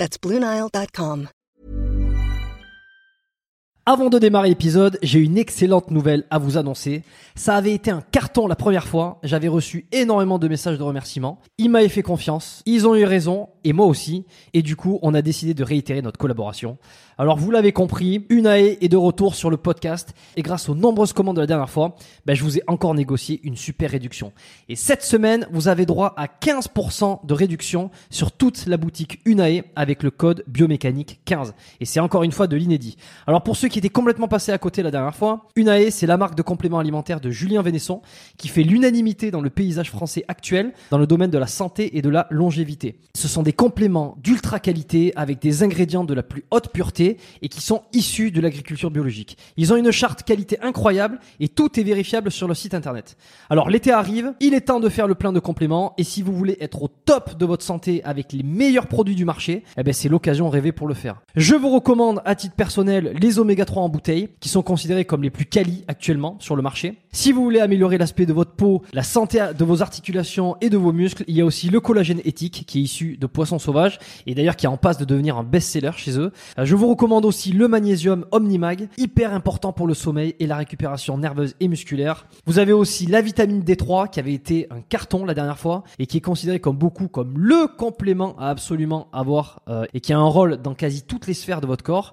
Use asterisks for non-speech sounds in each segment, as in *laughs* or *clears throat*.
That's BlueNile.com. Avant de démarrer l'épisode, j'ai une excellente nouvelle à vous annoncer. Ça avait été un carton la première fois. J'avais reçu énormément de messages de remerciements. Ils m'avaient fait confiance. Ils ont eu raison. Et moi aussi. Et du coup, on a décidé de réitérer notre collaboration. Alors, vous l'avez compris, Unae est de retour sur le podcast. Et grâce aux nombreuses commandes de la dernière fois, ben, je vous ai encore négocié une super réduction. Et cette semaine, vous avez droit à 15% de réduction sur toute la boutique Unae avec le code biomécanique 15. Et c'est encore une fois de l'inédit. Alors, pour ceux qui étaient complètement passés à côté la dernière fois, Unae, c'est la marque de compléments alimentaires de Julien Vénesson qui fait l'unanimité dans le paysage français actuel dans le domaine de la santé et de la longévité. Ce sont des compléments d'ultra qualité avec des ingrédients de la plus haute pureté et qui sont issus de l'agriculture biologique. Ils ont une charte qualité incroyable et tout est vérifiable sur le site internet. Alors l'été arrive, il est temps de faire le plein de compléments et si vous voulez être au top de votre santé avec les meilleurs produits du marché, eh ben c'est l'occasion rêvée pour le faire. Je vous recommande à titre personnel les oméga 3 en bouteille qui sont considérés comme les plus quali actuellement sur le marché. Si vous voulez améliorer l'aspect de votre peau, la santé de vos articulations et de vos muscles, il y a aussi le collagène éthique qui est issu de poissons sauvages et d'ailleurs qui est en passe de devenir un best-seller chez eux. Euh, Je vous recommande aussi le magnésium Omnimag, hyper important pour le sommeil et la récupération nerveuse et musculaire. Vous avez aussi la vitamine D3 qui avait été un carton la dernière fois et qui est considéré comme beaucoup comme le complément à absolument avoir euh, et qui a un rôle dans quasi toutes les sphères de votre corps.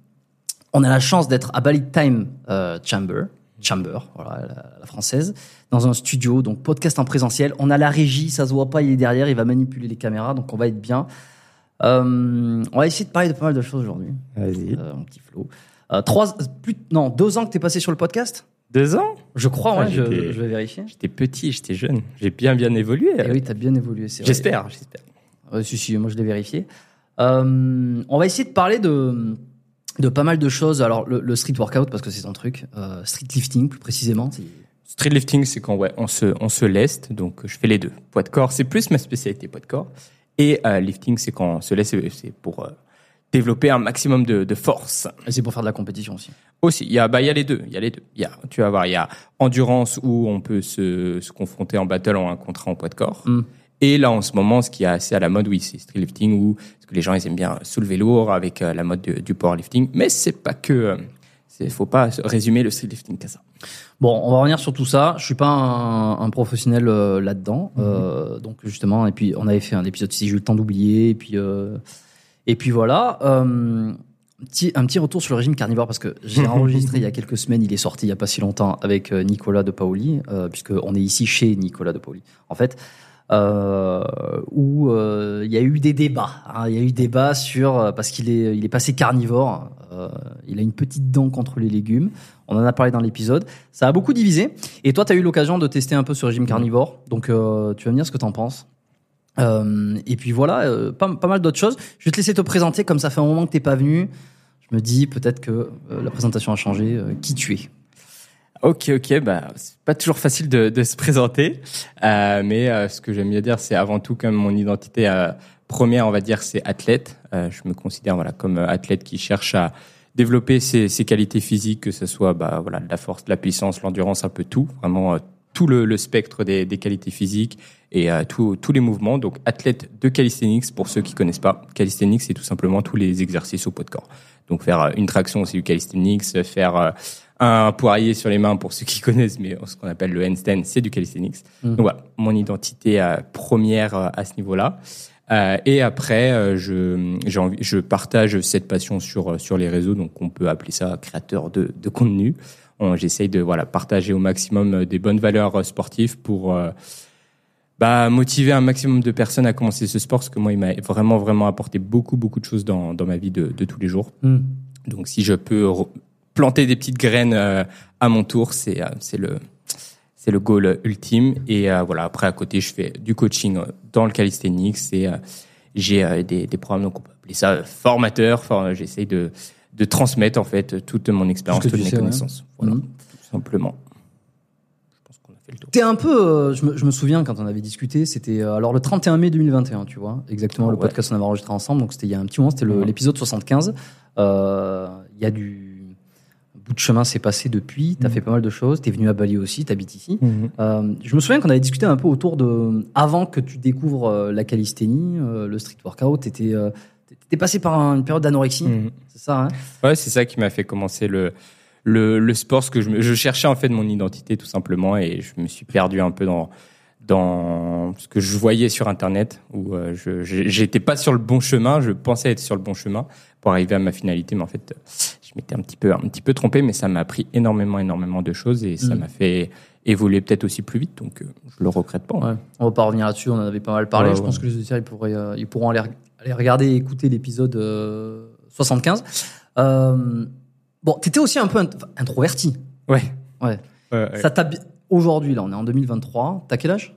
On a la chance d'être à Bali Time euh, Chamber, Chamber, voilà la, la française, dans un studio, donc podcast en présentiel. On a la régie, ça se voit pas, il est derrière, il va manipuler les caméras, donc on va être bien. Euh, on va essayer de parler de pas mal de choses aujourd'hui. Vas-y. Euh, mon petit Flo. Euh, trois, plus, non, deux ans que tu es passé sur le podcast? Deux ans? Je crois, Ah, ouais, je, vais vérifier. J'étais petit, j'étais jeune. J'ai bien, bien évolué. Et oui, tu as bien évolué, c'est vrai. j'espère, j'espère. Si, si, moi je l'ai vérifié. On va essayer de parler de, de pas mal de choses. Alors, le, le street workout, parce que c'est ton truc. Euh, street lifting, plus précisément. Street lifting, c'est quand ouais, on se, on se leste, donc je fais les deux. Poids de corps, c'est plus ma spécialité, poids de corps. Et euh, lifting, c'est quand on se laisse, c'est pour euh, développer un maximum de, de force. Et c'est pour faire de la compétition aussi. Aussi, il y a, bah, il y a les deux. Il y a les deux. Il y a, tu vas voir, il y a endurance où on peut se, se confronter en battle en un contre un en poids de corps. Mm. Et là, en ce moment, ce qui est assez à la mode, oui, c'est street lifting où parce que les gens ils aiment bien soulever lourd avec euh, la mode de- du powerlifting. Mais c'est pas que, euh, c'est, faut pas résumer le street lifting qu'à ça. Bon, on va revenir sur tout ça. Je suis pas un, un professionnel euh, là-dedans, Euh, donc justement. Et puis on avait fait un épisode si j'ai eu le temps d'oublier. Et puis euh, et puis voilà. Petit, un petit retour sur le régime carnivore parce que j'ai *laughs* enregistré il y a quelques semaines. Il est sorti il y a pas si longtemps avec Nicolas de Paoli, puisque on est ici chez Nicolas de Paoli. En fait. Euh, où euh, il y a eu des débats. hein. Il y a eu débat sur euh, parce qu'il est il est passé carnivore. Il a une petite dent contre les légumes. On en a parlé dans l'épisode. Ça a beaucoup divisé. Et toi, tu as eu l'occasion de tester un peu ce régime carnivore. Donc, tu vas me dire ce que tu en penses. Et puis voilà, pas, pas mal d'autres choses. Je vais te laisser te présenter, comme ça fait un moment que t'es pas venu. Je me dis peut-être que la présentation a changé. Qui tu es Ok, ok, bah c'est pas toujours facile de, de se présenter, euh, mais euh, ce que j'aime bien dire, c'est avant tout comme mon identité euh, première, on va dire, c'est athlète. Euh, je me considère voilà comme euh, athlète qui cherche à développer ses, ses qualités physiques, que ce soit bah, voilà, la force, la puissance, l'endurance, un peu tout, vraiment euh, tout le, le spectre des, des qualités physiques et tous les mouvements. Donc, athlète de calisthenics, pour ceux qui connaissent pas, calisthenics, c'est tout simplement tous les exercices au poids de corps. Donc, faire une traction, c'est du calisthenics, faire un poirier sur les mains, pour ceux qui *laughs* connaissent, mais ce qu'on appelle le handstand, c'est du calisthenics. Mhm. Donc, voilà, mon identité euh, première euh, à ce niveau-là. Euh, et après, euh, je, j'ai envie, je partage cette passion sur, sur les réseaux, donc on peut appeler ça créateur de, de contenu. On- J'essaye de voilà, partager au maximum des bonnes valeurs sportives pour euh, bah, motiver un maximum de personnes à commencer ce sport, parce que moi, il m'a vraiment, vraiment apporté beaucoup, beaucoup de choses dans, dans ma vie de, de tous les jours. Hmm. Donc, si je peux planter des petites graines euh, à mon tour, c'est euh, c'est le c'est le goal ultime. Et euh, voilà, après à côté, je fais du coaching euh, dans le calisthenics et euh, j'ai euh, des, des programmes, donc on peut appeler ça formateur. Enfin, j'essaye de de transmettre en fait toute mon expérience, toutes mes sais, ouais. connaissances. Voilà, Mhm. tout simplement. Je pense qu'on a fait le tour. T'es un peu, euh, je, me, je me souviens quand on avait discuté, c'était euh, alors le 31 mai 2021, tu vois, exactement Ah le ouais. podcast qu'on avait enregistré ensemble, donc c'était il y a un petit moment, c'était Mhm. l'épisode 75. Euh, Il y a du de chemin s'est passé depuis, t'as Mhm. fait pas mal de choses, t'es venu à Bali aussi, t'habites ici. Euh, je me souviens qu'on avait discuté un peu autour de, avant que tu découvres euh, la calisthénie, euh, le street workout, t'étais euh, t'étais passé par un- une période d'anorexie, Mhm. c'est ça, hein? Ouais, c'est ça qui m'a fait commencer le, le, le sport, ce que je, je cherchais en fait mon identité tout simplement et je me suis perdu un peu dans, dans ce que je voyais sur Internet où euh, je j'étais pas sur le bon chemin, je pensais être sur le bon chemin pour arriver à ma finalité, mais en fait, je m'étais un petit peu, un petit peu trompé, mais ça m'a appris énormément, énormément de choses et ça Mm. m'a fait évoluer peut-être aussi plus vite, donc euh, je le regrette pas. Ouais. On va pas revenir là-dessus, on en avait pas mal parlé. Ouais, je ouais. pense que les auditeurs ils, pourraient, euh, ils pourront aller, aller regarder et écouter l'épisode euh, 75. Euh, bon, t'étais aussi un peu int- introverti. Ouais. Ouais. Ça t'a Aujourd'hui, là, on est en 2023. T'as quel âge?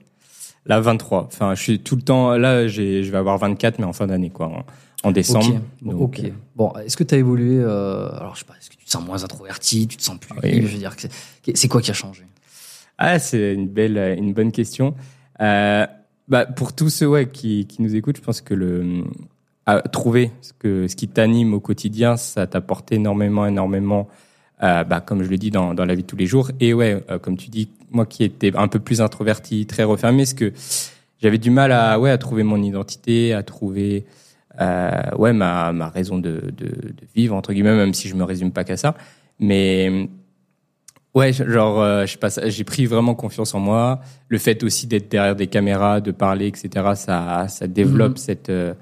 Là, 23. Enfin, je suis tout le temps. Là, je vais avoir 24, mais en fin d'année, quoi, en, en décembre. Ok. Bon, Donc, ok. euh, Bon, est-ce que t'as évolué euh, Alors, je sais pas, est-ce que tu te sens moins introverti Tu te sens plus Oui. Je veux dire, c'est- quoi qui a changé? Ah, c'est une belle, une bonne question. Euh, bah, pour tous ceux ouais, qui, qui nous écoutent, je pense que le à trouver ce que ce qui t'anime au quotidien, ça t'apporte énormément, énormément. euh, bah, comme je le dis dans, dans la vie de tous les jours. Et ouais, comme tu dis, moi qui étais un peu plus introverti, très refermé, ce que j'avais du mal à ouais à trouver mon identité, à trouver euh, ouais ma, ma raison de, de, de vivre entre guillemets, même si je me résume pas qu'à ça. Mais Ouais, genre, euh, j'ai pris vraiment confiance en moi. Le fait aussi d'être derrière des caméras, de parler, etc., ça, ça développe Mhm. cette, euh,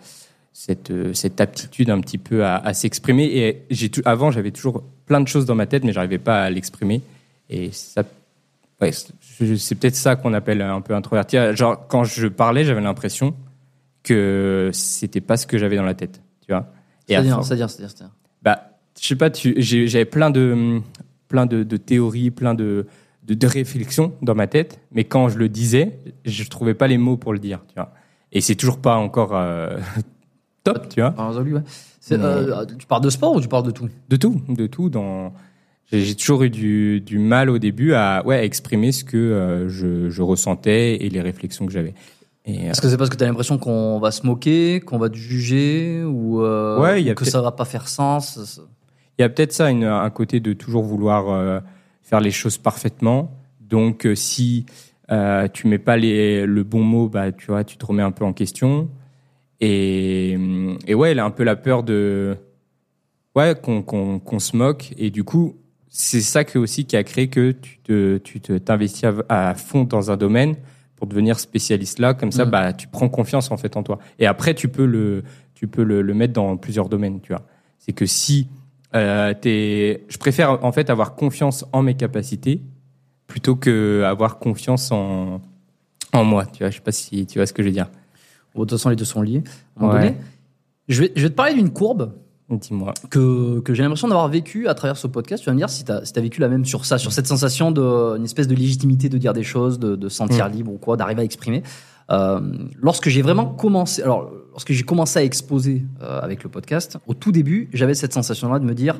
cette, euh, cette aptitude un petit peu à, à s'exprimer. Et j'ai avant, j'avais toujours plein de choses dans ma tête, mais j'arrivais pas à l'exprimer. Et ça, ouais, c'est peut-être ça qu'on appelle un peu introverti. Genre, quand je parlais, j'avais l'impression que c'était pas ce que j'avais dans la tête, tu vois. C'est-à-dire, c'est-à-dire, c'est-à-dire, bah, je sais pas, j'avais plein de, plein de, de théories, plein de, de, de réflexions dans ma tête, mais quand je le disais, je trouvais pas les mots pour le dire, tu vois. Et c'est toujours pas encore euh, *laughs* top, tu vois. Ah, résolu, ouais. C'est, Mais- euh, tu parles de sport ou tu parles de tout? De tout, de tout. Dans, j'ai toujours eu du, du mal au début à, ouais, à exprimer ce que euh, je, je ressentais et les réflexions que j'avais. Euh, Est-ce que c'est parce que tu as l'impression qu'on va se moquer, qu'on va te juger ou, euh, Ouais, il y a ou que ça va pas faire sens Il y a peut-être ça, une- un côté de toujours vouloir faire les choses parfaitement. Donc, si tu mets pas les, le bon mot, bah, tu vois, tu te remets un peu en question. Et, hum, et ouais, elle a un peu la peur de, ouais, qu'on qu'on qu'on se moque. Et du coup, c'est ça que aussi qui a créé que tu te, tu te t'investis à, à fond dans un domaine pour devenir spécialiste là. Comme ça, Mm. bah, tu prends confiance en fait en toi. Et après, tu peux le, tu peux le, le mettre dans plusieurs domaines, tu vois. C'est que si euh, t'es, je préfère en fait avoir confiance en mes capacités plutôt que avoir confiance en en moi. Tu vois, je sais pas si tu vois ce que je veux dire. Bon, de toute façon, les deux sont liés. À un moment Ouais. donné. Je vais, je vais te parler d'une courbe Dis-moi. que, que j'ai l'impression d'avoir vécu à travers ce podcast. Tu vas me dire si tu as, vécu la même sur ça, sur cette sensation d'une espèce de légitimité de dire des choses, de, de se sentir Mm. libre ou quoi, d'arriver à exprimer. Euh, lorsque j'ai vraiment commencé, alors lorsque j'ai commencé à exposer euh, avec le podcast, au tout début, j'avais cette sensation-là de me dire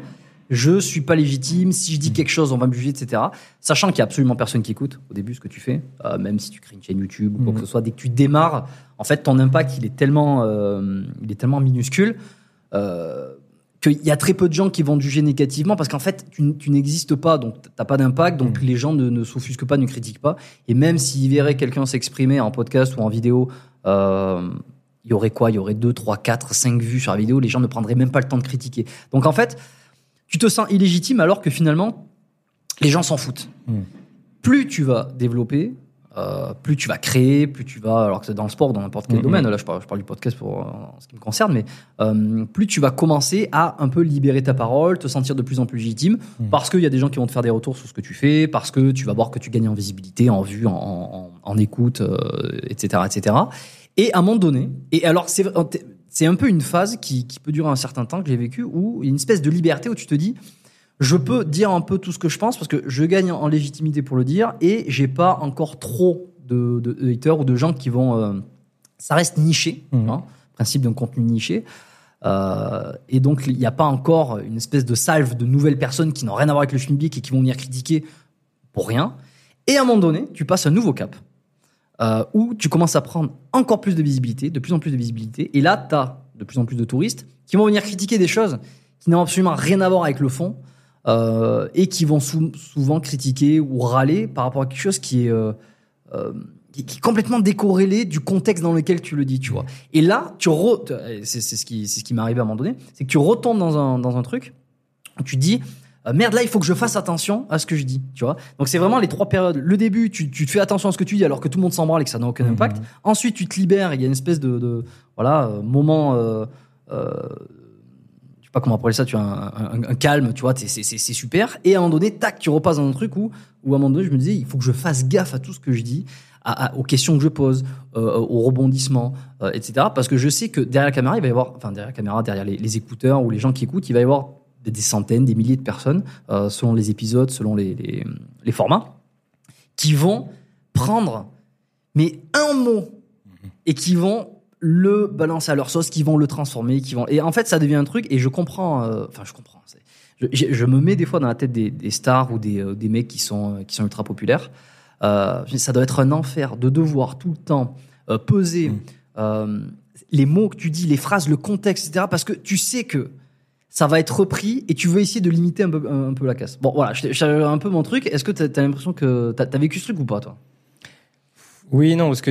je suis pas légitime, si je dis quelque chose, on va me juger, etc. Sachant qu'il y a absolument personne qui écoute au début ce que tu fais, euh, même si tu crées une chaîne YouTube ou quoi Mhm. que ce soit, dès que tu démarres, en fait, ton impact il est tellement, il est tellement minuscule. Euh, qu'il y a très peu de gens qui vont te juger négativement parce qu'en fait, tu, tu n'existes pas, donc t'as pas d'impact, donc Mm. les gens ne, ne s'offusquent pas, ne critiquent pas. Et même s'ils verraient quelqu'un s'exprimer en podcast ou en vidéo, euh, il y aurait quoi? Il y aurait 2, 3, 4, 5 vues sur la vidéo, les gens ne prendraient même pas le temps de critiquer. Donc en fait, tu te sens illégitime alors que finalement, les gens s'en foutent. Mm. Plus tu vas développer, euh, plus tu vas créer, plus tu vas, alors que c'est dans le sport, dans n'importe quel Mhm. domaine, là je parle, je parle du podcast pour euh, ce qui me concerne, mais euh, plus tu vas commencer à un peu libérer ta parole, te sentir de plus en plus légitime, Mhm. parce qu'il y a des gens qui vont te faire des retours sur ce que tu fais, parce que tu vas voir que tu gagnes en visibilité, en vue, en, en- en écoute, etc., etc. Et à un moment donné, et alors c'est c'est un peu une phase qui, qui peut durer un certain temps que j'ai vécu, où il y a une espèce de liberté où tu te dis, je peux dire un peu tout ce que je pense parce que je gagne en légitimité pour le dire et j'ai pas encore trop de, de- de haters ou de gens qui vont. euh, ça reste niché, Mhm. hein, principe d'un contenu niché. Euh, et donc il n'y a pas encore une espèce de salve de nouvelles personnes qui n'ont rien à voir avec le public et qui vont venir critiquer pour rien. Et à un moment donné, tu passes un nouveau cap euh, où tu commences à prendre encore plus de visibilité, de plus en plus de visibilité. Et là, tu as de plus en plus de touristes qui vont venir critiquer des choses qui n'ont absolument rien à voir avec le fond euh, et qui vont sou- souvent critiquer ou râler par rapport à quelque chose qui est, euh, euh, qui, qui est complètement décorrélé du contexte dans lequel tu le dis, tu vois. Et là, tu c'est ce qui, ce qui m'est arrivé à un moment donné, c'est que tu retombes dans un, dans un truc où tu dis merde là il faut que je fasse attention à ce que je dis tu vois donc c'est vraiment les trois périodes le début tu, tu te fais attention à ce que tu dis alors que tout le monde s'en branle et que ça n'a aucun impact Mhm. ensuite tu te libères il y a une espèce de, de voilà euh, moment euh, euh, pas comment appeler ça tu as un, un- un calme tu vois t'es- c'est c'est- c'est super et à un moment donné tac tu repasses dans un truc où où à un moment donné je me disais il faut que je fasse gaffe à tout ce que je dis à- à- aux questions que je pose, euh, aux rebondissements, euh, etc. Parce que je sais que derrière la caméra, il va y avoir, enfin derrière la caméra, derrière les, les écouteurs ou les gens qui écoutent, il va y avoir des, des centaines, des milliers de personnes, euh, selon les épisodes, selon les, les, les formats, qui vont prendre mais un mot et qui vont le balancer à leur sauce, qui vont le transformer, qui vont et en fait ça devient un truc et je comprends, euh, enfin je comprends. Je, je- je me mets des fois dans la tête des, des stars ou des, euh, des mecs qui sont euh, qui sont ultra populaires. Euh, ça doit être un enfer de devoir tout le temps euh, peser Mm. les mots que tu dis, les phrases, le contexte, etc. Parce que tu sais que ça va être repris et tu veux essayer de limiter un peu, un, un peu la casse. Bon, voilà, je un peu mon truc. Est-ce que tu as, l'impression que tu as, vécu ce truc ou pas, toi? Oui, non, parce que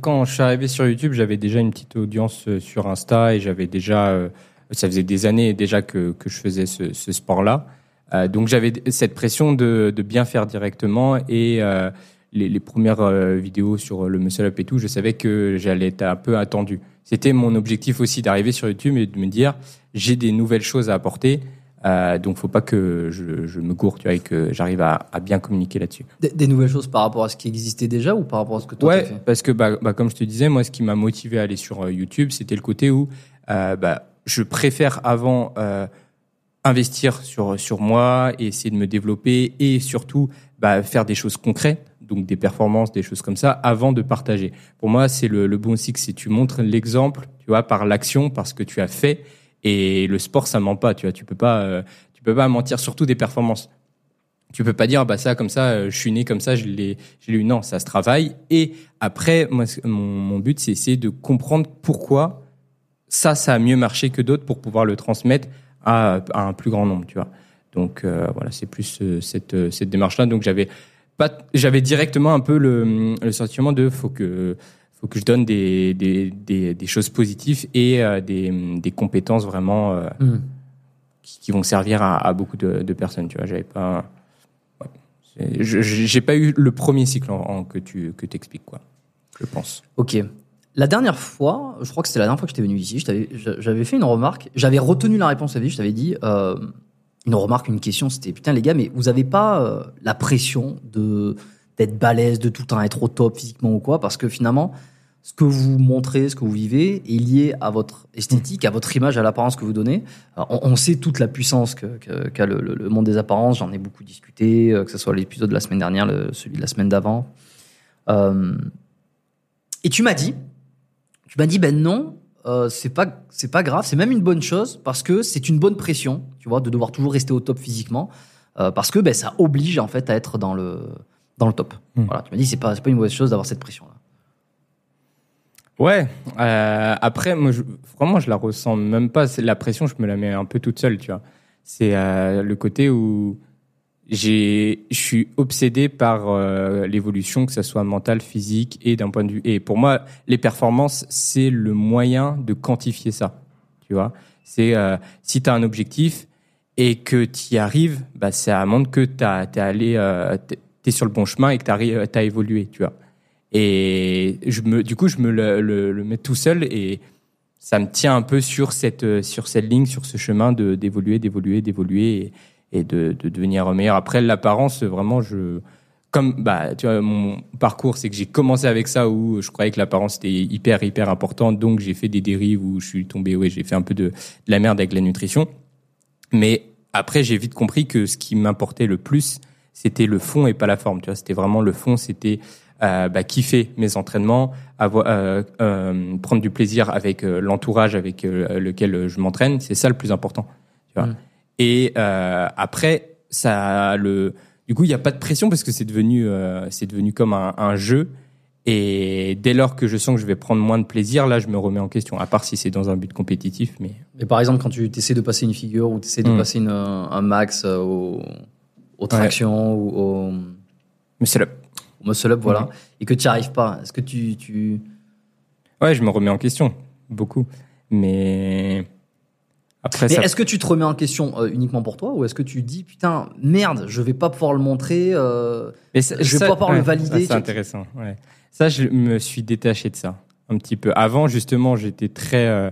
quand je suis arrivé sur YouTube, j'avais déjà une petite audience euh, sur Insta et j'avais déjà, euh, ça faisait des années déjà que, que je faisais ce, sport-là. Euh, donc j'avais cette pression de, de bien faire directement et les, premières vidéos sur le muscle up et tout, je savais que j'allais être un peu attendu. C'était mon objectif aussi d'arriver sur YouTube et de me dire j'ai des nouvelles choses à apporter. Euh, donc faut pas que je, je me gourde tu vois, et que j'arrive à, à bien communiquer là-dessus. des, des nouvelles choses par rapport à ce qui existait déjà ou par rapport à ce que toi Ouais, t'as fait parce que bah, bah, comme je te disais, moi, ce qui m'a motivé à aller sur euh, YouTube, c'était le côté où euh, bah, je préfère avant euh, investir sur sur moi et essayer de me développer et surtout bah, faire des choses concrètes, donc des performances, des choses comme ça, avant de partager. Pour moi, c'est le, le bon cycle, c'est tu montres l'exemple, tu vois, par l'action, par ce que tu as fait. Et le sport, ça ment pas, tu vois. Tu peux pas, euh, tu peux pas mentir, surtout des performances. Tu peux pas dire bah ça comme ça, euh, je suis né comme ça, je l'ai, je l'ai eu. Non, ça se travaille. Et après, moi, mon, but, c'est essayer de comprendre pourquoi ça, ça a mieux marché que d'autres pour pouvoir le transmettre à, un plus grand nombre, tu vois. Donc euh, voilà, c'est plus cette cette démarche-là. Donc j'avais pas, j'avais directement un peu le, le sentiment de faut que faut que je donne des des des, des choses positives et euh, des des compétences vraiment euh, Hmm. qui, qui vont servir à, à beaucoup de, de personnes. Tu vois, j'avais pas, ouais. J'ai pas eu le premier cycle en, en que tu que t'expliques quoi. Je pense. Ok. La dernière fois, je crois que c'était la dernière fois que j'étais venu ici, j'avais fait une remarque. J'avais retenu la réponse à vie. Je t'avais dit euh, une remarque, une question. C'était putain les gars, mais vous avez pas euh, la pression de d'être balèze, de tout le temps être au top physiquement ou quoi Parce que finalement, ce que vous montrez, ce que vous vivez, est lié à votre esthétique, à votre image, à l'apparence que vous donnez. On, sait toute la puissance qu'a le, monde des apparences. J'en ai beaucoup discuté, euh, que ce soit l'épisode de la semaine dernière, celui de la semaine d'avant. Euh, et tu m'as dit, tu m'as dit, ben non, euh, c'est pas, pas grave, c'est même une bonne chose parce que c'est une bonne pression, tu vois, de devoir toujours rester au top physiquement, parce que ben ça oblige en fait à être dans le, dans le top. Hmm. Voilà, tu m'as dit, c'est pas, c'est pas une mauvaise chose d'avoir cette pression-là. Ouais. euh, après, moi, je, vraiment, je la ressens même pas. La pression, je me la mets un peu toute seule, tu vois. C'est euh, le côté où j'ai, je suis obsédé par euh, l'évolution, que ça soit mentale, physique et d'un point de vue. Et pour moi, les performances, c'est le moyen de quantifier ça. Tu vois, c'est si tu as un objectif et que tu y arrives, bah, ça montre que tu es allé, euh, t'es- t'es sur le bon chemin et que tu as évolué, tu vois. Et je me, du coup, je me le, mets tout seul et ça me tient un peu sur cette, euh, sur cette ligne, sur ce chemin de d'évoluer, d'évoluer, d'évoluer et, de, de devenir meilleur. Après, l'apparence, vraiment, je, comme, bah, tu vois, mon parcours, c'est que j'ai commencé avec ça où je croyais que l'apparence était hyper, hyper important. Donc, j'ai fait des dérives où je suis tombé, ouais, j'ai fait un peu de, de la merde avec la nutrition. Mais après, j'ai vite compris que ce qui m'importait le plus, c'était le fond et pas la forme. Tu vois, c'était vraiment le fond, c'était euh, bah, kiffer mes entraînements, avoir, euh, euh, prendre du plaisir avec euh, l'entourage avec euh, lequel je m'entraîne. C'est ça le plus important. Tu vois. Mm. Et euh, après, ça, le, du coup, il n'y a pas de pression parce que c'est devenu, euh, c'est devenu comme un, un jeu. Et dès lors que je sens que je vais prendre moins de plaisir, là, je me remets en question. À part si c'est dans un but compétitif, mais Mais par exemple, quand tu essaies de passer une figure ou tu essaies de Mm. passer une, un max euh, au, au traction ou au, mais c'est là. au muscle up, voilà, et que tu n'y arrives pas, est-ce que tu, tu... Ouais, je me remets en question beaucoup. Mais après, Mais ça, est-ce que tu te remets en question euh, uniquement pour toi ou est-ce que tu dis putain merde, je vais pas pouvoir le montrer euh, Mais ça- Je vais ça- pas pouvoir le ouais, valider, C'est intéressant. Ouais. Ça, je me suis détaché de ça un petit peu. Avant, justement, j'étais très, euh,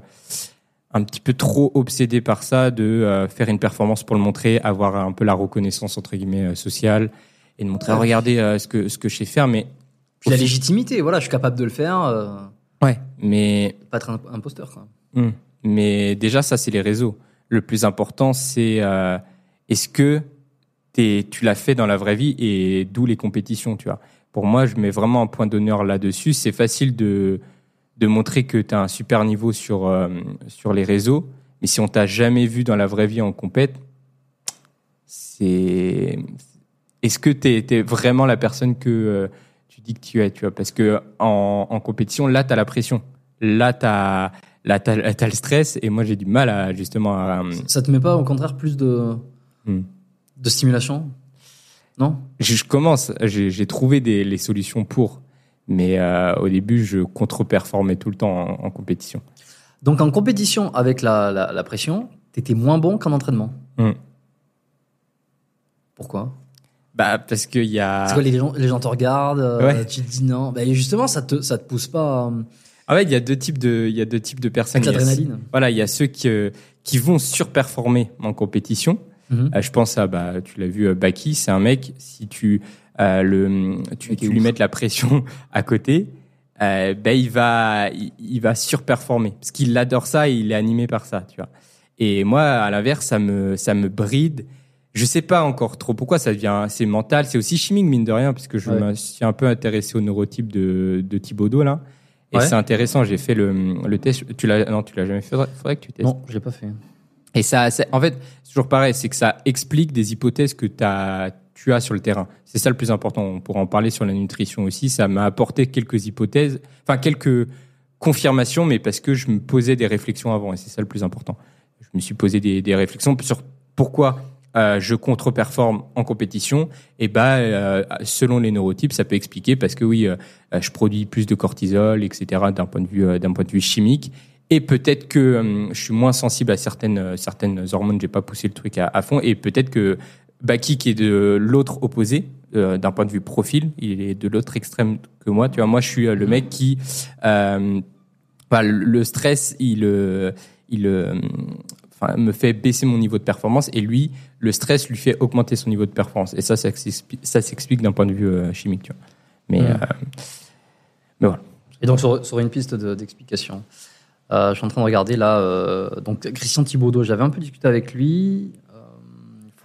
un petit peu trop obsédé par ça, de euh, faire une performance pour le montrer, avoir un peu la reconnaissance entre guillemets euh, sociale et de montrer, Ouais. regardez euh, ce que ce que je sais faire. Mais Puis la légitimité, voilà, je suis capable de le faire, ouais, mais pas être un imposteur. Quoi. Hum. Mais déjà, ça, c'est les réseaux. Le plus important, c'est est-ce que t'es- tu l'as fait dans la vraie vie et d'où les compétitions, tu vois? Pour moi, je mets vraiment un point d'honneur là-dessus. C'est facile de, de montrer que tu as un super niveau sur, euh, sur les réseaux, mais si on t'a jamais vu dans la vraie vie en compète, c'est. Est-ce que tu es, vraiment la personne que euh, tu dis que tu es, tu vois? Parce que en, en compétition, là, tu as la pression. Là, tu as, là, t'as- t'as le stress et moi, j'ai du mal à justement à. Ça te met pas au contraire plus de, Hmm. de stimulation? Non? Je, je commence, j'ai j'ai trouvé des, les solutions pour, mais euh, au début, je contre-performais tout le temps en, en compétition. Donc en compétition avec la, la, la pression, t'étais moins bon qu'en entraînement? Hmm. Pourquoi? Bah, parce qu'il y a. Les gens, les gens te regardent, euh, Ouais. tu te dis non. Bah, justement, ça te, ça te pousse pas euh, Ah ouais, il y a deux types de, il y a deux types de personnes. avec l'adrénaline. Voilà, il y a ceux qui, qui vont surperformer en compétition. Euh, je pense à, bah, tu l'as vu, Baki, c'est un mec, si tu, euh, le, tu, tu lui mets la pression *laughs* à côté, euh, bah, il va, il, il va surperformer. Parce qu'il adore ça et il est animé par ça, tu vois. Et moi, à l'inverse, ça me, ça me bride. Je sais pas encore trop pourquoi ça devient, c'est mental, c'est aussi chimique, mine de rien, puisque je Ouais. me suis un peu intéressé au neurotype de, de Thibaudot, là. Et Ouais. c'est intéressant, j'ai fait le, le test. Tu l'as, non, tu l'as jamais fait. Faudrait, faudrait que tu testes. Non, je l'ai pas fait. Et ça, c'est- en fait, c'est toujours pareil, c'est que ça explique des hypothèses que t'as- tu as sur le terrain. C'est ça le plus important. On pourra en parler sur la nutrition aussi. Ça m'a apporté quelques hypothèses, enfin quelques confirmations, mais parce que je me posais des réflexions avant, et c'est ça le plus important. Je me suis posé des, réflexions sur pourquoi euh, je contre-performe en compétition. Et bah, euh, selon les neurotypes, ça peut expliquer parce que oui, euh, je produis plus de cortisol, etc. D'un point de vue, d'un point de vue chimique. Et peut-être que je suis moins sensible à certaines certaines hormones. J'ai pas poussé le truc à, à fond. Et peut-être que Baki, qui est de l'autre opposé, euh, d'un point de vue profil, il est de l'autre extrême que moi. Tu vois, moi, je suis euh, le mec qui, euh, bah, le- stress, il, il, enfin, me fait baisser mon niveau de performance, et lui, le stress lui fait augmenter son niveau de performance. Et ça, ça s'explique, ça s'explique d'un point de vue chimique. Tu vois. Mais, mais voilà. Et donc, sur, sur une piste de- d'explication. Euh, je suis en train de regarder là. euh, donc, Christian Thibaudot, j'avais un peu discuté avec lui.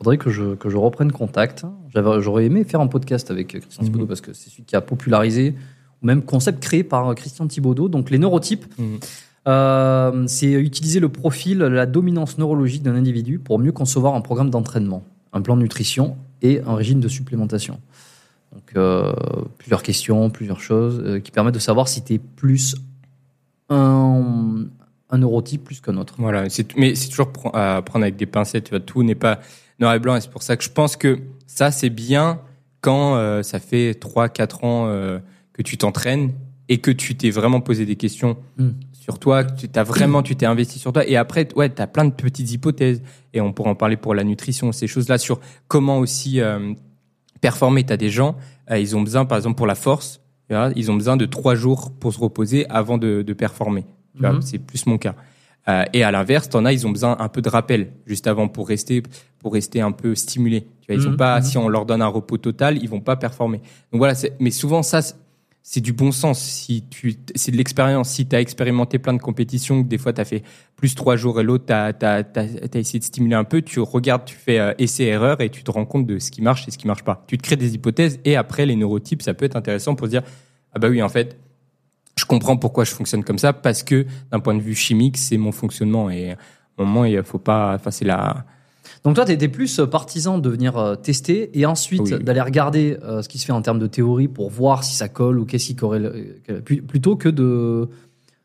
Euh, Il faudrait que je, que je reprenne contact. J'aurais aimé faire un podcast avec Christian Mhm. Thibaudot parce que c'est celui qui a popularisé, ou même concept créé par Christian Thibaudot. Donc, les neurotypes, Mhm. euh, c'est utiliser le profil, la dominance neurologique d'un individu pour mieux concevoir un programme d'entraînement, un plan de nutrition et un régime de supplémentation. Donc, euh, plusieurs questions, plusieurs choses euh, qui permettent de savoir si tu es plus un, un neurotype plus qu'un autre. Voilà, mais c'est toujours pr- à prendre avec des pincettes. Tout n'est pas noir et blanc, et c'est pour ça que je pense que ça c'est bien quand euh, ça fait 3-4 ans euh, que tu t'entraînes et que tu t'es vraiment posé des questions Mm. sur toi, que tu t'as vraiment tu t'es investi sur toi, et après ouais t'as plein de petites hypothèses et on pourra en parler pour la nutrition, ces choses là sur comment aussi euh, performer. T'as des gens, ils ont besoin par exemple pour la force, tu ils ont besoin de trois jours pour se reposer avant de, de performer. Tu Mhm. c'est plus mon cas. Euh, et à l'inverse, t'en as, ils ont besoin un peu de rappel juste avant pour rester, pour rester un peu stimulés. Tu vois, ils ont Mhm, pas, mhm. si on leur donne un repos total, ils vont pas performer. Donc voilà, mais souvent ça, c'est- du bon sens. Si tu, c'est de l'expérience. Si tu as expérimenté plein de compétitions, que des fois tu as fait plus trois jours et l'autre, tu as, essayé de stimuler un peu, tu regardes, tu fais euh, essai-erreur et tu te rends compte de ce qui marche et ce qui marche pas. Tu te crées des hypothèses et après, les neurotypes, ça peut être intéressant pour se dire, ah bah oui, en fait, je comprends pourquoi je fonctionne comme ça parce que d'un point de vue chimique, c'est mon fonctionnement et un moment, il faut pas, enfin, c'est la, Donc toi, tu étais plus euh, partisan de venir euh, tester et ensuite Oui. d'aller regarder euh, ce qui se fait en termes de théorie pour voir si ça colle ou qu'est-ce qui corrèle, plutôt que de,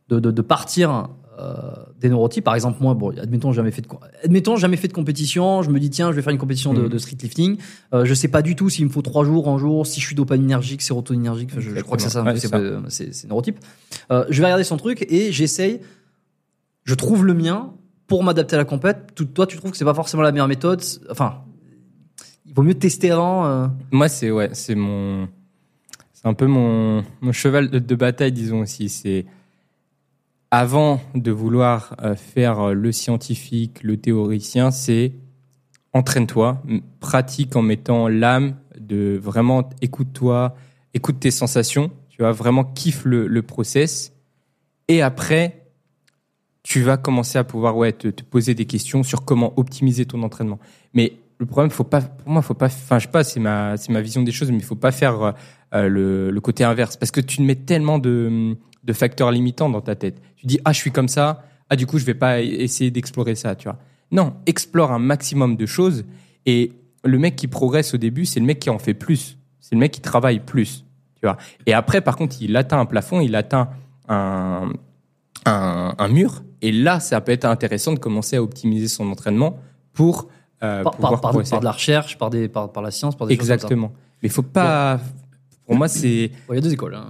de, de, de partir des neurotypes. Par exemple, moi, bon, admettons, jamais fait de, admettons, jamais fait de compétition. Je me dis, tiens, je vais faire une compétition de, Mhm. de street lifting. Euh, je sais pas du tout s'il me faut trois jours, un jour, si je suis dopaminergique, sérotoninergique. Enfin, je, je crois que c'est ça, Ouais, c'est euh, neurotype. Euh, je vais regarder son truc et j'essaye. Je trouve le mien pour m'adapter à la compète. Tout- toi, tu trouves que c'est pas forcément la meilleure méthode. Enfin, il vaut mieux tester avant. euh. Moi, c'est ouais, c'est mon, c'est un peu mon, mon cheval de, de bataille, disons aussi. C'est avant de vouloir euh, faire le scientifique, le théoricien, c'est entraîne-toi, pratique en mettant l'âme de vraiment écoute-toi, écoute tes sensations, tu vois, vraiment kiffe le, process, et après tu vas commencer à pouvoir ouais te, te poser des questions sur comment optimiser ton entraînement. Mais le problème, faut pas, pour moi, faut pas, enfin, je sais pas, c'est ma, c'est ma vision des choses, mais il faut pas faire euh, le, le côté inverse parce que tu mets tellement de, de facteurs limitants dans ta tête. Tu dis, ah, je suis comme ça, ah, du coup, je vais pas essayer d'explorer ça, tu vois. Non, explore un maximum de choses et le mec qui progresse au début, c'est le mec qui en fait plus. C'est le mec qui travaille plus, tu vois. Et après, par contre, il atteint un plafond, il atteint un, un, un mur. Et là, ça peut être intéressant de commencer à optimiser son entraînement pour euh, par, pouvoir par, par- progresser. par de la recherche, par, des, par, la science, par des choses comme ça. Exactement. Mais faut pas. Pour moi, c'est. Bon, Il y a deux écoles. hein.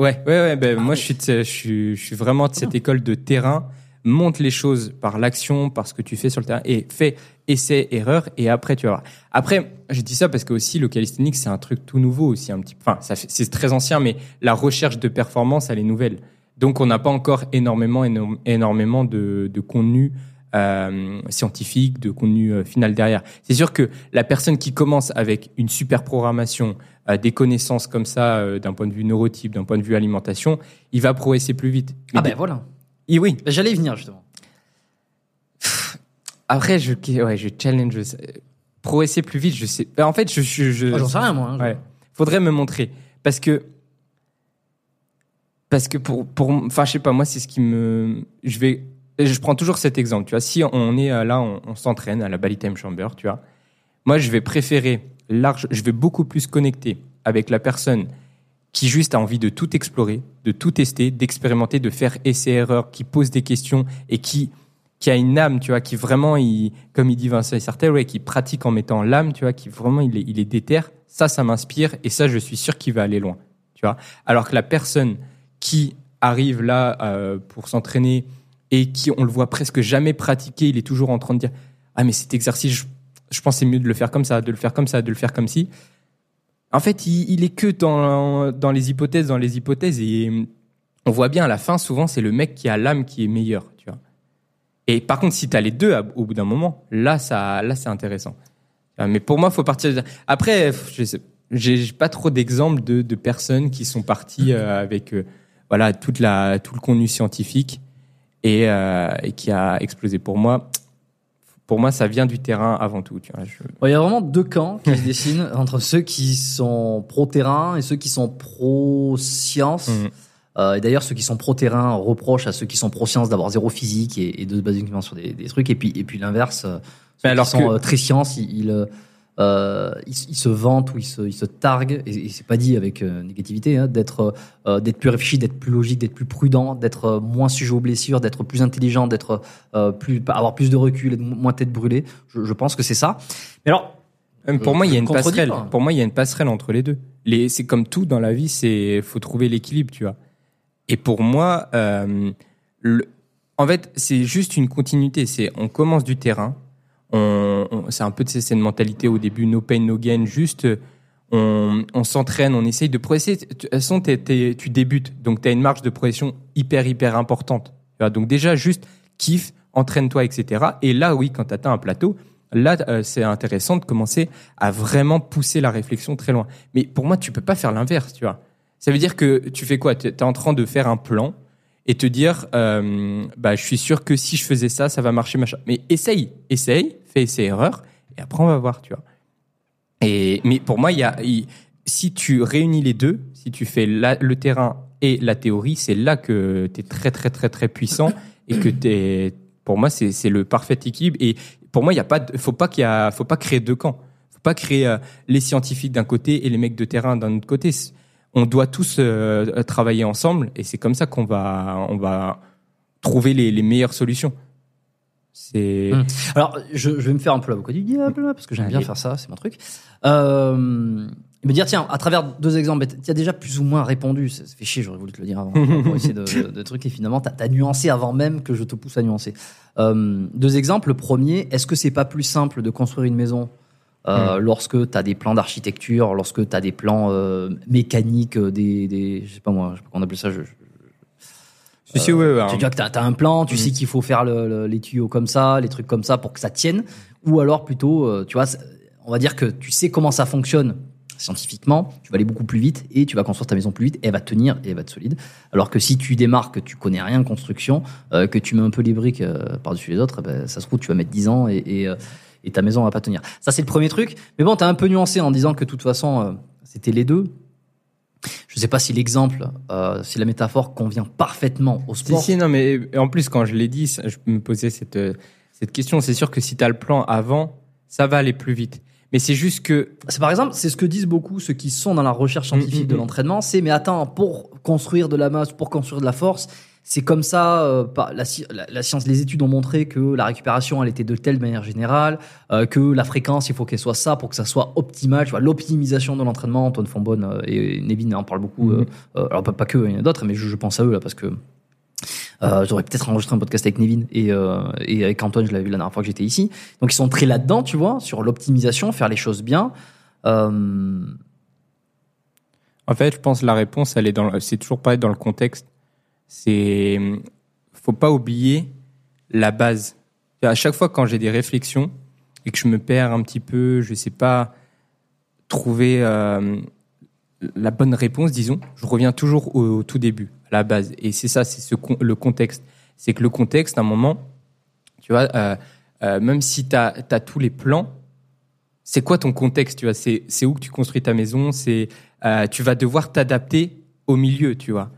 Ouais, ouais, ouais. Ben, moi, je suis, je suis, je suis vraiment de cette école de terrain. Monte les choses par l'action, par ce que tu fais sur le terrain, et fais essai, erreur, et après tu vas voir. Après, je dis ça parce que aussi le calisthenics, c'est un truc tout nouveau aussi, un petit. Enfin, c'est très ancien, mais la recherche de performance, elle est nouvelle. Donc, on n'a pas encore énormément, éno- énormément de, de contenu euh, scientifique, de contenu euh, final derrière. C'est sûr que la personne qui commence avec une super programmation, des connaissances comme ça, euh, d'un point de vue neurotype, d'un point de vue alimentation, il va progresser plus vite. Mais Ah ben voilà. et oui. Ben, J'allais y venir justement. Après, je, ouais, je challenge. ça. Progresser plus vite, je sais. Ben, En fait, je, je, je- Ah, J'en sais rien moi. hein, Ouais. Faudrait me montrer. Parce que. Parce que pour. pour enfin, je sais pas, moi, c'est ce qui me. Je vais. Je prends toujours cet exemple, tu vois. Si on est euh, là, on, on s'entraîne à la Time Chamber, tu vois. Moi, je vais préférer large. Je vais beaucoup plus connecter avec la personne qui juste a envie de tout explorer, de tout tester, d'expérimenter, de faire essai-erreur, qui pose des questions et qui qui a une âme, tu vois, qui vraiment, il, comme il dit Vincent Sartel, ouais, qui pratique en mettant l'âme, tu vois, qui vraiment, il est, il est déter. Ça, ça m'inspire et ça, je suis sûr qu'il va aller loin, tu vois. Alors que la personne qui arrive là euh, pour s'entraîner et qui, on le voit presque jamais pratiquer, il est toujours en train de dire, ah mais cet exercice, je, je pense c'est mieux de le faire comme ça, de le faire comme ça, de le faire comme ci. En fait, il, est que dans, dans les hypothèses, dans les hypothèses et on voit bien à la fin, souvent, c'est le mec qui a l'âme qui est meilleur, tu vois. Et par contre, si tu as les deux au bout d'un moment, là, ça, là, c'est intéressant. Euh, Mais pour moi, faut partir. Après, je sais, j'ai pas trop d'exemples de, de personnes qui sont parties euh, avec euh, voilà toute la tout le contenu scientifique euh, et qui a explosé. Pour moi, pour moi, ça vient du terrain avant tout. Tu vois, je- Bon, Il y a vraiment deux camps qui se *laughs* dessinent entre ceux qui sont pro-terrain et ceux qui sont pro-science. Mhm. Euh, et d'ailleurs, ceux qui sont pro-terrain reprochent à ceux qui sont pro-science d'avoir zéro physique et, et de se baser uniquement sur des, des trucs. Et puis, et puis l'inverse, euh, ceux Mais alors qui sont que- euh, très science, ils, ils, euh, euh, il, il se vante ou il se, il se targue, et, et c'est pas dit avec euh, négativité, hein, d'être euh, d'être plus réfléchi, d'être plus logique, d'être plus prudent, d'être euh, moins sujet aux blessures, d'être plus intelligent, d'être plus avoir plus de recul, être moins tête brûlée. Je, je pense que c'est ça. Mais alors, Pour moi, il y a une passerelle. pas. Pour moi, il y a une passerelle entre les deux. Les, c'est comme tout dans la vie, c'est faut trouver l'équilibre, tu vois. Et pour moi, le, en fait, c'est juste une continuité. C'est on commence du terrain. On, on- c'est un peu de cette mentalité au début, no pain, no gain. Juste, on, on s'entraîne, on essaye de progresser. De toute façon, tu débutes, donc tu as une marge de progression hyper, hyper importante. Donc déjà, juste kiffe, entraîne-toi, etc. Et là, oui, quand tu atteins un plateau, là, euh, c'est intéressant de commencer à vraiment pousser la réflexion très loin. Mais pour moi, tu peux pas faire l'inverse, tu vois. Ça veut dire que tu fais quoi? Tu es en train de faire un plan et te dire, euh, bah, je suis sûr que si je faisais ça, ça va marcher, machin. Mais essaye, essaye, fais essai erreur, et après on va voir, tu vois. Et mais pour moi, y a, si tu réunis les deux, si tu fais le terrain et la théorie, c'est là que tu es très très très très puissant et que pour moi, c'est le parfait équilibre. Et pour moi, il y a pas, faut pas faut pas créer deux camps. Faut pas créer euh, les scientifiques d'un côté et les mecs de terrain d'un autre côté. On doit tous euh, travailler ensemble et c'est comme ça qu'on va, on va trouver les, les meilleures solutions. C'est Hum. Alors, je, je vais me faire un peu l'avocat du diable, parce que j'aime bien faire ça, c'est mon truc. Euh, me dire, tiens, à travers deux exemples, tu as déjà plus ou moins répondu, ça, ça fait chier, j'aurais voulu te le dire avant, pour *laughs* essayer de, de, de trucs, et finalement, tu as, nuancé avant même que je te pousse à nuancer. Euh, deux exemples, le premier, est-ce que c'est pas plus simple de construire une maison euh, lorsque tu as des plans d'architecture, lorsque tu as des plans euh, mécaniques, euh, des, des, je sais pas moi, je sais pas comment on appelle ça, je, je- Si, si, ouais, ouais, tu hein. dis que tu as, un plan, tu Mhm. sais qu'il faut faire le- le- les tuyaux comme ça, les trucs comme ça pour que ça tienne. Ou alors plutôt, euh, tu vois, on va dire que tu sais comment ça fonctionne scientifiquement, tu vas aller beaucoup plus vite et tu vas construire ta maison plus vite et elle va tenir et elle va être solide. Alors que si tu démarres, que tu connais rien en construction, euh, que tu mets un peu les briques euh, par-dessus les autres, eh ben, ça se trouve, tu vas mettre 10 ans et, et, euh, et ta maison va pas tenir. Ça, c'est le premier truc. Mais bon, tu as un peu nuancé en disant que de toute façon, euh, c'était les deux. Je sais pas si l'exemple, euh, si la métaphore convient parfaitement au Si, sport. si, non, mais en plus, quand je l'ai dit, je me posais cette, euh, cette question. C'est sûr que si tu as le plan avant, ça va aller plus vite. Mais c'est juste que. C'est par exemple, c'est ce que disent beaucoup ceux qui sont dans la recherche scientifique Mm, mm, de mm. l'entraînement, c'est mais attends, pour construire de la masse, pour construire de la force, c'est comme ça. euh, pas- la, la- la science, les études ont montré que la récupération, elle était de telle manière générale, euh, que la fréquence, il faut qu'elle soit ça pour que ça soit optimal. Tu vois, l'optimisation de l'entraînement. Antoine Fonbonne euh, et Nevin en parlent beaucoup. Mhm. euh, euh, alors pas, pas que, il y en a d'autres, mais je, je pense à eux là parce que. Euh, J'aurais peut-être enregistré un podcast avec Nevin et, euh, et avec Antoine, je l'avais vu la dernière fois que j'étais ici. Donc ils sont très là-dedans, tu vois, sur l'optimisation, faire les choses bien. Euh, En fait, je pense que la réponse, elle est dans. le- C'est toujours pas dans le contexte. C'est. Faut pas oublier la base. À chaque fois, quand j'ai des réflexions et que je me perds un petit peu, je sais pas trouver euh, la bonne réponse, disons, je reviens toujours au, tout début, à la base. Et c'est ça, c'est le contexte. C'est que le contexte, à un moment, tu vois, euh, euh, même si tu as, tous les plans, c'est quoi ton contexte, tu vois? C'est où que tu construis ta maison? C'est tu vas devoir t'adapter au milieu, tu vois.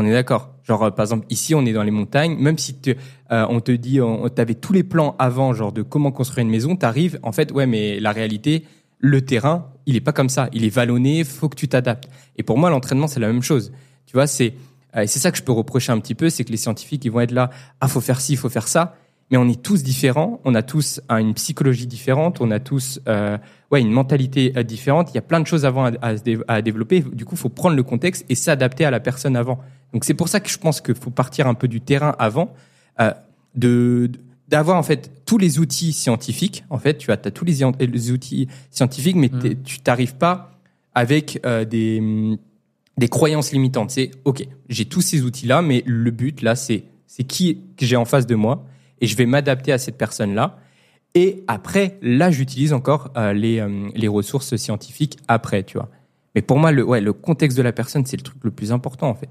On est d'accord. Genre euh, par exemple ici on est dans les montagnes, même si euh, on te dit t'avais tous les plans avant genre de comment construire une maison, t'arrives en fait ouais mais la réalité le terrain, il est pas comme ça, il est vallonné, faut que tu t'adaptes. Et pour moi l'entraînement c'est la même chose. Tu vois, c'est euh, c'est ça que je peux reprocher un petit peu, c'est que les scientifiques ils vont être là, ah faut faire ci, faut faire ça, mais on est tous différents, on a tous euh, une psychologie différente, on a tous ouais une mentalité différente. Il y a plein de choses avant à, à développer. Du coup, faut prendre le contexte et s'adapter à la personne avant. Donc c'est pour ça que je pense qu'il faut partir un peu du terrain avant, euh, de d'avoir en fait tous les outils scientifiques. En fait, tu as, tous les, outils scientifiques, mais t'es- tu t'arrives pas avec euh, des des croyances limitantes. C'est ok, j'ai tous ces outils-là, mais le but là, c'est c'est qui que j'ai en face de moi et je vais m'adapter à cette personne-là. Et après, là, j'utilise encore euh, les euh, les ressources scientifiques après, tu vois. Mais pour moi, le ouais, le contexte de la personne, c'est le truc le plus important en fait.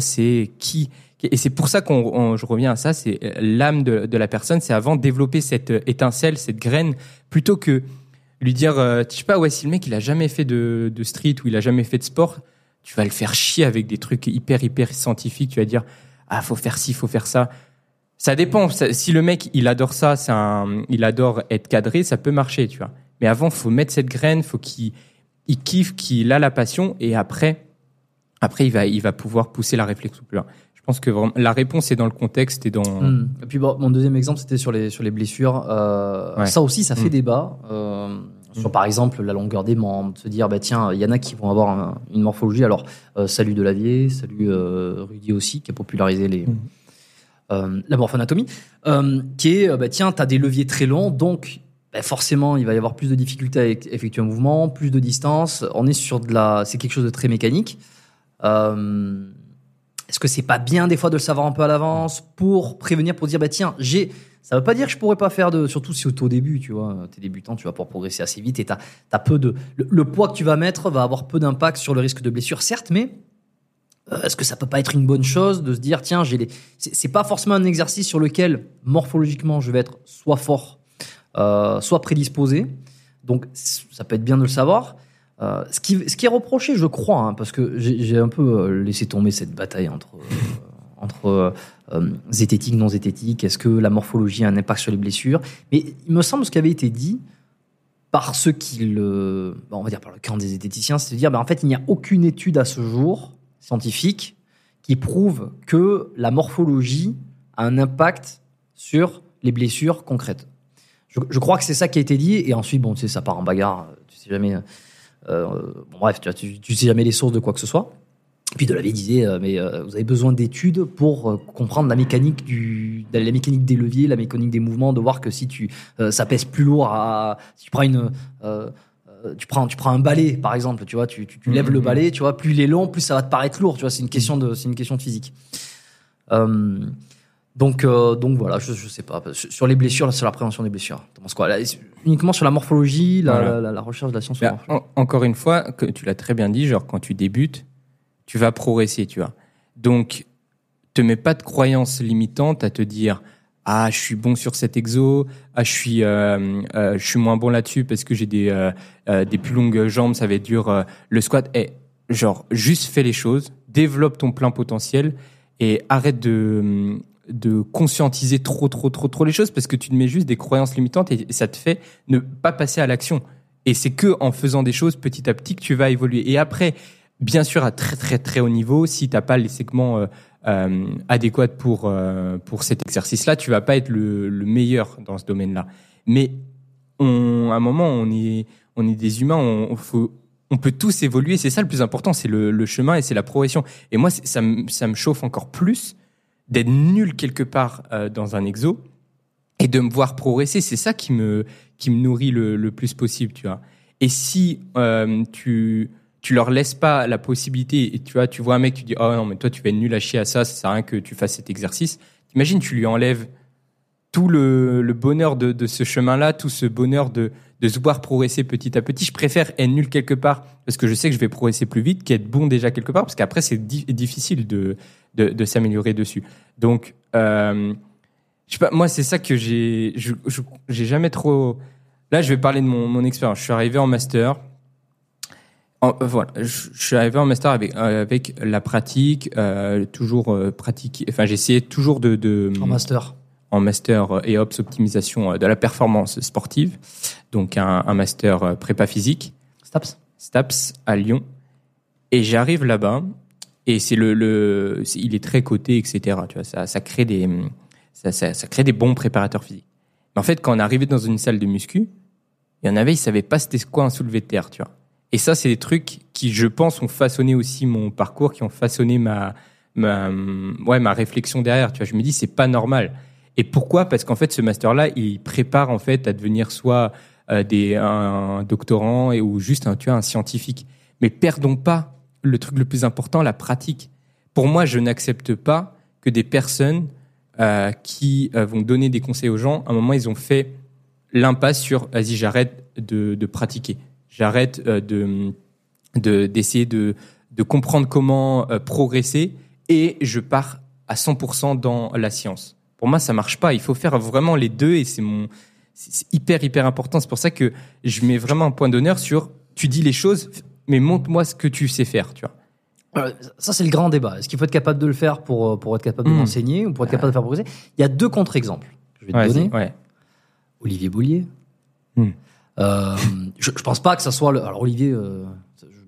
Tu c'est qui et c'est pour ça qu'on on- je reviens à ça, c'est euh, l'âme de, de la personne, c'est avant développer cette euh, étincelle, cette graine, plutôt que lui dire, euh, je sais pas, ouais, si le mec il a jamais fait de, de street ou il a jamais fait de sport, tu vas le faire chier avec des trucs hyper hyper scientifiques. Tu vas dire, ah faut faire ci, faut faire ça. Ça dépend. Si le mec il adore ça, il adore être cadré, ça peut marcher, tu vois. Mais avant, faut mettre cette graine, faut qu'il il kiffe, qu'il a la passion, et après, après, il va, il va pouvoir pousser la réflexion plus loin. Je pense que vraiment, la réponse est dans le contexte et dans. Hmm. Et puis bon, mon deuxième exemple, c'était sur les sur les blessures. Euh, Ouais. Ça aussi, ça fait Hmm. débat. Euh, sur par exemple la longueur des membres, de se dire bah tiens, il y en a qui vont avoir un- une morphologie. Alors euh, salut Delavier, salut euh, Rudy aussi qui a popularisé les la morphoanatomie, qui est bah tiens, t'as des leviers très longs, donc bah, forcément il va y avoir plus de difficultés à eff- effectuer un mouvement, plus de distance. On est sur de la, c'est quelque chose de très mécanique. Euh, est-ce que c'est pas bien des fois de le savoir un peu à l'avance pour prévenir, pour dire bah tiens, j'ai. Ça veut pas dire que je pourrais pas faire de. Surtout si au début, tu vois, t'es débutant, tu vas pouvoir progresser assez vite et t'as as peu de. Le, poids que tu vas mettre va avoir peu d'impact sur le risque de blessure, certes, mais euh, est-ce que ça peut pas être une bonne chose de se dire tiens, j'ai les. C'est pas forcément un exercice sur lequel morphologiquement je vais être soit fort, euh, soit prédisposé. Donc ça peut être bien de le savoir. Euh, ce, qui, est reproché, je crois, hein, parce que j'ai un peu euh, laissé tomber cette bataille entre, euh, entre zététique, non zététique, est-ce que la morphologie a un impact sur les blessures? Mais il me semble ce qui avait été dit par ceux qui le. bon, on va dire par le camp des zététiciens, c'est de dire ben, en fait, il n'y a aucune étude à ce jour scientifique qui prouve que la morphologie a un impact sur les blessures concrètes. Je, je crois que c'est ça qui a été dit, et ensuite, bon, tu sais, ça part en bagarre, tu sais jamais. Euh, bon, bref, tu, tu, tu sais jamais les sources de quoi que ce soit. Puis de la vie disait, euh, mais euh, vous avez besoin d'études pour euh, comprendre la mécanique du, la mécanique des leviers, la mécanique des mouvements, de voir que si tu, ça pèse plus lourd à, si tu prends une, tu prends, tu prends un balai par exemple, tu vois, tu, tu, tu lèves le Mhm. balai, tu vois, plus il est long, plus ça va te paraître lourd, tu vois, c'est une question de, c'est une question de physique. Donc, euh, donc voilà, je, je sais pas. Sur les blessures, là, sur la prévention des blessures, tu penses quoi? Là, Uniquement sur la morphologie, la, Voilà. la, la- la recherche de la science. Bah, en- encore une fois, que tu l'as très bien dit, genre quand tu débutes, tu vas progresser, tu vois. Donc, te mets pas de croyances limitantes à te dire ah je suis bon sur cet exo, ah je suis euh, euh, je suis moins bon là-dessus parce que j'ai des des plus longues jambes, ça va être dur le squat. Eh, genre juste fais les choses, développe ton plein potentiel et arrête de de conscientiser trop trop trop trop les choses parce que tu te mets juste des croyances limitantes et ça te fait ne pas passer à l'action. Et c'est que en faisant des choses petit à petit que tu vas évoluer. Et après, bien sûr, à très très très haut niveau, si t'as pas les segments euh, euh, adéquats pour euh, pour cet exercice-là, tu vas pas être le, le meilleur dans ce domaine-là. Mais on, à un moment, on est on est des humains, on, faut on peut tous évoluer. C'est ça le plus important, c'est le, le chemin et c'est la progression. Et moi, ça me ça me chauffe encore plus d'être nul quelque part euh, dans un exo et de me voir progresser. C'est ça qui me qui me nourrit le, le plus possible, tu vois. Et si euh, tu tu leur laisses pas la possibilité et tu vois tu vois un mec tu dis oh non mais toi tu vas être nul à chier à ça ça sert à rien que tu fasses cet exercice t'imagines tu lui enlèves tout le, le bonheur de, de ce chemin là tout ce bonheur de de se voir progresser petit à petit je préfère être nul quelque part parce que je sais que je vais progresser plus vite qu'être bon déjà quelque part parce qu'après c'est di- difficile de de, de s'améliorer dessus donc euh, je sais pas moi c'est ça que j'ai je- je- j'ai jamais trop là je vais parler de mon, mon expérience je suis arrivé en master en- euh, voilà, je, je suis arrivé en master avec euh, avec la pratique, euh, toujours euh, pratiquer. Enfin, essayé toujours de, de En master. en master et ops optimisation de la performance sportive, donc un, un master prépa physique, Staps. STAPS à Lyon. Et j'arrive là-bas et c'est le, le il est très coté, etc. Tu vois, ça, ça crée des ça, ça, ça crée des bons préparateurs physiques. Mais en fait, quand on arrivé dans une salle de muscu, il y en avait, ils savaient pas c'était quoi un soulevé de terre, tu vois. Et ça, c'est des trucs qui, je pense, ont façonné aussi mon parcours, qui ont façonné ma, ma, ouais, ma réflexion derrière. Tu vois, je me dis, c'est pas normal. Et pourquoi? Parce qu'en fait, ce master-là, il prépare en fait à devenir soit euh, des, un doctorant et, ou juste un, tu vois, un scientifique. Mais perdons pas le truc le plus important, la pratique. Pour moi, je n'accepte pas que des personnes euh, qui euh, vont donner des conseils aux gens, à un moment, ils ont fait l'impasse sur vas-y, j'arrête de, de pratiquer. J'arrête euh, de de- d'essayer de, de comprendre comment progresser et je pars à 100% dans la science. Pour moi, ça marche pas. Il faut faire vraiment les deux et c'est mon c'est hyper hyper important. C'est pour ça que je mets vraiment un point d'honneur sur tu dis les choses, mais montre-moi ce que tu sais faire. Tu vois. Euh, Ça, c'est le grand débat. Est-ce qu'il faut être capable de le faire pour, euh, pour être capable de Mm. l'enseigner ou pour être capable de faire progresser? Il y a deux contre-exemples. Je vais te Ouais, donner. ouais. Olivier Boulier, Mm. Euh, je, je pense pas que ça soit le. Alors Olivier, euh,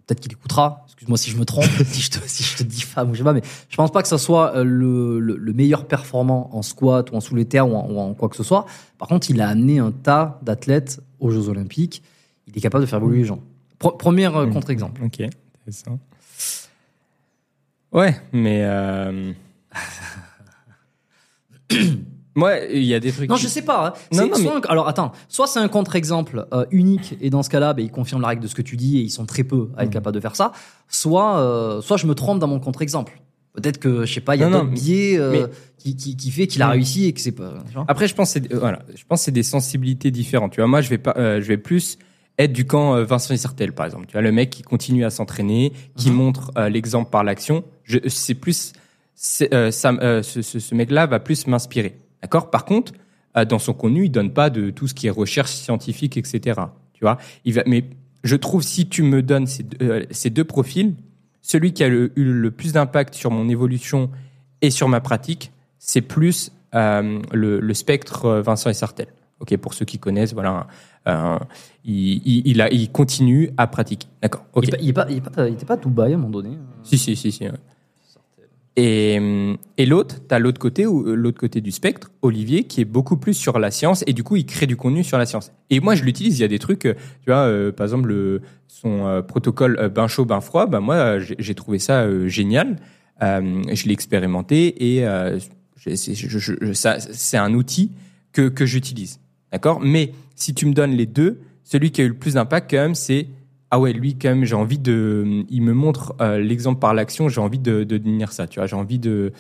peut-être qu'il écoutera. Excuse-moi si je me trompe, *laughs* si je te si je te diffame ou je sais pas, mais je pense pas que ça soit le, le, le meilleur performant en squat ou en terres ou en, ou en quoi que ce soit. Par contre, il a amené un tas d'athlètes aux Jeux Olympiques. Il est capable de faire évoluer les gens. Pro- premier euh, Mm. contre-exemple. Ok, intéressant. Ouais, mais. Euh... *coughs* Moi, il y a des trucs. Non, qui- je sais pas. hein. Non, non, soit un- alors attends, soit c'est un contre-exemple euh, unique et dans ce cas-là, ben, il confirme la règle de ce que tu dis et ils sont très peu à être Mhm. capables de faire ça. Soit, euh, soit je me trompe dans mon contre-exemple. Peut-être que je sais pas, il y a mais- biais euh, mais- qui, qui, qui fait qu'il a Mhm. réussi et que c'est pas. Après, je pense que c'est voilà, je pense que c'est des sensibilités différentes. Tu vois, moi, je vais pas, je vais plus être du camp euh, Vincent Isartel, par exemple. Tu vois, le mec qui continue à s'entraîner, qui Mhm. montre euh, l'exemple par l'action. Je, c'est plus, c'est, euh, ça, euh, ce, ce, ce mec-là va plus m'inspirer. D'accord? Par contre, euh, dans son contenu, il donne pas de tout ce qui est recherche scientifique, etc. Tu vois, il va, mais je trouve si tu me donnes ces deux, ces deux profils, celui qui a le- eu le plus d'impact sur mon évolution et sur ma pratique, c'est plus euh, le, le spectre Vincent et Sartel. Ok, pour ceux qui connaissent, voilà, euh, il, il, il a, il continue à pratiquer. D'accord. Il, est pas, il, à Dubaï à un moment donné. Si, si, si, si. ouais. Et, et l'autre, t'as l'autre côté, euh, l'autre côté du spectre, Olivier, qui est beaucoup plus sur la science, et du coup, il crée du contenu sur la science. Et moi, je l'utilise. Il y a des trucs, euh, tu vois, euh, par exemple, le, son euh, protocole euh, bain chaud, bain froid. Bah moi, euh, j'ai trouvé ça euh, génial. Euh, je l'ai expérimenté et euh, c'est un outil que que j'utilise. D'accord? Mais si tu me donnes les deux, celui qui a eu le plus d'impact, quand même, c'est ah ouais, lui quand même, j'ai envie de. Il me montre euh, l'exemple par l'action. J'ai envie de, de devenir ça. Tu vois, j'ai envie de.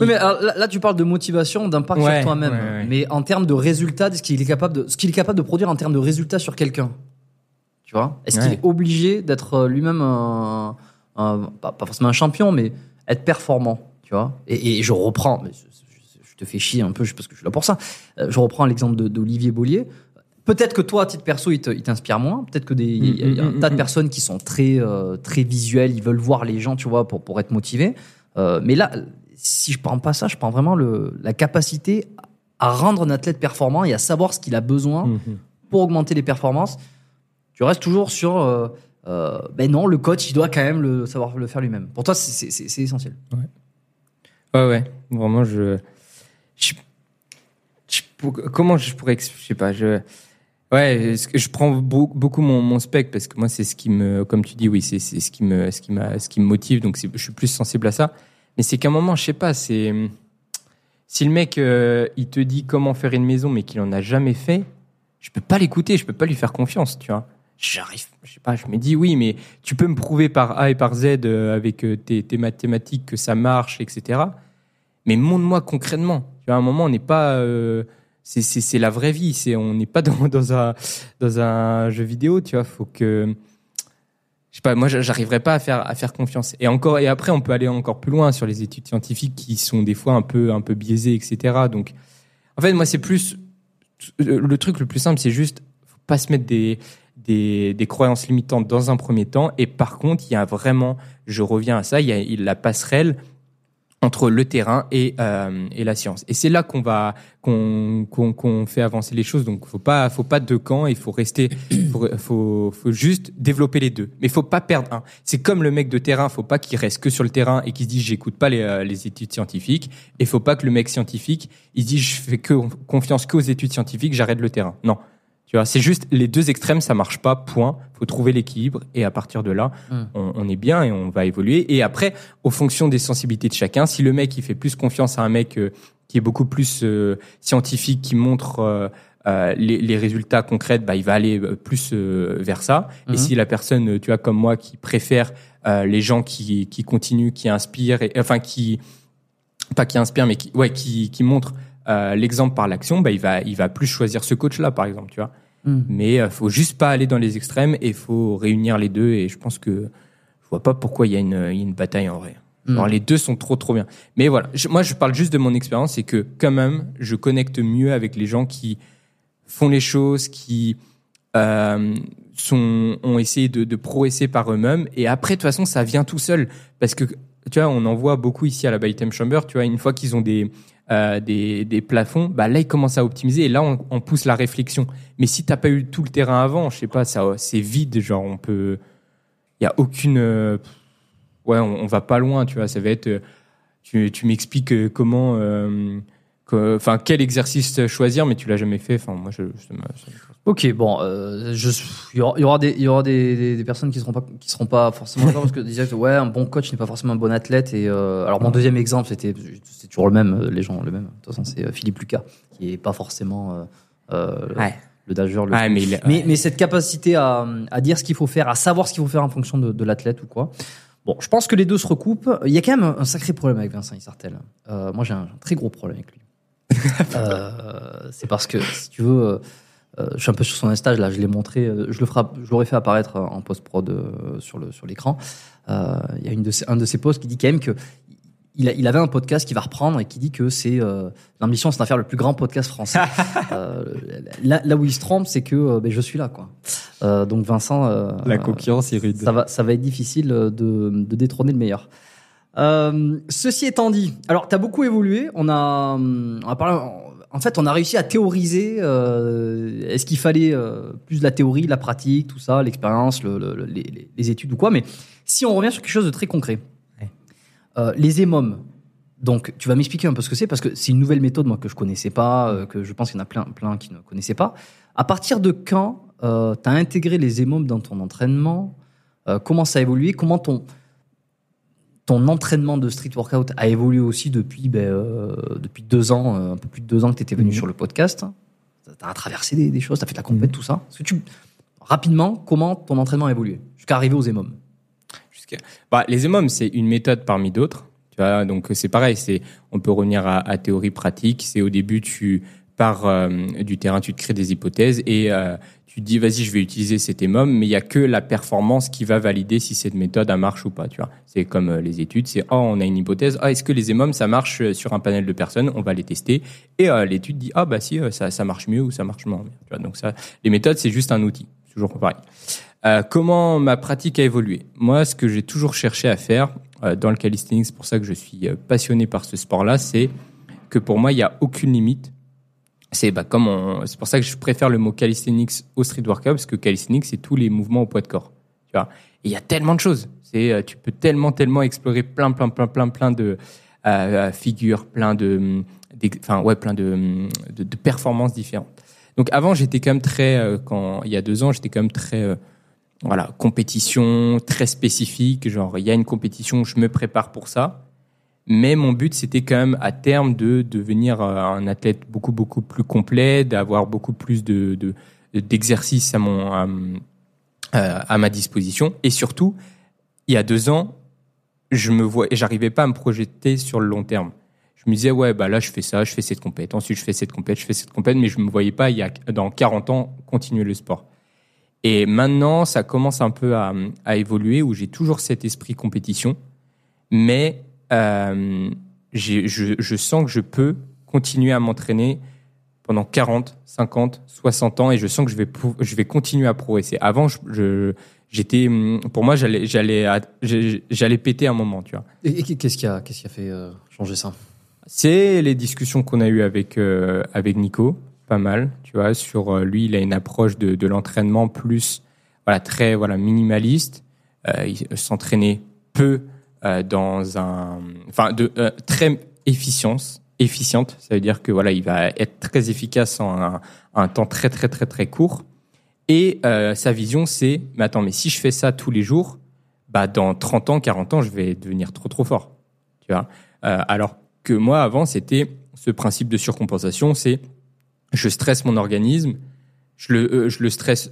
Oui, mais alors, là, là, tu parles de motivation, d'impact Ouais, sur toi-même. ouais, ouais. Mais en termes de résultats, ce qu'il est capable de, ce qu'il est capable de produire en termes de résultats sur quelqu'un. Tu vois? Est-ce qu'il est obligé d'être euh, lui-même un, un- pas, pas forcément un champion, mais être performant Tu vois? Et, et je reprends, mais je, je- je te fais chier un peu parce que je suis là pour ça. Euh, Je reprends l'exemple d'Olivier Bollier. Peut-être que toi, à titre perso, il t'inspire moins. Peut-être que des, y a- y a un Mm, mm, tas de mm. personnes qui sont très, euh, très visuelles. Ils veulent voir les gens, tu vois, pour, pour être motivés. Euh, mais là, si je prends pas ça, je prends vraiment le, la capacité à rendre un athlète performant et à savoir ce qu'il a besoin Mhm. pour augmenter les performances. Tu restes toujours sur, euh, ben non, le coach, il doit quand même le savoir le faire lui-même. Pour toi, c'est- essentiel. Ouais, ouais. Vraiment, je. Comment je pourrais. Je sais pas. Je. Ouais, je prends beau- beaucoup mon, mon spec parce que moi, c'est ce qui me. Comme tu dis, oui, c'est ce qui me, ce qui m'a, ce qui me motive. Donc, je suis plus sensible à ça. Mais c'est qu'à un moment, je sais pas, c'est. Si le mec, euh, il te dit comment faire une maison, mais qu'il en a jamais fait, je peux pas l'écouter, je peux pas lui faire confiance, tu vois. J'arrive, je sais pas, je me dis oui, mais tu peux me prouver par A et par Z euh, avec euh, tes, tes mathématiques que ça marche, etc. Mais montre-moi concrètement. Tu vois, à un moment, on n'est pas. euh, c'est- la vraie vie. C'est on n'est pas dans, *laughs* dans un dans un jeu vidéo. Tu vois, faut que. Je sais pas. Moi, j'arriverai pas à faire à faire confiance. Et encore et après, on peut aller encore plus loin sur les études scientifiques qui sont des fois un peu un peu biaisées, etc. Donc, en fait, moi, c'est plus le truc le plus simple, c'est juste faut pas se mettre des des, des croyances limitantes dans un premier temps. Et par contre, il y a vraiment, je reviens à ça, il y a la passerelle entre le terrain et, euh, et la science. Et c'est là qu'on va qu'on qu'on fait avancer les choses. Donc faut pas faut pas deux camps. Il faut rester *coughs* faut, faut faut juste développer les deux. Mais faut pas perdre un. C'est comme le mec de terrain. Faut pas qu'il reste que sur le terrain et qu'il se dise j'écoute pas les, euh, les études scientifiques. Et faut pas que le mec scientifique il se dise je fais que confiance qu'aux études scientifiques. J'arrête le terrain. Non. Tu vois, c'est juste les deux extrêmes, ça marche pas. Point. Faut trouver l'équilibre et à partir de là, Mm. on, on est bien et on va évoluer. Et après, aux fonctions des sensibilités de chacun, si le mec il fait plus confiance à un mec euh, qui est beaucoup plus euh, scientifique, qui montre euh, euh, les, les résultats concrets, bah il va aller plus euh, vers ça. Et si la personne, tu vois, comme moi, qui préfère euh, les gens qui qui continuent, qui inspirent, et, enfin qui pas qui inspirent, mais qui ouais qui qui montrent l'exemple par l'action, bah il va il va plus choisir ce coach là, par exemple, tu vois. Mm. Mais euh, faut juste pas aller dans les extrêmes et faut réunir les deux. Et je pense que je vois pas pourquoi il y a une, il y a une bataille en vrai. Mm. Alors les deux sont trop trop bien. Mais voilà, je- moi je parle juste de mon expérience, c'est que quand même je connecte mieux avec les gens qui font les choses, qui euh, sont ont essayé de, de progresser par eux-mêmes. Et après de toute façon ça vient tout seul parce que tu vois, on en voit beaucoup ici à la Time Chamber. Tu vois, une fois qu'ils ont des euh, des, des, plafonds, bah là ils commencent à optimiser et là on, on pousse la réflexion. Mais si t'as pas eu tout le terrain avant, je sais pas, ça c'est vide, genre on peut, il a aucune, euh, ouais, on, on, va pas loin, tu vois. Ça va être, euh, tu, tu m'expliques comment, enfin quel exercice choisir, mais tu l'as jamais fait. Enfin moi je, je Ok, bon, euh, je, il y aura, des, il y aura des, des, personnes qui seront pas, qui seront pas forcément d'accord parce que disaient que ouais, un bon coach n'est pas forcément un bon athlète. Et euh, alors mon deuxième exemple, c'était, c'est toujours le même, euh, les gens le même. De toute façon, c'est Philippe Lucas qui est pas forcément euh, ouais. le dageur. Le ouais, mais, mais, mais, cette capacité à, à dire ce qu'il faut faire, à savoir ce qu'il faut faire en fonction de, de l'athlète ou quoi. Bon, je pense que les deux se recoupent. Il y a quand même un sacré problème avec Vincent Isartel. Euh, moi, j'ai un, un, très gros problème avec lui. C'est parce que si tu veux euh, je suis un peu sur son instage là, je l'ai montré, euh, je le ferai, je l'aurais fait apparaître en post prod euh, sur le sur l'écran. Il y a une de ses, un de ses posts qui dit quand même que il, a, il, avait un podcast qui va reprendre et qui dit que c'est euh, l'ambition, c'est d'en faire le plus grand podcast français. *laughs* euh, là, là, où il se trompe, c'est que euh, ben, je suis là, quoi. Euh, donc Vincent, la concurrence est rude. Ça va, ça va être difficile de, de détrôner le meilleur. Ceci étant dit, alors tu as beaucoup évolué. On a, on a parlé, en fait, on a réussi à théoriser. Euh, Est-ce qu'il fallait euh, plus de la théorie, la pratique, tout ça, l'expérience, le, le, les, les, études ou quoi Mais si on revient sur quelque chose de très concret, ouais. euh, les émomes. Donc, tu vas m'expliquer un peu ce que c'est parce que c'est une nouvelle méthode moi que je connaissais pas, euh, que je pense qu'il y en a plein, plein qui ne connaissaient pas. À partir de quand euh, tu as intégré les émomes dans ton entraînement? Euh, Comment ça a évolué? Comment ton ton entraînement de street workout a évolué aussi depuis, ben, euh, depuis deux ans, euh, un peu plus de deux ans que tu étais venu mmh. sur le podcast. Tu as traversé des, des choses, tu as fait de la compète, mmh. tout ça. Est-ce que tu, rapidement, comment ton entraînement a évolué jusqu'à arriver aux EMOM Jusqu'à, bah, Les EMOM, c'est une méthode parmi d'autres. Tu vois, donc c'est pareil, c'est, on peut revenir à, à théorie pratique. C'est au début, tu pars euh, du terrain, tu te crées des hypothèses et euh, tu te dis vas-y je vais utiliser cet EMOM mais il y a que la performance qui va valider si cette méthode marche ou pas tu vois. C'est comme euh, les études c'est oh on a une hypothèse ah est-ce que les EMOM ça marche euh, sur un panel de personnes? On va les tester. Et euh, l'étude dit ah bah si ça, ça marche mieux ou ça marche moins tu vois. Donc ça les méthodes c'est juste un outil. Toujours pareil. Comment ma pratique a évolué? Moi ce que j'ai toujours cherché à faire dans le calisthenics c'est pour ça que je suis passionné par ce sport là c'est que pour moi il y a aucune limite c'est bah, comme c'est pour ça que je préfère le mot calisthenics au street workout parce que calisthenics c'est tous les mouvements au poids de corps tu vois. Il y a tellement de choses. C'est euh, tu peux tellement tellement explorer plein plein plein plein plein de euh, euh figures plein de enfin ouais plein de, de, de performances différentes. Donc avant j'étais quand même très euh, quand il y a deux ans j'étais quand même très euh, voilà compétition très spécifique. Genre il y a une compétition je me prépare pour ça mais mon but, c'était quand même à terme de devenir euh, un athlète beaucoup beaucoup plus complet, d'avoir beaucoup plus de d'exercices à mon à, euh, à, ma disposition. Et surtout, il y a deux ans, je me vois j'arrivais pas à me projeter sur le long terme. Je me disais ouais bah là je fais ça, je fais cette compète, ensuite je fais cette compète, je fais cette compète, mais je me voyais pas il y a dans 40 ans continuer le sport. Et maintenant, ça commence un peu à, à évoluer où j'ai toujours cet esprit compétition, mais euh, je, je sens que je peux continuer à m'entraîner pendant 40, 50, 60 ans et je sens que je vais, je vais continuer à progresser. Avant, je, j'étais, pour moi, j'allais, j'allais, j'allais péter un moment, tu vois. Et, qu'est-ce qui a, qu'est-ce qui a fait euh, changer ça? C'est les discussions qu'on a eues avec euh, avec Nico, pas mal, tu vois. Sur lui, il a une approche de, de l'entraînement plus, voilà, très, voilà, minimaliste. Euh, il s'entraînait peu dans un, enfin, de euh, très efficience, efficiente. Ça veut dire que voilà, il va être très efficace en un, un temps très très très très court. Et euh, sa vision, c'est, mais attends, mais si je fais ça tous les jours, bah dans 30 ans, 40 ans, je vais devenir trop trop fort. Tu vois? Euh, alors que moi, avant, c'était ce principe de surcompensation, c'est je stresse mon organisme, je le, euh, je le stresse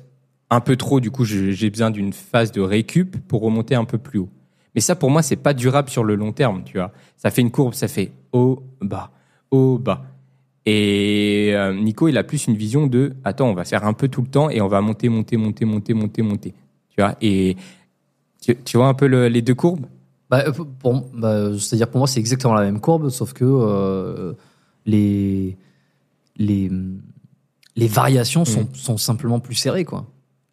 un peu trop, du coup, j'ai besoin d'une phase de récup pour remonter un peu plus haut. Mais ça, pour moi, c'est pas durable sur le long terme, tu vois. Ça fait une courbe, ça fait haut, bas, haut, bas. Et euh, Nico, il a plus une vision de, attends, on va faire un peu tout le temps et on va monter, monter, monter, monter, monter, monter. Tu vois. Et tu, tu vois un peu le, les deux courbes? Bah, pour, bah, C'est-à-dire pour moi, c'est exactement la même courbe, sauf que euh, les, les, les variations sont, mmh. sont simplement plus serrées, quoi.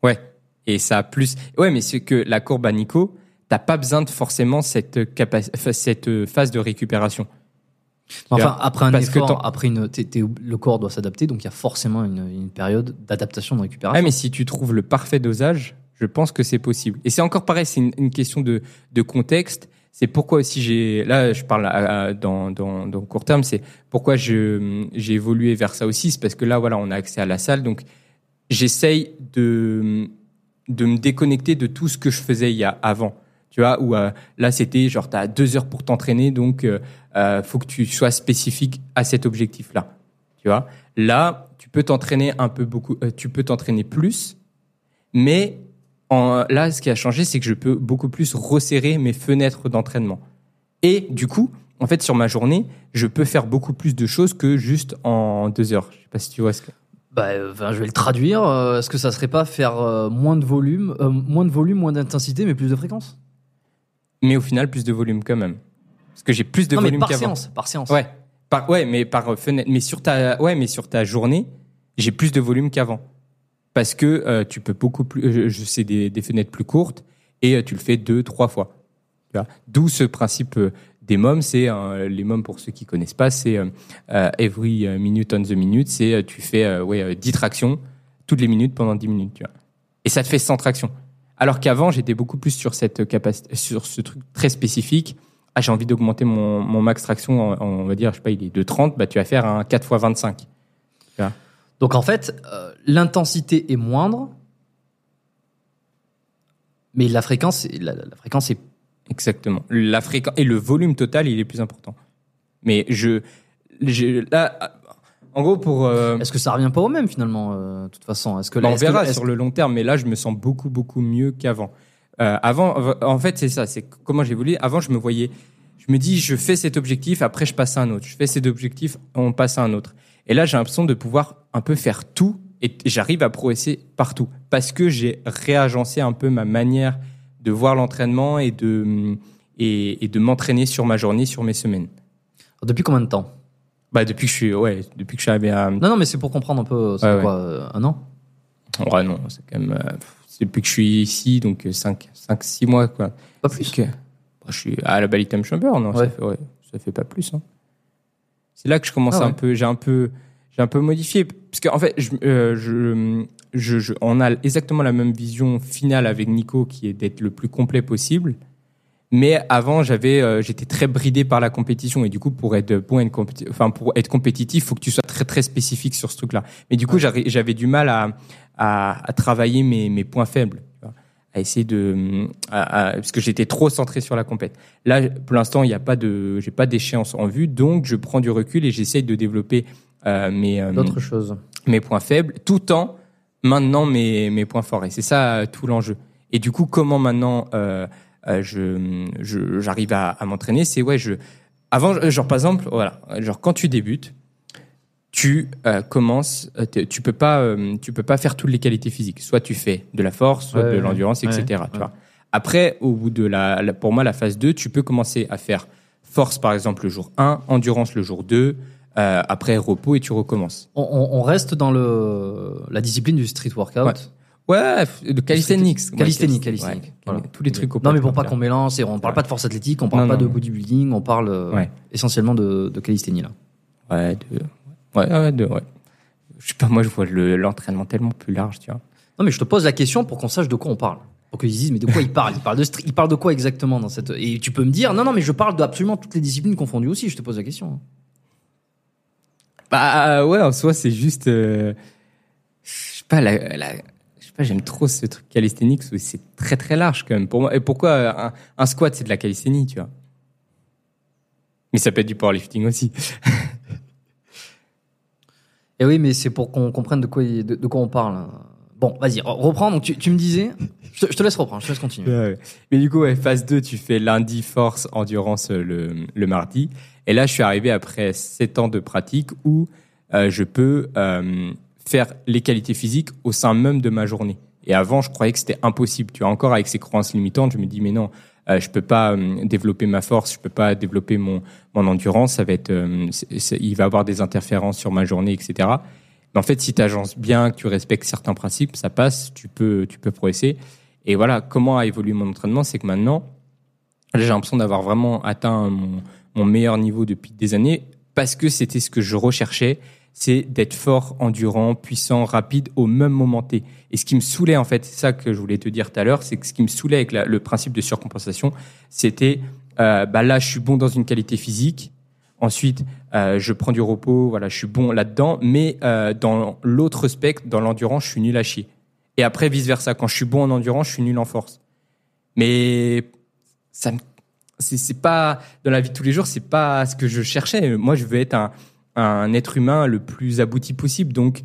Ouais. Et ça a plus. Ouais, mais c'est que la courbe à Nico, t'as pas besoin de forcément cette, cette phase de récupération. Enfin, après un Parce effort, après une, t'es- le corps doit s'adapter, donc il y a forcément une, une période d'adaptation, de récupération. Mais si tu trouves le parfait dosage, je pense que c'est possible. Et c'est encore pareil, c'est une, une question de, de contexte. C'est pourquoi aussi j'ai, là, je parle à- à- dans, dans, dans court terme, c'est pourquoi je, j'ai évolué vers ça aussi. C'est parce que là, voilà, on a accès à la salle. Donc, j'essaye de, de me déconnecter de tout ce que je faisais il y a avant. Tu vois, où euh, là, c'était genre, tu as deux heures pour t'entraîner, donc euh, euh, faut que tu sois spécifique à cet objectif-là. Tu vois, là, tu peux t'entraîner un peu beaucoup, euh, tu peux t'entraîner plus, mais en, là, ce qui a changé, c'est que je peux beaucoup plus resserrer mes fenêtres d'entraînement. Et du coup, en fait, sur ma journée, je peux faire beaucoup plus de choses que juste en deux heures. Je sais pas si tu vois ce que. Bah, enfin, je vais le traduire. Est-ce que ça serait pas faire moins de volume, moins de volume, moins d'intensité, mais plus de fréquence? Mais au final, plus de volume quand même. Parce que j'ai plus de Non, mais volume par séance, par séance. Ouais. Par, ouais, mais par euh, fenêtre. Mais sur ta, ouais, mais sur ta journée, j'ai plus de volume qu'avant. Parce que euh, tu peux beaucoup plus. euh, Je, sais des, des fenêtres plus courtes et euh, tu le fais deux, trois fois. Tu vois? D'où ce principe des mômes. C'est les mômes pour ceux qui connaissent pas. C'est every minute on the minute. C'est tu fais ouais euh, 10 tractions toutes les minutes pendant 10 minutes. Tu vois? Et ça te fait 100 tractions. Alors qu'avant, j'étais beaucoup plus sur cette capacité, sur ce truc très spécifique. Ah, j'ai envie d'augmenter mon, mon max traction, en- en- on va dire, je sais pas, il est de 30, bah, tu vas faire un 4 x 25. Donc en fait, euh, l'intensité est moindre, mais la fréquence, la fréquence est. Exactement. La fréquence et le volume total, il est plus important. Mais je, je là, en gros, pour, euh, Est-ce que ça revient pas au même finalement, euh, de toute façon? Est-ce que bah, là, on est-ce que- verra sur le long terme, mais là, je me sens beaucoup, beaucoup mieux qu'avant. Euh, avant, en fait, c'est ça, c'est comment j'ai évolué. Avant, je me voyais, je me dis, je fais cet objectif, après, je passe à un autre. Je fais cet objectif, on passe à un autre. Et là, j'ai l'impression de pouvoir un peu faire tout et j'arrive à progresser partout parce que j'ai réagencé un peu ma manière de voir l'entraînement et de, et, et de m'entraîner sur ma journée, sur mes semaines. Depuis combien de temps? Bah, depuis que je suis, ouais, depuis que je suis arrivé à, Non, non, mais c'est pour comprendre un peu. C'est Ouais, quoi euh, Un an? Ouais, non, c'est quand même, euh, c'est depuis que je suis ici, donc 5, 5, 6 mois, quoi. Pas plus. Que- bah, je suis à la Balitam Chamber, non, ça, fait, ça fait pas plus. hein. C'est là que je commence Ah un peu, j'ai un peu, j'ai un peu modifié, parce qu'en fait, je, euh, je, je, je- on a exactement la même vision finale avec Nico, qui est d'être le plus complet possible. Mais avant, j'avais, euh, j'étais très bridé par la compétition et du coup, pour être bon, enfin pour être compétitif, faut que tu sois très très spécifique sur ce truc-là. Mais du coup, j'avais du mal à, à, à travailler mes, mes points faibles, tu vois, à essayer de, à- à- parce que j'étais trop centré sur la compète. Là, pour l'instant, il n'y a pas de, j'ai pas d'échéance en vue, donc je prends du recul et j'essaye de développer euh, mes, euh, D'autres choses. mes points faibles, tout en maintenant mes, mes points forts. Et c'est ça euh, tout l'enjeu. Et du coup, comment maintenant euh, euh, je, je- j'arrive à, à m'entraîner C'est ouais, je avant, euh, genre par exemple, voilà, genre quand tu débutes, tu euh, commences, tu peux pas, euh, tu peux pas faire toutes les qualités physiques. Soit tu fais de la force, soit Ouais, de ouais, l'endurance, ouais, etc. ouais. Tu vois. Après, au bout de la, la- pour moi, la phase 2, tu peux commencer à faire force par exemple le jour 1, endurance le jour 2, euh, après repos et tu recommences. On, on- on reste dans le, la discipline du street workout. Ouais. De calisthenics. Calisthenics, calisthenics. ouais. Voilà. Tous les trucs au Non, mais pour pas qu'on mélange, et on parle pas de force athlétique, on parle Non, pas non, de bodybuilding, on parle euh, Ouais. essentiellement de, de calisthénie là. Ouais, de, ouais, ouais, de, ouais. Je sais pas, moi, je vois le- l'entraînement tellement plus large, tu vois. Non, mais je te pose la question pour qu'on sache de quoi on parle. Pour qu'ils se disent, mais de quoi il parle Il parle de street- il parle de quoi exactement dans cette Et tu peux me dire, non, non, mais je parle d'absolument toutes les disciplines confondues aussi. Je te pose la question. Bah, ouais, en soi, c'est juste, euh, je sais pas, la, la- j'aime trop ce truc calisthenics où c'est très très large quand même. Pour moi, et pourquoi euh, un, un squat, c'est de la calisthénie, tu vois? Mais ça peut être du powerlifting aussi. Et Eh oui, mais c'est pour qu'on comprenne de quoi, de, de quoi on parle. Bon, vas-y, re- reprends. Donc, tu, tu me disais, je te, je te laisse reprendre, je te laisse continuer. Ouais, ouais. Mais du coup, ouais, phase 2, tu fais lundi, force, endurance euh, le, le mardi. Et là, je suis arrivé après 7 ans de pratique où euh, je peux euh, faire les qualités physiques au sein même de ma journée. Et avant, je croyais que c'était impossible. Tu vois, encore avec ces croyances limitantes, je me dis, mais non, euh, je peux pas euh, développer ma force, je peux pas développer mon, mon endurance. Ça va être, euh, il va avoir des interférences sur ma journée, etc. Mais en fait, si tu agences bien, que tu respectes certains principes, ça passe, tu peux, tu peux progresser. Et voilà, comment a évolué mon entraînement, c'est que maintenant, j'ai l'impression d'avoir vraiment atteint mon, mon meilleur niveau depuis des années parce que c'était ce que je recherchais, c'est d'être fort, endurant, puissant, rapide au même moment T. Et ce qui me saoulait, en fait, c'est ça que je voulais te dire tout à l'heure, c'est que ce qui me saoulait avec le principe de surcompensation, c'était, euh, bah là, je suis bon dans une qualité physique. Ensuite, euh, je prends du repos, voilà, je suis bon là-dedans, mais euh, dans l'autre spectre, dans l'endurance, je suis nul à chier. Et après, vice versa, quand je suis bon en endurance, je suis nul en force. Mais ça me c'est pas dans la vie de tous les jours, c'est pas ce que je cherchais. Moi, je veux être un, un être humain le plus abouti possible. Donc,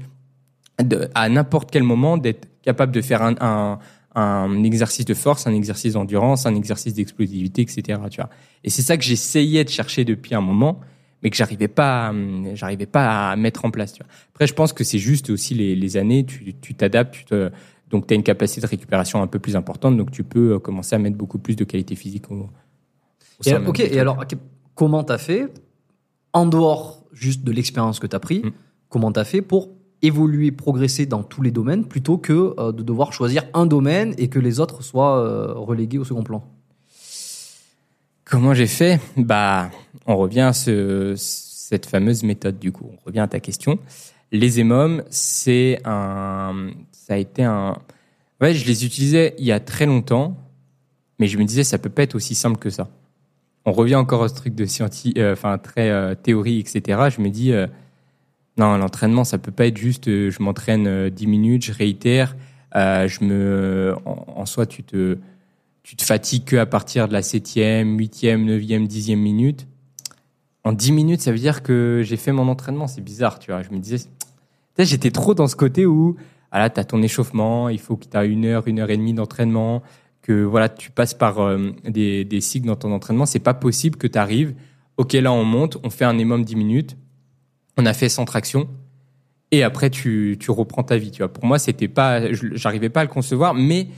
de- à n'importe quel moment, d'être capable de faire un, un, un exercice de force, un exercice d'endurance, un exercice d'explosivité, etc. Tu vois. Et c'est ça que j'essayais de chercher depuis un moment, mais que j'arrivais pas, à- j'arrivais pas à mettre en place. Tu vois. Après, je pense que c'est juste aussi les, les années. Tu tu t'adaptes, tu te, donc tu as une capacité de récupération un peu plus importante, donc tu peux euh, commencer à mettre beaucoup plus de qualité physique au, au Et, ok, et alors, comment t'as fait, en dehors juste de l'expérience que t'as pris, Mm. comment t'as fait pour évoluer, progresser dans tous les domaines plutôt que euh, de devoir choisir un domaine et que les autres soient euh, relégués au second plan? Comment j'ai fait? Bah, on revient à ce, cette fameuse méthode du coup. On revient à ta question. Les émums, c'est un, ça a été un. Ouais, je les utilisais il y a très longtemps, mais je me disais ça peut pas être aussi simple que ça. On revient encore ce truc de scienti, euh, enfin très euh, théorie, etc. Je me dis euh, non, l'entraînement ça peut pas être juste. je m'entraîne euh, 10 minutes, je réitère. je me, en, soi, tu te tu te fatigues que à partir de la septième, huitième, neuvième, dixième minute. En dix minutes, ça veut dire que j'ai fait mon entraînement. C'est bizarre, tu vois. Je me disais, j'étais trop dans ce côté où, ah là, t'as ton échauffement, il faut que tu as une heure, une heure et demie d'entraînement, que voilà, tu passes par euh, des, des cycles dans ton entraînement. C'est pas possible que tu arrives. Ok, là, on monte, on fait un minimum 10 minutes. On a fait 100 tractions. Et après, tu, tu reprends ta vie, tu vois. Pour moi, c'était pas, j'arrivais pas à le concevoir, mais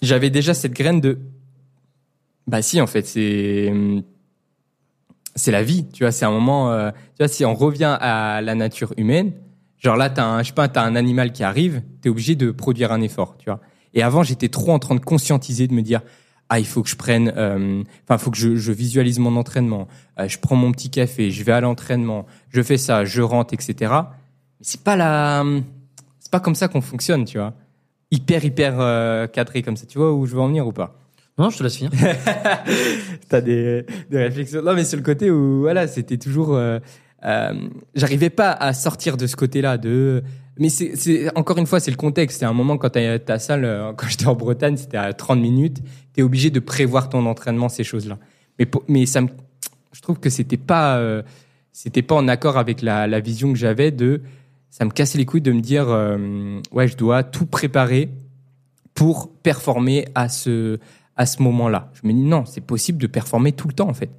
j'avais déjà cette graine de bah si en fait c'est c'est la vie tu vois c'est un moment euh, tu vois si on revient à la nature humaine genre là t'as un je sais pas t'as un animal qui arrive t'es obligé de produire un effort tu vois et avant j'étais trop en train de conscientiser de me dire ah il faut que je prenne euh, enfin faut que je, je visualise mon entraînement Euh, je prends mon petit café je vais à l'entraînement je fais ça je rentre etc mais c'est pas la c'est pas comme ça qu'on fonctionne tu vois hyper hyper euh, cadré comme ça tu vois où je veux en venir ou pas? Non, je te laisse finir. *laughs* T'as des, des réflexions. Non, mais sur le côté où, voilà, c'était toujours. euh, euh, J'arrivais pas à sortir de ce côté-là. De... Mais c'est encore une fois, c'est le contexte. C'est un moment quand t'as ta salle, euh, quand j'étais en Bretagne, c'était à 30 minutes. T'es obligé de prévoir ton entraînement, ces choses-là. Mais, mais ça me, je trouve que c'était pas, euh, c'était pas en accord avec la, la vision que j'avais de. Ça me cassait les couilles de me dire, euh, ouais, je dois tout préparer pour performer à ce à ce moment-là. Je me dis non, c'est possible de performer tout le temps en fait.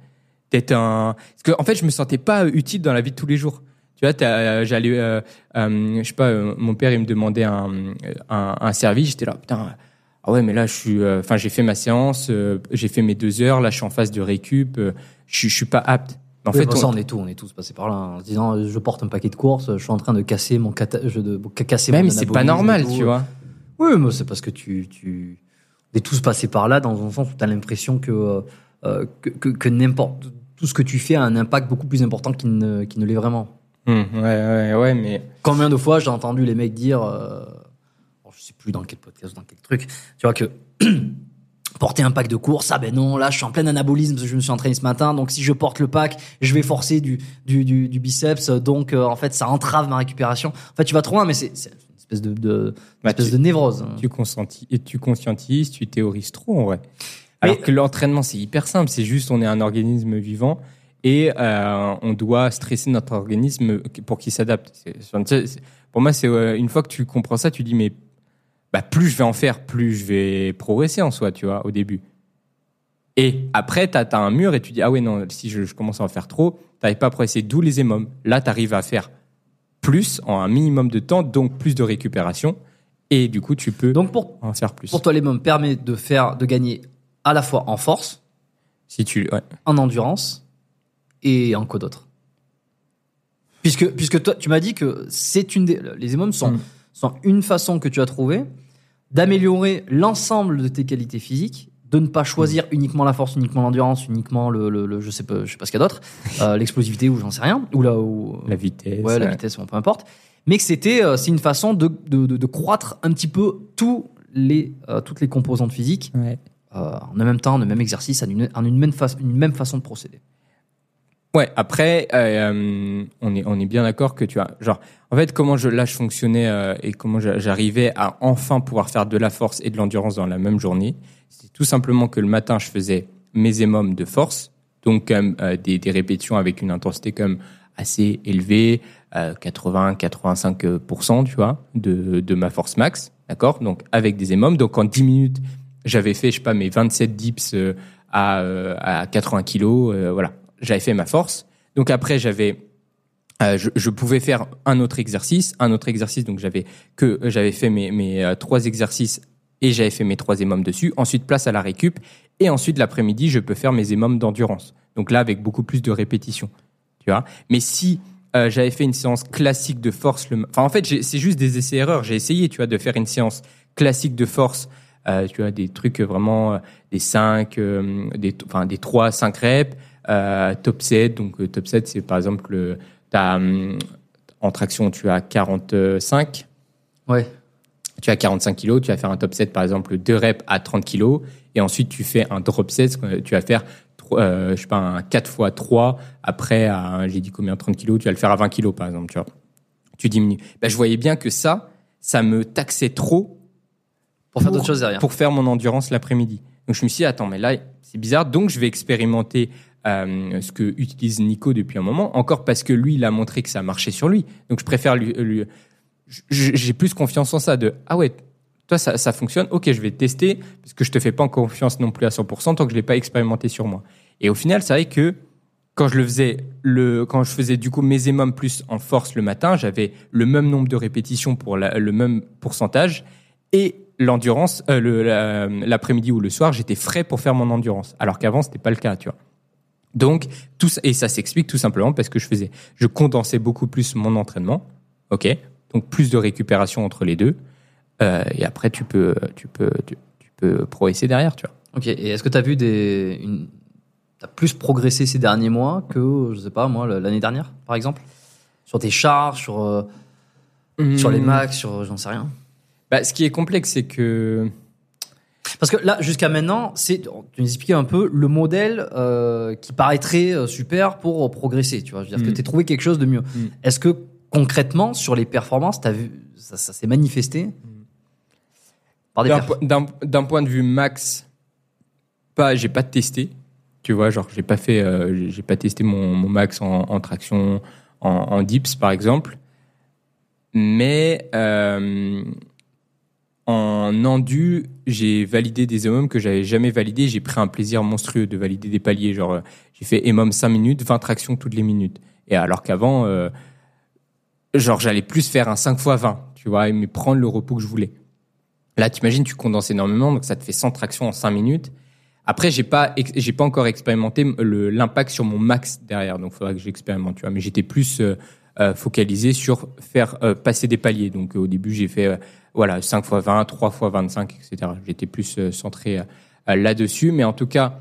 D'être un parce que en fait, je me sentais pas utile dans la vie de tous les jours. Tu vois, t'as- j'allais euh, euh, je sais pas euh, mon père il me demandait un un, un service, j'étais là putain ah ouais, mais là je suis euh, enfin j'ai fait ma séance, euh, j'ai fait mes deux heures, là je suis en phase de récup, euh, je suis je suis pas apte. En Oui, fait, on- ça, on est tous, on est tous passés par là, hein, en se disant, euh, je porte un paquet de courses, je suis en train de casser mon cata- je de ca- casser même c'est pas normal, tu vois. Oui, mais c'est parce que tu, tu, on est tous passés par là dans un sens où tu as l'impression que, euh, que, que, que n'importe, tout ce que tu fais a un impact beaucoup plus important qu'il ne, qu'il ne l'est vraiment. Hum, ouais ouais ouais, mais Combien de fois j'ai entendu les mecs dire, euh, bon, je sais plus dans quel podcast ou dans quel truc, tu vois que *clears throat* porter un pack de course, ah ben non, là je suis en plein anabolisme parce que je me suis entraîné ce matin, donc si je porte le pack, je vais forcer du, du, du, du biceps, donc euh, en fait ça entrave ma récupération. En fait tu vas trop loin, mais c'est c'est une espèce de, de, Bah, espèce tu- de névrose. tu consenti et tu conscientises, tu théorises trop en vrai. Alors Mais- que l'entraînement c'est hyper simple, c'est juste on est un organisme vivant et euh, on doit stresser notre organisme pour qu'il s'adapte. Pour moi, c'est euh, une fois que tu comprends ça, tu dis mais bah, plus je vais en faire, plus je vais progresser en soi, tu vois, au début. Et après, tu as, un mur et tu dis ah ouais non, si je, je commence à en faire trop, t'arrives pas à progresser. D'où les émums. Là, tu arrives à faire plus en un minimum de temps, donc plus de récupération. Et du coup, tu peux Donc pour, en faire plus. pour toi les mômes permet de faire, de gagner à la fois en force, Si tu, ouais. en endurance et en quoi d'autre puisque, puisque toi, tu m'as dit que c'est une des, les émums sont, Mm. sont une façon que tu as trouvé d'améliorer l'ensemble de tes qualités physiques, de ne pas choisir uniquement la force, uniquement l'endurance, uniquement le, le, le- je sais pas, je sais pas ce qu'il y a d'autre, *laughs* euh, l'explosivité ou j'en sais rien, ou là où La vitesse. ouais, la vitesse, bon, peu importe, mais que c'était euh, c'est une façon de, de, de, de croître un petit peu tous les euh, toutes les composantes physiques ouais. en même temps, le même exercice, en une, en une même fa- une même façon de procéder. Ouais, après, euh, euh, on est on est bien d'accord que tu as genre en fait comment je là je fonctionnais euh, et comment j'a- j'arrivais à enfin pouvoir faire de la force et de l'endurance dans la même journée, c'est tout simplement que le matin je faisais mes émums de force, donc même euh, des, des répétitions avec une intensité même assez élevée, euh, 80-85%, tu vois, de, de ma force max, d'accord? Donc avec des émums, donc en 10 minutes, j'avais fait, je sais pas, mes 27 dips euh, à, euh, à 80 kilos, euh, voilà, j'avais fait ma force. Donc après, j'avais euh, je, je pouvais faire un autre exercice, un autre exercice. Donc j'avais que j'avais fait mes, mes euh, trois exercices et j'avais fait mes trois émums dessus. Ensuite place à la récup et ensuite l'après-midi je peux faire mes émums d'endurance. Donc là avec beaucoup plus de répétitions, tu vois? Mais si euh, j'avais fait une séance classique de force, le... enfin en fait c'est juste des essais erreurs. J'ai essayé, tu vois, de faire une séance classique de force. Euh, tu vois des trucs vraiment euh, des 5 euh, des enfin des 3 5 reps euh, top 7 donc euh, top 7 c'est par exemple le T'as, hum, en traction, tu as 45. Ouais. Tu as 45 kilos. Tu vas faire un top 7, par exemple, 2 reps à 30 kilos. Et ensuite, tu fais un drop set. Tu vas faire, euh, je sais pas, un 4 fois 3. Après, j'ai dit combien, 30 kilos. Tu vas le faire à 20 kilos, par exemple, tu vois. Tu diminues. Ben, je voyais bien que ça, ça me taxait trop Pour faire d'autres choses derrière. pour faire mon endurance l'après-midi. Donc je me suis dit, attends, mais là, c'est bizarre. Donc je vais expérimenter euh, ce que utilise Nico depuis un moment, encore parce que lui, il a montré que ça marchait sur lui. Donc je préfère lui... j'ai plus confiance en ça de, ah ouais, toi, ça, fonctionne, ok, je vais tester, parce que je te fais pas confiance non plus à 100% tant que je l'ai pas expérimenté sur moi. Et au final, c'est vrai que quand je le faisais, quand je faisais du coup mes émums plus en force le matin, j'avais le même nombre de répétitions pour le même pourcentage et l'endurance, euh, l'après-midi ou le soir, j'étais frais pour faire mon endurance. Alors qu'avant, c'était pas le cas, tu vois. Donc, tout ça, et ça s'explique tout simplement parce que je faisais, je condensais beaucoup plus mon entraînement, ok? Donc plus de récupération entre les deux, Euh, et après tu peux, tu peux, tu, tu peux progresser derrière, tu vois. Ok, et est-ce que tu as vu des. Une... As plus progressé ces derniers mois que, je sais pas, moi, l'année dernière, par exemple? Sur tes charges, sur, euh, sur les Hmm. max, sur. J'en sais rien. Bah, ce qui est complexe, c'est que Parce que là, jusqu'à maintenant, c'est, tu nous expliquais un peu le modèle euh, qui paraîtrait euh, super pour euh, progresser. Tu vois, je veux dire Mm. que tu as trouvé quelque chose de mieux. Mm. Est-ce que concrètement, sur les performances, t'as vu, ça, ça s'est manifesté par des D'un point de vue max, pas, j'ai pas testé. Tu vois, genre, j'ai pas fait, euh, j'ai- j'ai pas testé mon, mon max en, en traction, en, en dips, par exemple. Mais euh, en endu, j'ai validé des EMOM que j'avais jamais validé. J'ai pris un plaisir monstrueux de valider des paliers. Genre, euh, j'ai fait EMOM 5 minutes, 20 tractions toutes les minutes. Et alors qu'avant, euh, genre, j'allais plus faire un 5 x 20, tu vois, mais prendre le repos que je voulais. Là, t'imagines, tu condenses énormément, donc ça te fait 100 tractions en 5 minutes. Après, j'ai pas, j'ai pas encore expérimenté l'impact sur mon max derrière, donc faudra que j'expérimente, tu vois. Mais j'étais plus euh, euh, focalisé sur faire euh, passer des paliers. Donc euh, au début, j'ai fait euh, voilà 5 x 20, 3 x 25, etc. J'étais plus euh, centré là-dessus, mais en tout cas,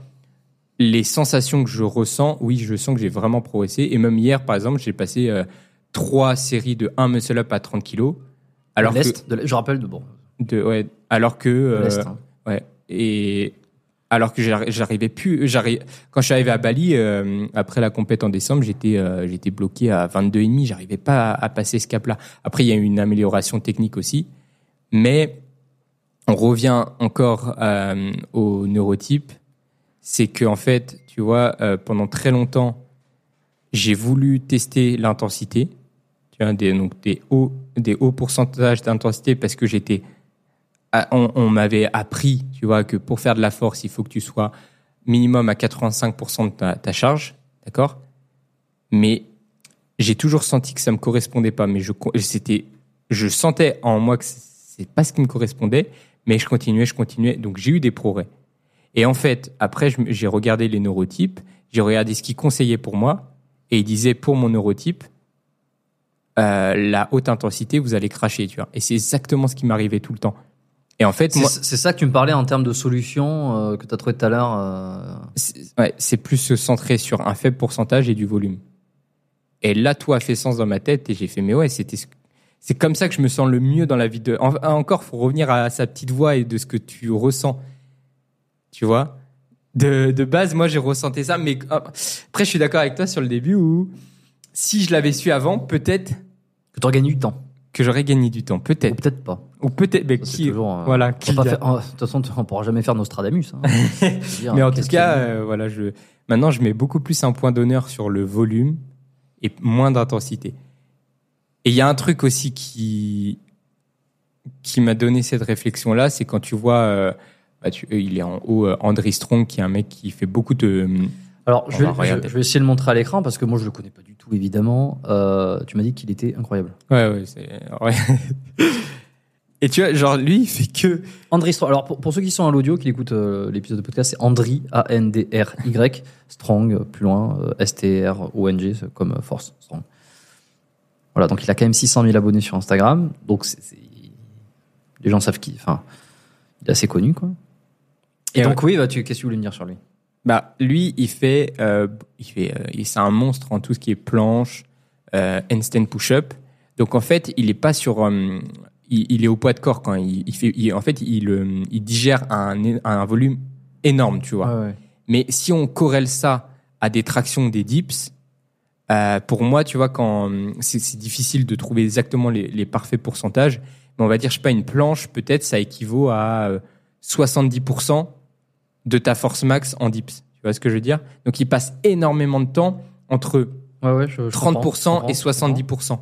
les sensations que je ressens, oui, je sens que j'ai vraiment progressé. Et même hier, par exemple, j'ai passé trois séries de 1 muscle up à 30 kilos. Alors de que, de je rappelle de bon, de, ouais, alors que, de hein. ouais, et alors que j'arri- j'arrivais plus, quand je suis arrivé à Bali euh, après la compète en décembre, j'étais, euh, j'étais bloqué à 22 et demi, j'arrivais pas à, passer ce cap-là. Après, il y a eu une amélioration technique aussi, mais on revient encore euh, au neurotype, c'est que en fait, tu vois, euh, pendant très longtemps, j'ai voulu tester l'intensité, tu vois, des, donc des hauts, des hauts pourcentages d'intensité parce que j'étais, on, m'avait appris, tu vois, que pour faire de la force, il faut que tu sois minimum à 85% de ta, charge, d'accord? Mais j'ai toujours senti que ça me correspondait pas, mais je, c'était, je sentais en moi que c'est pas ce qui me correspondait, mais je continuais, je continuais, donc j'ai eu des progrès. Et en fait, après, j'ai regardé les neurotypes, j'ai regardé ce qu'ils conseillaient pour moi, et ils disaient pour mon neurotype, euh, la haute intensité, vous allez cracher, tu vois. Et c'est exactement ce qui m'arrivait tout le temps. Et en fait, C'est moi, c'est ça que tu me parlais en termes de solutions euh, que tu as trouvé tout à l'heure. euh, c'est ouais, c'est plus se centrer sur un faible pourcentage et du volume. Et là, tout a fait sens dans ma tête et j'ai fait, mais ouais, c'était, ce- c'est comme ça que je me sens le mieux dans la vie de. en- encore, faut revenir à sa petite voix et de ce que tu ressens. Tu vois? De, de base, moi, j'ai ressenti ça, mais ah, après, je suis d'accord avec toi sur le début où si je l'avais su avant, peut-être que tu gagné du temps. que j'aurais gagné du temps. Peut-être. peut-être pas. Ou peut-être. Mais qui, toujours, voilà, qui a- faire- oh, De toute façon, on pourra jamais faire Nostradamus. hein. *laughs* Dire, Mais en tout cas, euh, voilà, je maintenant je mets beaucoup plus un point d'honneur sur le volume et moins d'intensité. Et il y a un truc aussi qui qui m'a donné cette réflexion là, c'est quand tu vois, euh, bah, tu- euh, il est en haut, euh, André Strong, qui est un mec qui fait beaucoup de. Alors, On je vais, va regarder. je- je vais essayer de le montrer à l'écran parce que moi, je le connais pas du tout, évidemment. Tu m'as dit qu'il était incroyable. Ouais, ouais, c'est. ouais. *laughs* et tu vois, genre lui, il fait que. Andri Strong. Alors, pour, pour ceux qui sont à l'audio, qui écoutent euh, l'épisode de podcast, c'est Andri, A-N-D-R-Y, Strong, plus loin, euh, S-T-R-O-N-G, comme euh, Force Strong. Voilà, donc il a quand même 600 000 abonnés sur Instagram. Donc, c'est, c'est- les gens savent qui. Enfin, il est assez connu, quoi. Et, Et donc, oui, bah, tu, qu'est-ce que tu voulais me dire sur lui? Bah, lui, il fait, euh, il fait, euh, il- c'est un monstre en tout ce qui est planche, euh, handstand push-up. Donc en fait, il est pas sur, euh, il, il est au poids de corps quand il, il fait, il- en fait, il, euh, il digère un, volume énorme, tu vois. ouais. Mais si on corrèle ça à des tractions, des dips, euh, pour moi, tu vois, quand euh, c'est difficile de trouver exactement les, les parfaits pourcentages, mais on va dire, je sais pas, une planche, peut-être, ça équivaut à euh, 70% de ta force max en dips. Tu vois ce que je veux dire? Donc, il passe énormément de temps entre Ouais, ouais, je, je 30% comprends, je comprends, et je comprends. 70%.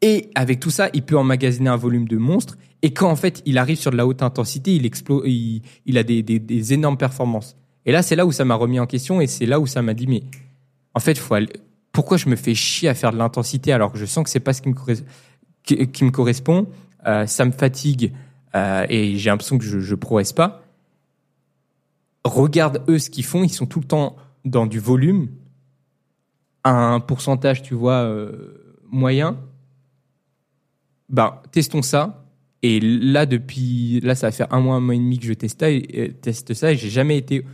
Et avec tout ça, il peut emmagasiner un volume de monstre. Et quand en fait il arrive sur de la haute intensité, il explose, il, il a des, des- des énormes performances. Et là, c'est là où ça m'a remis en question et c'est là où ça m'a dit mais en fait, faut aller- pourquoi je me fais chier à faire de l'intensité alors que je sens que c'est pas ce qui me, qui, me correspond, Euh, ça me fatigue euh, et j'ai l'impression que je, je progresse pas. Regarde eux ce qu'ils font, ils sont tout le temps dans du volume, un pourcentage, tu vois, euh, moyen. Ben, testons ça. Et là, depuis, là, ça va faire un mois, un mois et demi que je teste ça et, teste ça et j'ai jamais été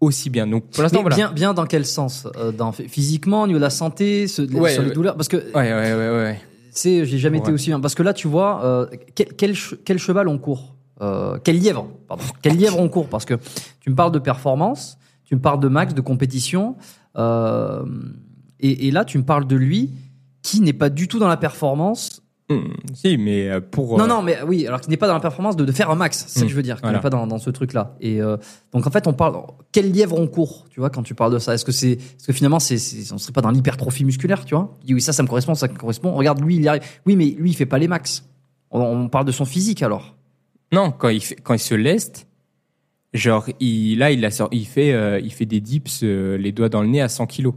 aussi bien. Donc, pour l'instant, voilà. bien, bien dans quel sens Euh, dans, Physiquement, au niveau de la santé, ce- Ouais, sur les douleurs? Parce que Ouais, ouais, ouais, ouais, c'est, j'ai jamais été aussi bien. Parce que là, tu vois, euh, quel, quel, che- quel cheval on court? Euh, Quel lièvre Pardon. Quel *laughs* lièvre on court? Parce que tu me parles de performance, tu me parles de max, de compétition, et, et là, tu me parles de lui qui n'est pas du tout dans la performance. Hum, si, mais euh, pour. Non, euh, non, mais oui, alors qui n'est pas dans la performance de, de faire un max, c'est ça Mm, que je veux dire, qui voilà. n'est pas dans, dans ce truc-là. Et euh, donc en fait, on parle quel lièvre on court, tu vois, quand tu parles de ça? Est-ce que c'est, est-ce que finalement, c'est, c'est, on serait pas dans l'hypertrophie musculaire, tu vois? Oui, ça, ça me correspond, ça me correspond. Regarde, lui, il y arrive. Oui, mais lui, il fait pas les max. On, on parle de son physique alors. Non, quand il, fait, quand il se leste, genre, il, là, il, a, sor- il, fait, euh, il fait des dips, euh, les doigts dans le nez à 100 kilos.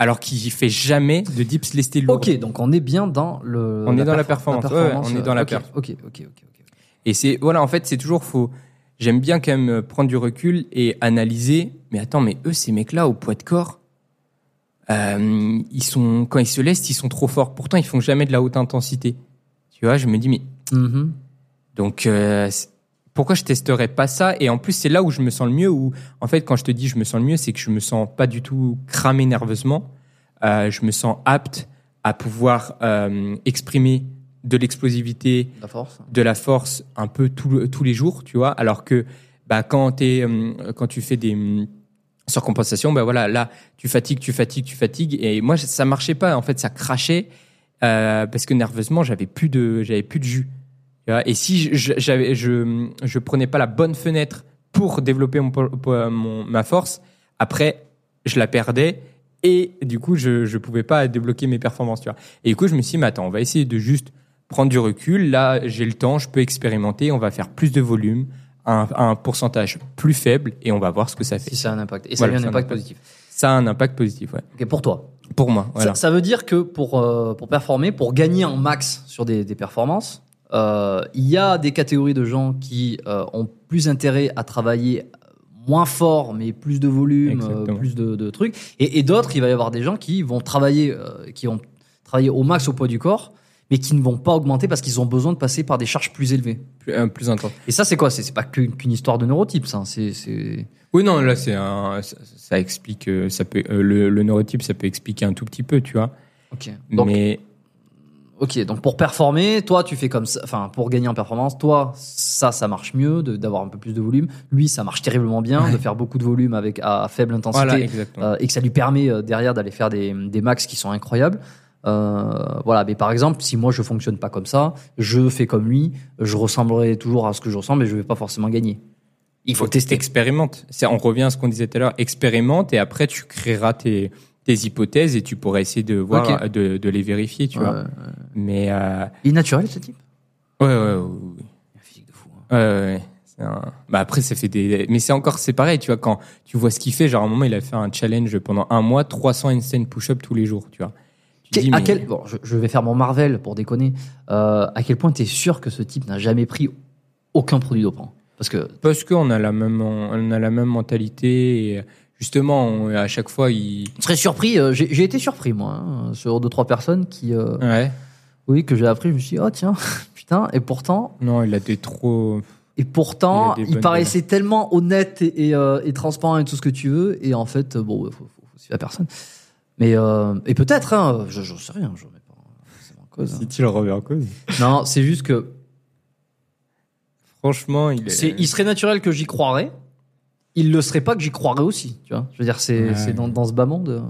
Alors qu'il fait jamais de dips lestés lourds. Ok, donc on est bien dans le. On est dans la perfor- performance. Ouais, ouais, on est dans la ok, perf. Ok, ok, ok, ok. Et c'est, voilà, en fait, c'est toujours faux. J'aime bien quand même euh, prendre du recul et analyser. Mais attends, mais eux, ces mecs-là, au poids de corps, euh, ils sont, quand ils se lestent, ils sont trop forts. Pourtant, ils font jamais de la haute intensité. Tu vois, je me dis, mais Mhm. Donc, euh, pourquoi je testerais pas ça? Et en plus, c'est là où je me sens le mieux. Où, en fait, quand je te dis je me sens le mieux, c'est que je me sens pas du tout cramé nerveusement. Euh, je me sens apte à pouvoir euh, exprimer de l'explosivité, La force. de la force un peu tout- tous les jours, tu vois? Alors que bah, quand, t'es, euh, quand tu fais des hum, surcompensations, bah voilà, là, tu fatigues, tu fatigues, tu fatigues. Et moi, ça marchait pas. En fait, ça crachait euh, parce que nerveusement, j'avais plus de, j'avais plus de jus. Et si je, je- j'avais, je, je prenais pas la bonne fenêtre pour développer mon, ma force, après, je la perdais. Et du coup, je je pouvais pas débloquer mes performances, tu vois. Et du coup, je me suis dit, mais attends, on va essayer de juste prendre du recul. Là, j'ai le temps, je peux expérimenter. On va faire plus de volume, un, un pourcentage plus faible, et on va voir ce que ça fait. Si ça a un impact. Et ça Voilà, a eu un impact impact. positif. Ça a un impact positif, ouais. Pour toi. Pour moi, voilà. Ça, ça veut dire que pour, euh, pour performer, pour gagner en max sur des, des performances, il y a des catégories de gens qui euh, ont plus intérêt à travailler moins fort, mais plus de volume, euh, plus de, de trucs. Et, et d'autres, il va y avoir des gens qui vont travailler, euh, qui vont travailler au max au poids du corps, mais qui ne vont pas augmenter parce qu'ils ont besoin de passer par des charges plus élevées. Plus, euh, plus intense. Et ça, c'est quoi? C'est pas qu'une histoire de neurotype, ça. C'est c'est- Oui, non, là, c'est un, ça, ça explique, euh, ça peut, euh, le, le neurotype, ça peut expliquer un tout petit peu, tu vois. ok. Donc, Mais ok. Donc pour performer, toi, tu fais comme ça. Enfin, pour gagner en performance, toi, ça, ça marche mieux d'avoir un peu plus de volume. Lui, ça marche terriblement bien de faire beaucoup de volume avec à, à faible intensité. voilà, euh, et que ça lui permet euh, derrière d'aller faire des, des max qui sont incroyables. Euh, voilà, mais par exemple, si moi je fonctionne pas comme ça, je fais comme lui, je ressemblerai toujours à ce que je ressemble, mais je vais pas forcément gagner. Il faut tester. Expérimente. C'est, on revient à ce qu'on disait tout à l'heure. Expérimente et après tu créeras tes, tes hypothèses et tu pourras essayer de voir, de, de les vérifier, tu Ouais, vois. ouais. Mais euh, Il est naturel ce type? ouais, ouais, ouais, ouais. Un physique de fou. hein. Ouais, un- Bah après, ça fait des. Mais c'est encore, c'est pareil, tu vois, quand tu vois ce qu'il fait, genre à un moment, il a fait un challenge pendant un mois, 300 handstand push-up tous les jours, tu vois. Tu dis, à mais- quel, bon, je, je vais faire mon Marvel pour déconner. Euh, à quel point tu es sûr que ce type n'a jamais pris aucun produit dopant? Parce que Parce qu'on a la même, on a la même mentalité. Et justement, on- à chaque fois, il. je serais surpris. euh, J'ai j'ai été surpris moi hein, sur deux trois personnes qui, euh, Ouais. oui, que j'ai appris. Je me suis dit, oh tiens, *laughs* putain. Et pourtant, Non, il a des trop. Et pourtant, Il a des il, bonnes paraissait tellement honnête et, et, euh, et transparent et tout ce que tu veux. Et en fait, euh, bon, il faut, faut, faut suivre la personne. Mais et et peut-être, hein, je j'en sais rien, je remets pas forcément en cause. hein. Si tu le remets en cause. Non, c'est juste que Franchement, il est. c'est, il serait naturel que j'y croirais. Il le serait pas que j'y croirais aussi. Tu vois, je veux dire, c'est, Ouais. dans, dans ce bas monde.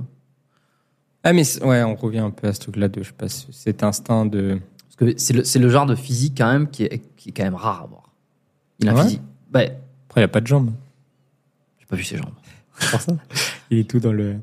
Ah, mais ouais, on revient un peu à ce truc-là de, je sais pas, cet instinct de. Parce que c'est le, le genre de physique quand même qui est, qui est quand même rare à voir. Il a un Ouais physique. Après, il a pas de jambes. j'ai pas vu ses jambes. Il est tout dans le.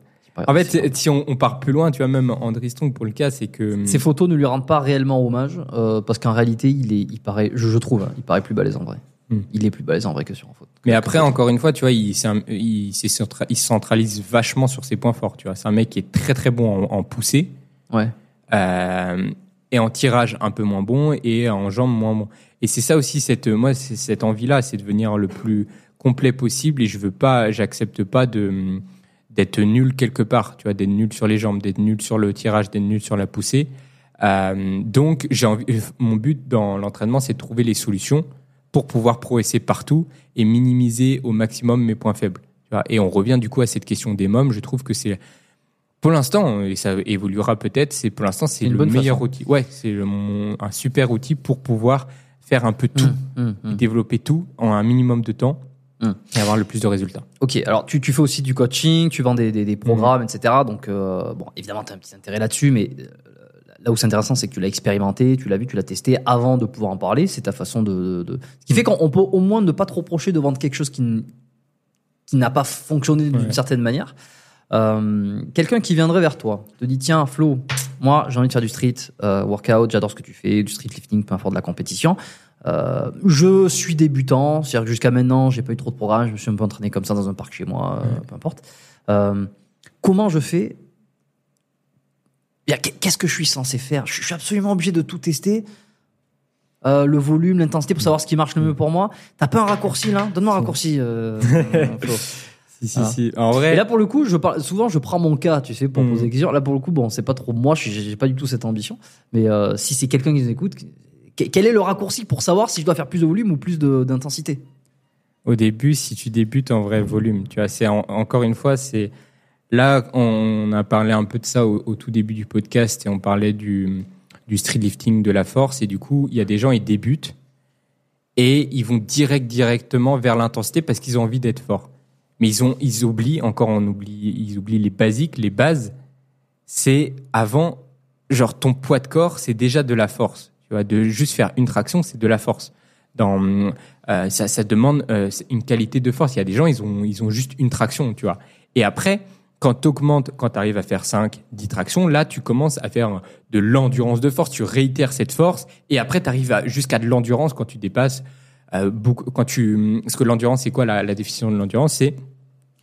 En fait, si on, on part plus loin, tu vois, même André Strong pour le cas, c'est que. Ces photos ne lui rendent pas réellement hommage euh, parce qu'en réalité, il est, il paraît, je, je trouve, hein, il paraît plus balèze en vrai. Hmm. Il est plus balèze en vrai que sur en photo. Mais après, encore une fois, tu vois, il, un- il, il se centralise vachement sur ses points forts. Tu vois, c'est un mec qui est très très bon en, en poussée ouais. euh, et en tirage un peu moins bon et en jambes moins bon. Et c'est ça aussi cette moi, c'est cette envie-là, c'est de devenir le plus complet possible. Et je veux pas, j'accepte pas de d'être nul quelque part. Tu vois, d'être nul sur les jambes, d'être nul sur le tirage, d'être nul sur la poussée. Euh, donc, j'ai envie, mon but dans l'entraînement, c'est de trouver les solutions pour pouvoir progresser partout et minimiser au maximum mes points faibles. Et on revient du coup à cette question des mômes. Je trouve que c'est, pour l'instant, et ça évoluera peut-être, c'est pour l'instant c'est le meilleur façon. outil. Ouais, c'est un super outil pour pouvoir faire un peu tout, hum, et hum. développer tout en un minimum de temps et avoir le plus de résultats. Ok, alors tu, tu fais aussi du coaching, tu vends des, des, des programmes, etc. Donc, euh, bon, évidemment, tu as un petit intérêt là-dessus, mais euh, là où c'est intéressant, c'est que tu l'as expérimenté, tu l'as vu, tu l'as testé avant de pouvoir en parler. C'est ta façon de. Ce qui fait qu'on on peut au moins ne pas trop reprocher de vendre quelque chose qui, n- qui n'a pas fonctionné d'une Ouais. certaine manière. Euh, Quelqu'un qui viendrait vers toi, te dit tiens, Flo, moi j'ai envie de faire du street euh, workout, j'adore ce que tu fais, du street lifting, peu importe de la compétition. Euh, je suis débutant, c'est-à-dire que jusqu'à maintenant, j'ai pas eu trop de programme, je me suis un peu entraîné comme ça dans un parc chez moi, peu importe. Comment je fais Qu'est-ce que je suis censé faire? Je suis absolument obligé de tout tester. Euh, le volume, l'intensité pour savoir ce qui marche le mieux pour moi. T'as pas un raccourci là? Donne-moi un raccourci. euh. *laughs* Si, si, Ah. si. En vrai, Et là, pour le coup, je parle, souvent, je prends mon cas, tu sais, pour Mm. poser des questions. Là, pour le coup, bon, c'est pas trop moi, j'ai pas du tout cette ambition. Mais euh, si c'est quelqu'un qui nous écoute, que- quel est le raccourci pour savoir si je dois faire plus de volume ou plus d'intensité? Au début, si tu débutes en vrai volume, tu vois, c'est en- encore une fois, c'est là on a parlé un peu de ça au, au tout début du podcast et on parlait du du street lifting, de la force et du coup, il y a des gens ils débutent et ils vont direct directement vers l'intensité parce qu'ils ont envie d'être forts. Mais ils ont ils oublient encore on oublie ils oublient les basiques, les bases. C'est avant genre ton poids de corps, c'est déjà de la force. Tu vois, de juste faire une traction, c'est de la force. Dans euh, ça, ça demande euh, une qualité de force. Il y a des gens, ils ont, ils ont juste une traction, tu vois. Et après, quand tu augmentes, quand tu arrives à faire 5, 10 tractions, là, tu commences à faire de l'endurance de force. Tu réitères cette force. Et après, tu arrives jusqu'à de l'endurance quand tu dépasses euh, beaucoup. Quand tu, parce que l'endurance, c'est quoi la, la définition de l'endurance? C'est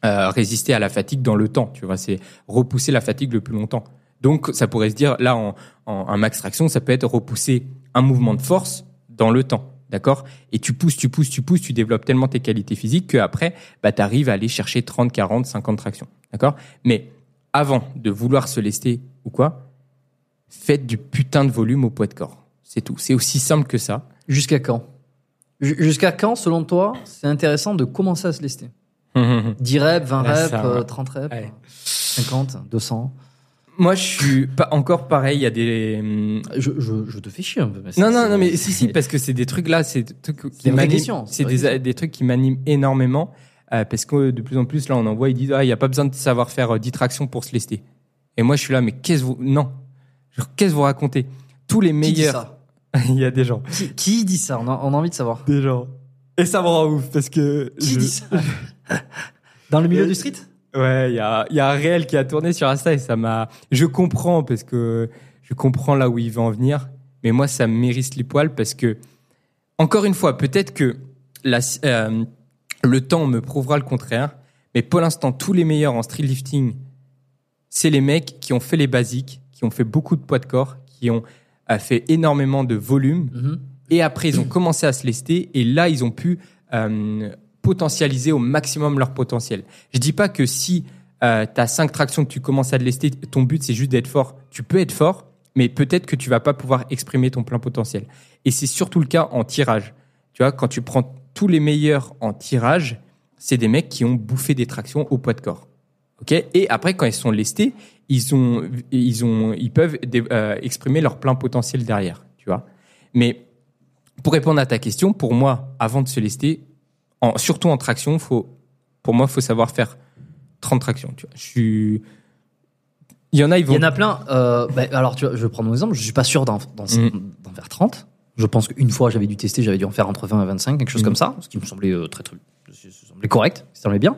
euh, résister à la fatigue dans le temps. Tu vois, c'est repousser la fatigue le plus longtemps. Donc, ça pourrait se dire, là, en, en un max traction, ça peut être repousser un mouvement de force dans le temps. D'accord? Et tu pousses, tu pousses, tu pousses, tu développes tellement tes qualités physiques qu'après, bah, tu arrives à aller chercher 30, 40, 50 tractions. D'accord? Mais avant de vouloir se lester ou quoi, faites du putain de volume au poids de corps. C'est tout. C'est aussi simple que ça. Jusqu'à quand? Ju- Jusqu'à quand, selon toi, c'est intéressant de commencer à se lester? 10 reps, 20 Ouais, reps, ça, euh, ouais. 30 reps, Ouais. 50, 200 Moi, je suis pas encore pareil. Il y a des. hum, je, je, je te fais chier un peu. mais Non, non, non, mais si, si, parce que c'est des trucs là, c'est des trucs qui m'animent- c'est des trucs qui m'animent énormément. euh, parce que de plus en plus, là, on en voit, ils disent, ah, il n'y a pas besoin de savoir faire euh, 10 tractions pour se lester. Et moi, je suis là, mais qu'est-ce que vous. Non. Qu'est-ce que vous racontez? Tous les Qui dit meilleurs. ça? *laughs* Il y a des gens. qui, qui dit ça? On a, on a envie de savoir. Des gens. Et ça me rend ouf parce que. Qui je- dit ça? *laughs* Dans le milieu Euh, du street? Ouais, il y a, il y a un réel qui a tourné sur Insta et ça m'a. Je comprends parce que je comprends là où il veut en venir, mais moi ça me mérite les poils parce que encore une fois, peut-être que la, euh, le temps me prouvera le contraire, mais pour l'instant tous les meilleurs en street lifting, c'est les mecs qui ont fait les basiques, qui ont fait beaucoup de poids de corps, qui ont euh, fait énormément de volume Mhm. et après, ils ont commencé à se lester et là, ils ont pu euh, potentialiser au maximum leur potentiel. Je dis pas que si euh, tu as cinq tractions que tu commences à te lester, ton but c'est juste d'être fort. Tu peux être fort, mais peut-être que tu vas pas pouvoir exprimer ton plein potentiel. Et c'est surtout le cas en tirage. Tu vois, quand tu prends tous les meilleurs en tirage, c'est des mecs qui ont bouffé des tractions au poids de corps. Ok? Et après, quand ils sont lestés, ils ont, ils ont, ils peuvent euh, exprimer leur plein potentiel derrière. Tu vois? Mais pour répondre à ta question, pour moi, avant de se lester, en, surtout en traction, faut, pour moi, faut savoir faire 30 tractions. Tu vois. Je suis, il y en a, ils Il y en a plein. euh, bah, alors, tu vois, je vais prendre mon exemple. Je suis pas sûr d'en Mm. faire 30. Je pense qu'une fois, j'avais dû tester, j'avais dû en faire entre 20 et 25, quelque chose Mm. comme ça, ce qui me semblait euh, très, très, ça me semblait correct, ça semblait bien.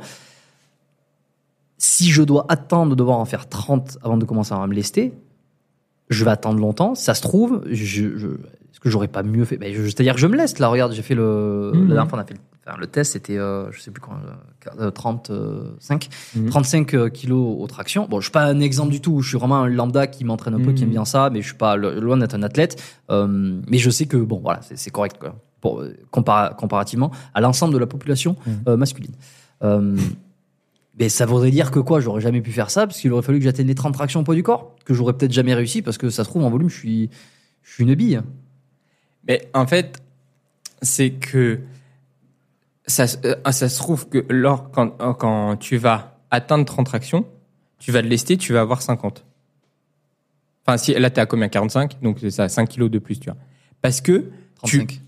Si je dois attendre de devoir en faire 30 avant de commencer à me lester, je vais attendre longtemps. Ça se trouve, je, que j'aurais pas mieux fait Ben, C'est-à-dire que je me leste. Là, regarde, j'ai fait le. La dernière fois, on a fait le, enfin, le test, c'était, euh, je sais plus quoi, euh, 35. Mhm. 35 euh, kilos aux tractions. Bon, je suis pas un exemple du tout. Je suis vraiment un lambda qui m'entraîne un peu, qui aime Mhm. bien ça, mais je suis pas lo- loin d'être un athlète. Euh, mais je sais que bon, voilà, c'est correct quoi, pour, euh, compara- comparativement à l'ensemble de la population Mhm. masculine. Mais ça voudrait dire que quoi? J'aurais jamais pu faire ça parce qu'il aurait fallu que j'atteigne les 30 tractions au poids du corps, que j'aurais peut-être jamais réussi parce que ça se trouve en volume, je suis, je suis une bille. Mais en fait, c'est que ça, se- euh, ça se trouve que lors, quand, euh, quand tu vas atteindre 30 tractions, tu vas te lester, tu vas avoir 50. Enfin, si, là, t'es à combien? 45 Donc, c'est ça, 5 kilos de plus, tu vois. Parce que. 35.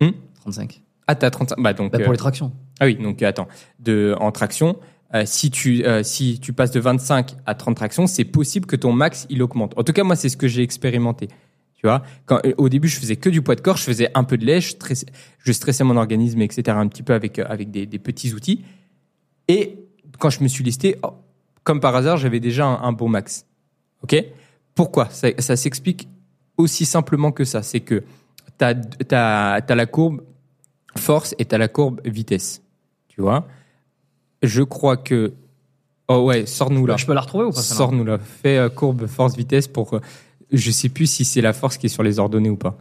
Hmm? 35. Ah, t'as 35. Bah, donc. Bah, pour euh, les tractions. Ah oui, donc attends, de, en traction, euh, si, tu, euh, si tu passes de 25 à 30 tractions, c'est possible que ton max, il augmente. En tout cas, moi, c'est ce que j'ai expérimenté. Tu vois, quand, euh, au début, je faisais que du poids de corps, je faisais un peu de lait, je stressais, je stressais mon organisme, etc., un petit peu avec, euh, avec des, des petits outils. Et quand je me suis listé, oh, comme par hasard, j'avais déjà un, un bon max. OK? Pourquoi? Ça, ça s'explique aussi simplement que ça. C'est que tu as, la courbe force et tu as la courbe vitesse. Tu vois? Je crois que. Oh ouais, sors-nous là. Je peux la retrouver ou pas Sors-nous là. Fais euh, courbe force-vitesse pour. euh, je sais plus si c'est la force qui est sur les ordonnées ou pas.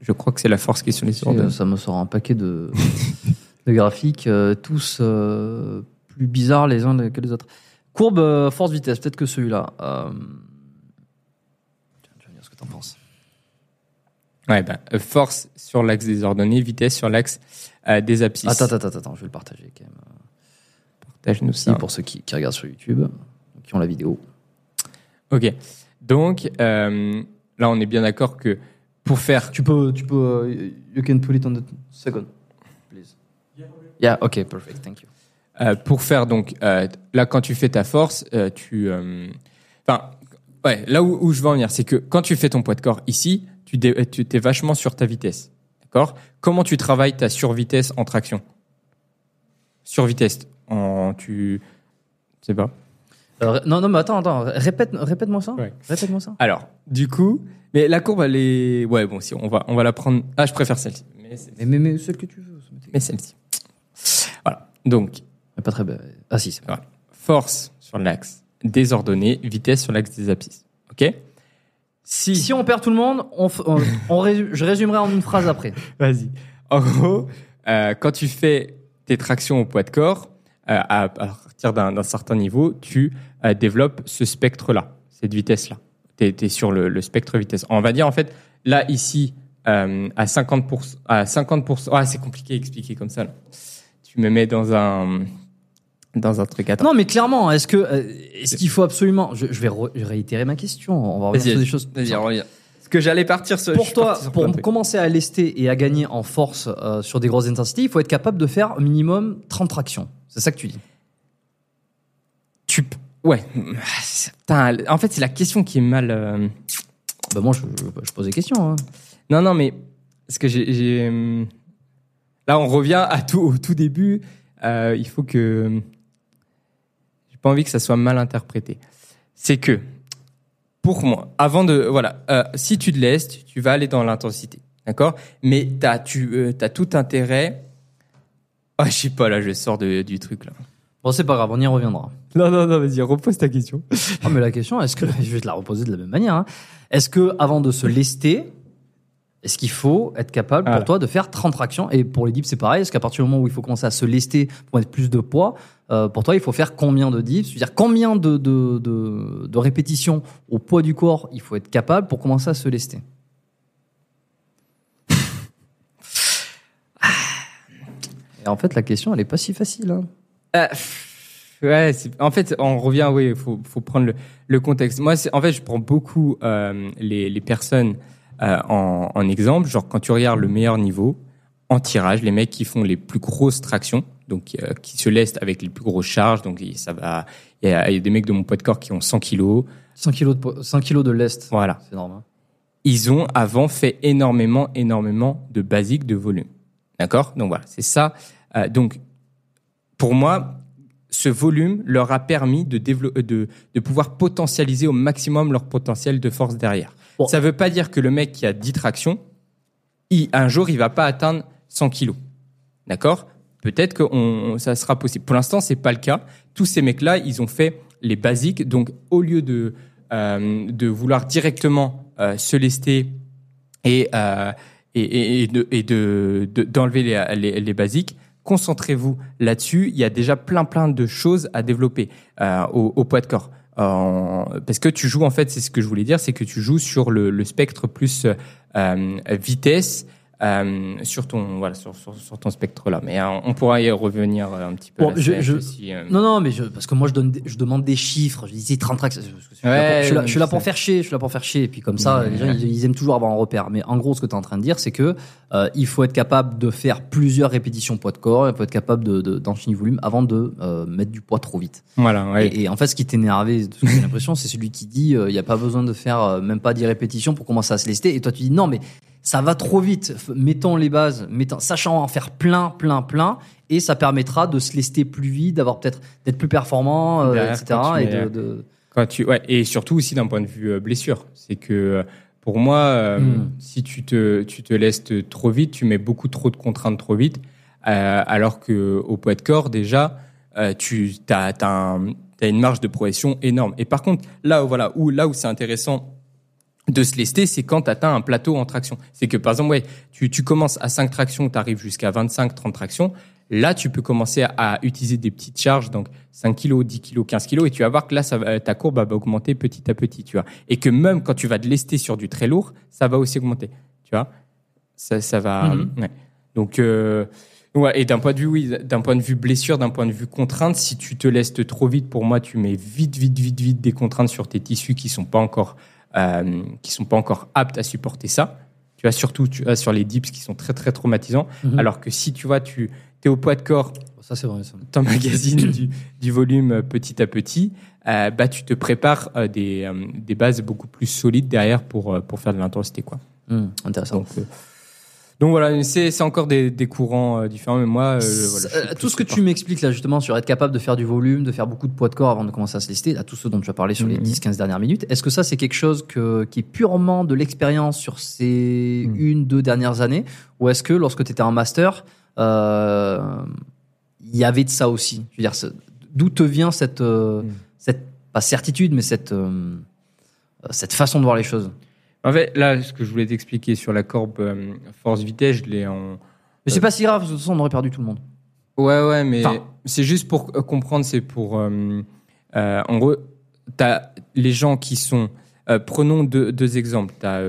Je crois que c'est la force qui est sur les ordonnées. ça me sort un paquet de, *laughs* de graphiques, euh, tous euh, plus bizarres les uns que les autres. Courbe euh, force-vitesse, peut-être que celui-là. Tu vas me dire ce que t'en penses. Ouais, bah, force sur l'axe des ordonnées, vitesse sur l'axe des abscisses. Attends, attends, attends, attends, je vais le partager quand même. Partage-nous ça. pour ceux qui, qui regardent sur YouTube, qui ont la vidéo. Ok. Donc, euh, là, on est bien d'accord que pour faire. Tu peux, tu peux, euh, you can put it on the second, please. Yeah, ok, perfect, thank you. Euh, pour faire donc euh, là quand tu fais ta force, euh, tu euh, enfin ouais là où, où je veux en venir, c'est que quand tu fais ton poids de corps ici, tu dé- tu t'es vachement sur ta vitesse, d'accord? Comment tu travailles ta survitesse en traction? Survitesse en tu je sais pas. Euh, non, non, mais attends, attends, répète, répète-moi ça. Ouais. Répète-moi ça. Alors du coup, mais la courbe elle est ouais bon si on va on va la prendre. Ah je préfère celle-ci. Mais, c'est- Mais, mais, mais celle que tu veux. mais celle-ci. Voilà donc Mais pas très bien. Ah si, c'est vrai. Voilà. Force sur l'axe des ordonnées, vitesse sur l'axe des abscisses. Ok? Si, Si on perd tout le monde, on, f- on, on résume- je résumerai en une phrase après. vas-y. En gros, euh, quand tu fais tes tractions au poids de corps, à, à partir d'un certain niveau, tu euh, développes ce spectre-là, cette vitesse-là. tu es, sur le, le spectre vitesse. On va dire, en fait, là, ici, euh, à 50%, à 50%, ah, c'est compliqué à expliquer comme ça. là. Tu me mets dans un, dans un truc. Attends. Non, mais clairement, est-ce que euh, est-ce qu'il faut absolument Je, je vais re- réitérer ma question. On va revenir sur des choses. Vas-y. Parce que j'allais partir sur. je Pour toi, pour commencer à lester et à gagner en force euh, sur des grosses intensités, il faut être capable de faire minimum 30 tractions. C'est ça que tu dis. Tu, ouais. Putain, en fait, c'est la question qui est mal. euh, Bah moi, je, pose des questions. hein. Non, non, mais parce que j'ai, hum, là, on revient à tout au tout début. Euh, il faut que j'ai pas envie que ça soit mal interprété. C'est que pour moi, avant de voilà, euh, si tu te laisses, tu- vas aller dans l'intensité, d'accord? Mais t'as tu euh, t'as tout intérêt. Ah, je sais pas là, je sors de, du truc là. Bon, c'est pas grave, on y reviendra. Non, non, non, vas-y, repose ta question. Ah, mais la question, est-ce que je vais te la reposer de la même manière hein. Est-ce que avant de se lester, est-ce qu'il faut être capable pour Voilà. toi de faire 30 tractions? Et pour les dips, c'est pareil. Est-ce qu'à partir du moment où il faut commencer à se lester pour mettre plus de poids, euh, pour toi, il faut faire combien de dips? C'est-à-dire combien de, de, de, de répétitions au poids du corps il faut être capable pour commencer à se lester? Et en fait, la question, elle est pas si facile. hein. Euh, pff, ouais, c'est- en fait, on revient, oui, il faut, faut prendre le, le contexte. Moi, c'est- en fait, je prends beaucoup euh, les, les personnes euh, en, en exemple. Genre, quand tu regardes le meilleur niveau en tirage, les mecs qui font les plus grosses tractions, donc euh, qui se lestent avec les plus grosses charges, donc il- ça va. Il y, y a des mecs de mon poids de corps qui ont 100 kilos. 100 kilos de, po- 100 kilos de lest. Voilà. C'est normal. Ils ont avant fait énormément, énormément de basiques de volume. D'accord? Donc voilà, c'est ça. Euh, donc, pour moi, ce volume leur a permis de, euh, de, de pouvoir potentialiser au maximum leur potentiel de force derrière. Bon. Ça ne veut pas dire que le mec qui a 10 tractions, il- un jour, il va pas atteindre 100 kilos. D'accord? Peut-être que on- ça sera possible. Pour l'instant, c'est pas le cas. Tous ces mecs-là, ils ont fait les basiques. Donc, au lieu de, euh, de vouloir directement euh, se lester et, euh, et, et, de, et de- d'enlever les, les, les basiques, concentrez-vous là-dessus. Il y a déjà plein plein de choses à développer euh, au, au poids de corps. Euh, parce que tu joues en fait, c'est ce que je voulais dire, c'est que tu joues sur le, le spectre plus euh, vitesse. Euh, sur ton voilà sur, sur, sur ton spectre là mais euh, on pourra y revenir euh, un petit peu Bon, je- je-. Non, non, mais je, parce que moi, je, donne des- je demande des chiffres. Je disais 30 tracks. Je, je suis là pour- je suis là, je suis là je pour faire chier. Je suis là pour faire chier. Et puis comme ça, Ouais. les gens, ils, ils aiment toujours avoir un repère. Mais en gros, ce que tu es en train de dire, c'est que euh, il faut être capable de faire plusieurs répétitions poids de corps. Il faut être capable de, de- d'enchaîner volume avant de euh, mettre du poids trop vite. voilà ouais. Et, et en fait, ce qui t'énervait, ce que j'ai l'impression, c'est celui qui dit euh, il n'y a pas besoin de faire euh, même pas 10 répétitions pour commencer à se lester. Et toi, tu dis non, mais ça va trop vite. Mettons les bases, mettons, sachant en faire plein, plein, plein. Et ça permettra de se lester plus vite, d'avoir peut-être d'être plus performant, euh, Derrière, etc. tu Et mets, de, de- Quand tu, ouais, et surtout aussi d'un point de vue euh, blessure. C'est que euh, pour moi, euh, Mm. si tu te, tu te laisses trop vite, tu mets beaucoup trop de contraintes trop vite. Euh, alors que au poids de corps, déjà, euh, tu as, une marge de progression énorme. Et par contre, là, où- voilà, où, là où c'est intéressant de se lester, c'est quand tu atteins un plateau en traction. C'est que, par exemple, ouais, tu, tu commences à 5 tractions, tu arrives jusqu'à 25, 30 tractions. Là, tu peux commencer à, à utiliser des petites charges, donc 5 kilos, 10 kilos, 15 kilos, et tu vas voir que là, ça va- ta courbe va augmenter petit à petit, tu vois. Et que même quand tu vas te lester sur du très lourd, ça va aussi augmenter, tu vois. Ça, ça va. Mhm. ouais. Donc, euh, ouais, et d'un point de vue, oui, d'un point de vue blessure, d'un point de vue contrainte, si tu te laisses trop vite, pour moi, tu mets vite, vite, vite, vite des contraintes sur tes tissus qui sont pas encore, euh, qui sont pas encore aptes à supporter ça. Tu vois, surtout tu vois, sur les dips qui sont très, très traumatisants. Mhm. Alors que si tu vois, tu es au poids de corps, Ça, c'est vrai. Ça. t'emmagasines *coughs* du, du volume euh, petit à petit, euh, bah, tu te prépares euh, des, des bases beaucoup plus solides derrière pour, pour faire de l'intensité, quoi. Hum, intéressant. Donc, donc voilà, c'est encore des, des courants euh, différents, mais moi, euh, voilà, Euh, tout ce que tu m'expliques là justement sur être capable de faire du volume, de faire beaucoup de poids de corps avant de commencer à se lester, à tout ce dont tu as parlé sur les Mhm. 10-15 dernières minutes, est-ce que ça c'est quelque chose que, qui est purement de l'expérience sur ces Mhm. une, deux dernières années Ou est-ce que lorsque tu étais en master, euh, il y avait de ça aussi? Je veux dire, d'où te vient cette, euh, Mhm. cette pas certitude, mais cette, euh, cette façon de voir les choses? En fait, là, ce que je voulais t'expliquer sur la courbe euh, force-vitesse, je l'ai en. Mais c'est pas si grave, parce que de toute façon on aurait perdu tout le monde. Ouais, ouais, mais Enfin. c'est juste pour euh, comprendre, c'est pour. euh, euh, en gros, t'as les gens qui sont prenons deux, deux exemples. Tu as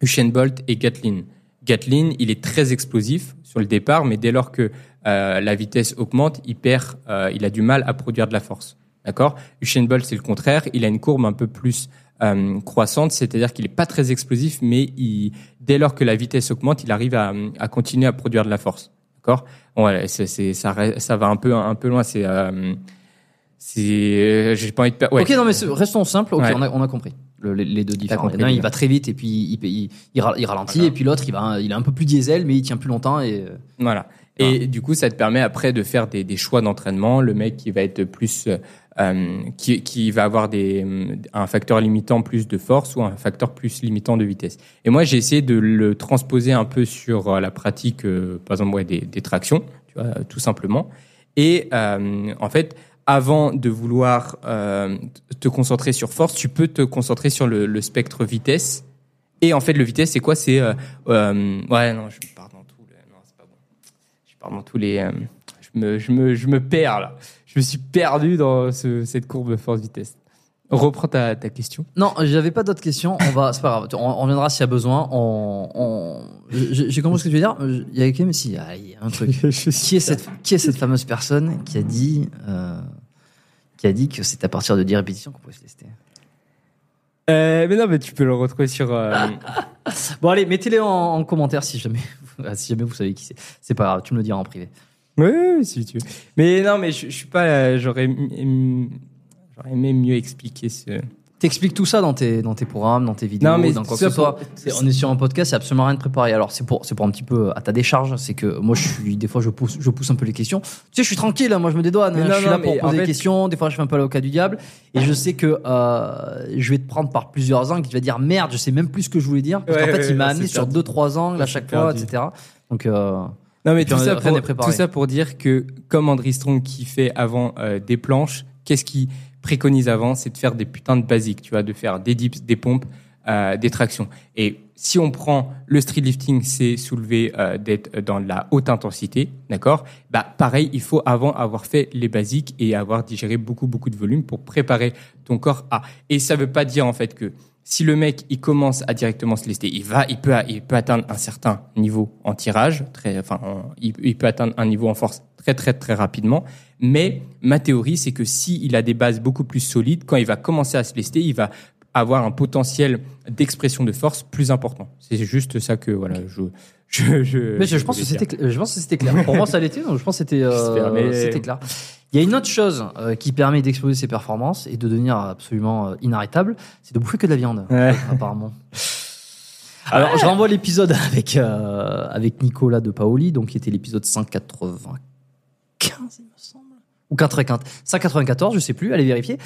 Usain Bolt et Gatlin. Gatlin, il est très explosif sur le départ, mais dès lors que la vitesse augmente, il perd, il a du mal à produire de la force. D'accord? Usain Bolt, c'est le contraire. Il a une courbe un peu plus euh, croissante, c'est-à-dire qu'il est pas très explosif, mais il, dès lors que la vitesse augmente, il arrive à, à continuer à produire de la force. D'accord? Bon, ouais, c'est, c'est, ça, ça va un peu, un peu loin. C'est, euh, c'est, j'ai pas envie de perdre. Ouais. Ok, non, mais restons simples. Ok, Ouais. on, a, on a compris. Le- les, deux différents. compris, Il va très vite et puis il, il, il, ralentit, Voilà. et puis l'autre, il, va, il est un peu plus diesel, mais il tient plus longtemps. Et, euh, Voilà. Et du coup, ça te permet après de faire des, des choix d'entraînement. Le mec qui va être plus, euh, qui, qui va avoir des, un facteur limitant plus de force ou un facteur plus limitant de vitesse. Et moi, j'ai essayé de le transposer un peu sur euh, la pratique, euh, par exemple, ouais, des, des tractions, tu vois, euh, tout simplement. Et euh, en fait, avant de vouloir euh, te concentrer sur force, tu peux te concentrer sur le, le spectre vitesse. Et en fait, le vitesse, c'est quoi? C'est euh, euh, ouais, non, je pars dans tout. le- Non, c'est pas bon. Dans tous les. euh, je me, je me, je me perds là. Je me suis perdu dans ce- cette courbe force-vitesse. Reprends ta, ta question. Non, j'avais pas d'autres questions. On va, c'est pas grave. On, on reviendra s'il y a besoin. On, on, j'ai compris ce que tu veux dire. Il y a quand même, si, ah, il y a un truc. *laughs* qui est cette, qui est cette fameuse personne qui a dit, euh, qui a dit que c'est à partir de 10 répétitions qu'on pouvait se tester? Euh, mais non, mais tu peux le retrouver sur. euh, *laughs* Bon, allez, mettez-les en, en commentaire si jamais, *laughs* ah, si jamais vous savez qui c'est. C'est pas grave, tu me le diras en privé. Oui, si tu veux. Mais non, mais je, je suis pas. euh, J'aurais, j'aurais aimé mieux expliquer ce. T'expliques tout ça dans tes, dans tes programmes, dans tes vidéos, Non, mais dans quoi que ce soit. pour- on est sur un podcast, c'est absolument rien de préparé. Alors, c'est pour, c'est pour un petit peu à ta décharge. C'est que moi, je suis, des fois, je pousse, je pousse un peu les questions. Tu sais, je suis tranquille, hein, moi, je me dédouane. Hein, non, je suis non, là pour poser des fait- questions. Des fois, je fais un peu l'avocat du diable. Et je sais que euh, je vais te prendre par plusieurs angles. Tu vas dire merde, je sais même plus ce que je voulais dire. Parce Ouais, qu'en fait, ouais, il m'a amené sur perdu. deux, trois angles à chaque fois, perdu. etc. Donc, euh, Non, mais puis tout on- ça, pour, tout ça pour dire que, comme André Strong qui fait avant euh, des planches, qu'est-ce qu'il préconise avant C'est de faire des putains de basiques, tu vois, de faire des dips, des pompes, euh, des tractions. Et si on prend le street lifting, c'est soulever euh, d'être dans la haute intensité, d'accord? Bah pareil, il faut avant avoir fait les basiques et avoir digéré beaucoup beaucoup de volume pour préparer ton corps à. Et ça veut pas dire en fait que si le mec il commence à directement se lester, il va, il peut, il peut atteindre un certain niveau en tirage, très, enfin, en- il, peut atteindre un niveau en force très très très rapidement. Mais ma théorie, c'est que si il a des bases beaucoup plus solides, quand il va commencer à se lester, il va avoir un potentiel d'expression de force plus important. C'est juste ça que voilà, je, je, je, Mais je, je pense que c'était, je pense que c'était clair. Pour moi, ça l'était. Donc je pense que c'était, euh, mais- c'était clair. Il y a une autre chose euh, qui permet d'exploser ses performances et de devenir absolument euh, inarrêtable, c'est de bouffer que de la viande, Ouais. *laughs* apparemment. Alors, je renvoie l'épisode *laughs* avec euh, avec Nicolas de Paoli, donc qui était l'épisode 195, il me semble, ou 95, 194, je sais plus, allez vérifier.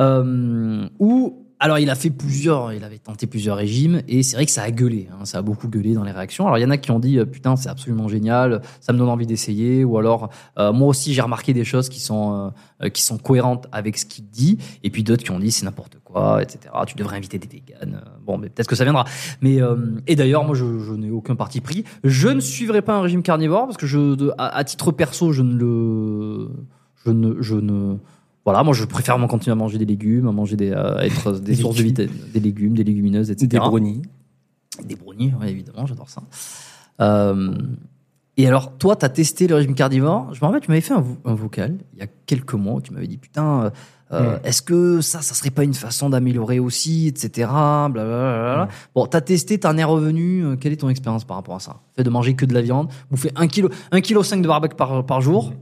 Euh, où alors il a fait plusieurs, il avait tenté plusieurs régimes et c'est vrai que ça a gueulé, hein, ça a beaucoup gueulé dans les réactions. Alors il y en a qui ont dit euh, putain c'est absolument génial, ça me donne envie d'essayer, ou alors euh, moi aussi j'ai remarqué des choses qui sont euh, euh, qui sont cohérentes avec ce qu'il dit, et puis d'autres qui ont dit c'est n'importe quoi, etc. Tu devrais inviter des véganes. Bon, mais peut-être que ça viendra. Mais euh, et d'ailleurs moi je, je n'ai aucun parti pris. Je ne suivrai pas un régime carnivore parce que je à, à titre perso je ne le je ne je ne voilà, moi je préfère continuer à manger des légumes, à manger des, à être des, Des sources de vitamines, des légumes, des légumineuses, etc. des brownies. Des brownies, ouais, évidemment, j'adore ça. Euh, et alors, toi, tu as testé le régime carnivore. Je me rappelle, tu m'avais fait un, vo- un vocal il y a quelques mois où tu m'avais dit Putain, euh, euh, Mm. est-ce que ça, ça serait pas une façon d'améliorer aussi, etc. Blablabla. Bon, tu as testé, t'en es revenu. euh, Quelle est ton expérience par rapport à ça? Fait de manger que de la viande, bouffer 1 kg, 1 kg 5 de barbecue par, par jour,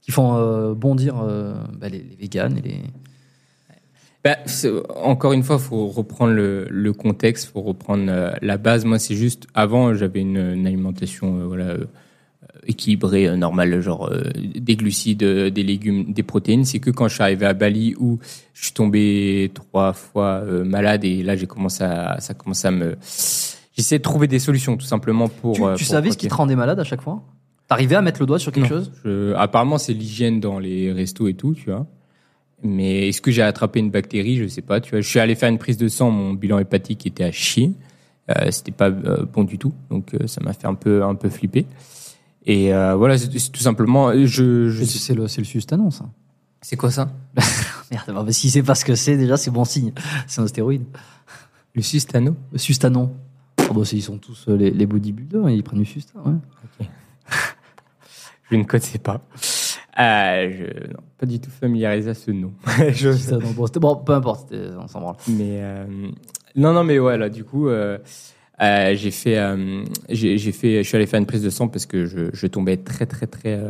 qui font euh, bondir euh, bah, les, les véganes et les. Bah, encore une fois, faut reprendre le, le contexte, faut reprendre euh, la base. Moi, c'est juste avant, j'avais une, une alimentation euh, voilà euh, équilibrée, normale, genre des glucides, des légumes, des protéines. C'est que quand je suis arrivé à Bali où je suis tombé trois fois malade et là j'ai commencé à ça commence à me J'essaie de trouver des solutions tout simplement pour. Tu, tu pour savais ce qui te rendait malade à chaque fois? T'arrivais à mettre le doigt sur quelque Non. chose? Je- apparemment, c'est l'hygiène dans les restos et tout, tu vois. Mais est-ce que j'ai attrapé une bactérie? Je sais pas. Tu vois, je suis allé faire une prise de sang, mon bilan hépatique était à chier. Euh, C'était pas euh, bon du tout, donc euh, ça m'a fait un peu un peu flipper. Et euh, voilà, c'est c'est tout simplement. Je, je C'est le, c'est le sustanon, ça. c'est quoi ça? *laughs* Merde, bah, si c'est pas ce que c'est, déjà, c'est bon signe. C'est un stéroïde. Le Sustano Sustanon. Oh, bah, c'est- ils sont tous les, les bodybuilders, ils prennent du Sustan. Ouais. Je ne connaissais pas. Euh, je, non, pas du tout familiarisé à ce nom. *laughs* Je- Sustanon, bon, c'était- bon, peu importe, on s'en branle. Mais euh, non, non, mais ouais, là, du coup, euh, euh, j'ai fait, euh, j'ai j'ai fait, je suis allé faire une prise de sang parce que je, je tombais très, très, très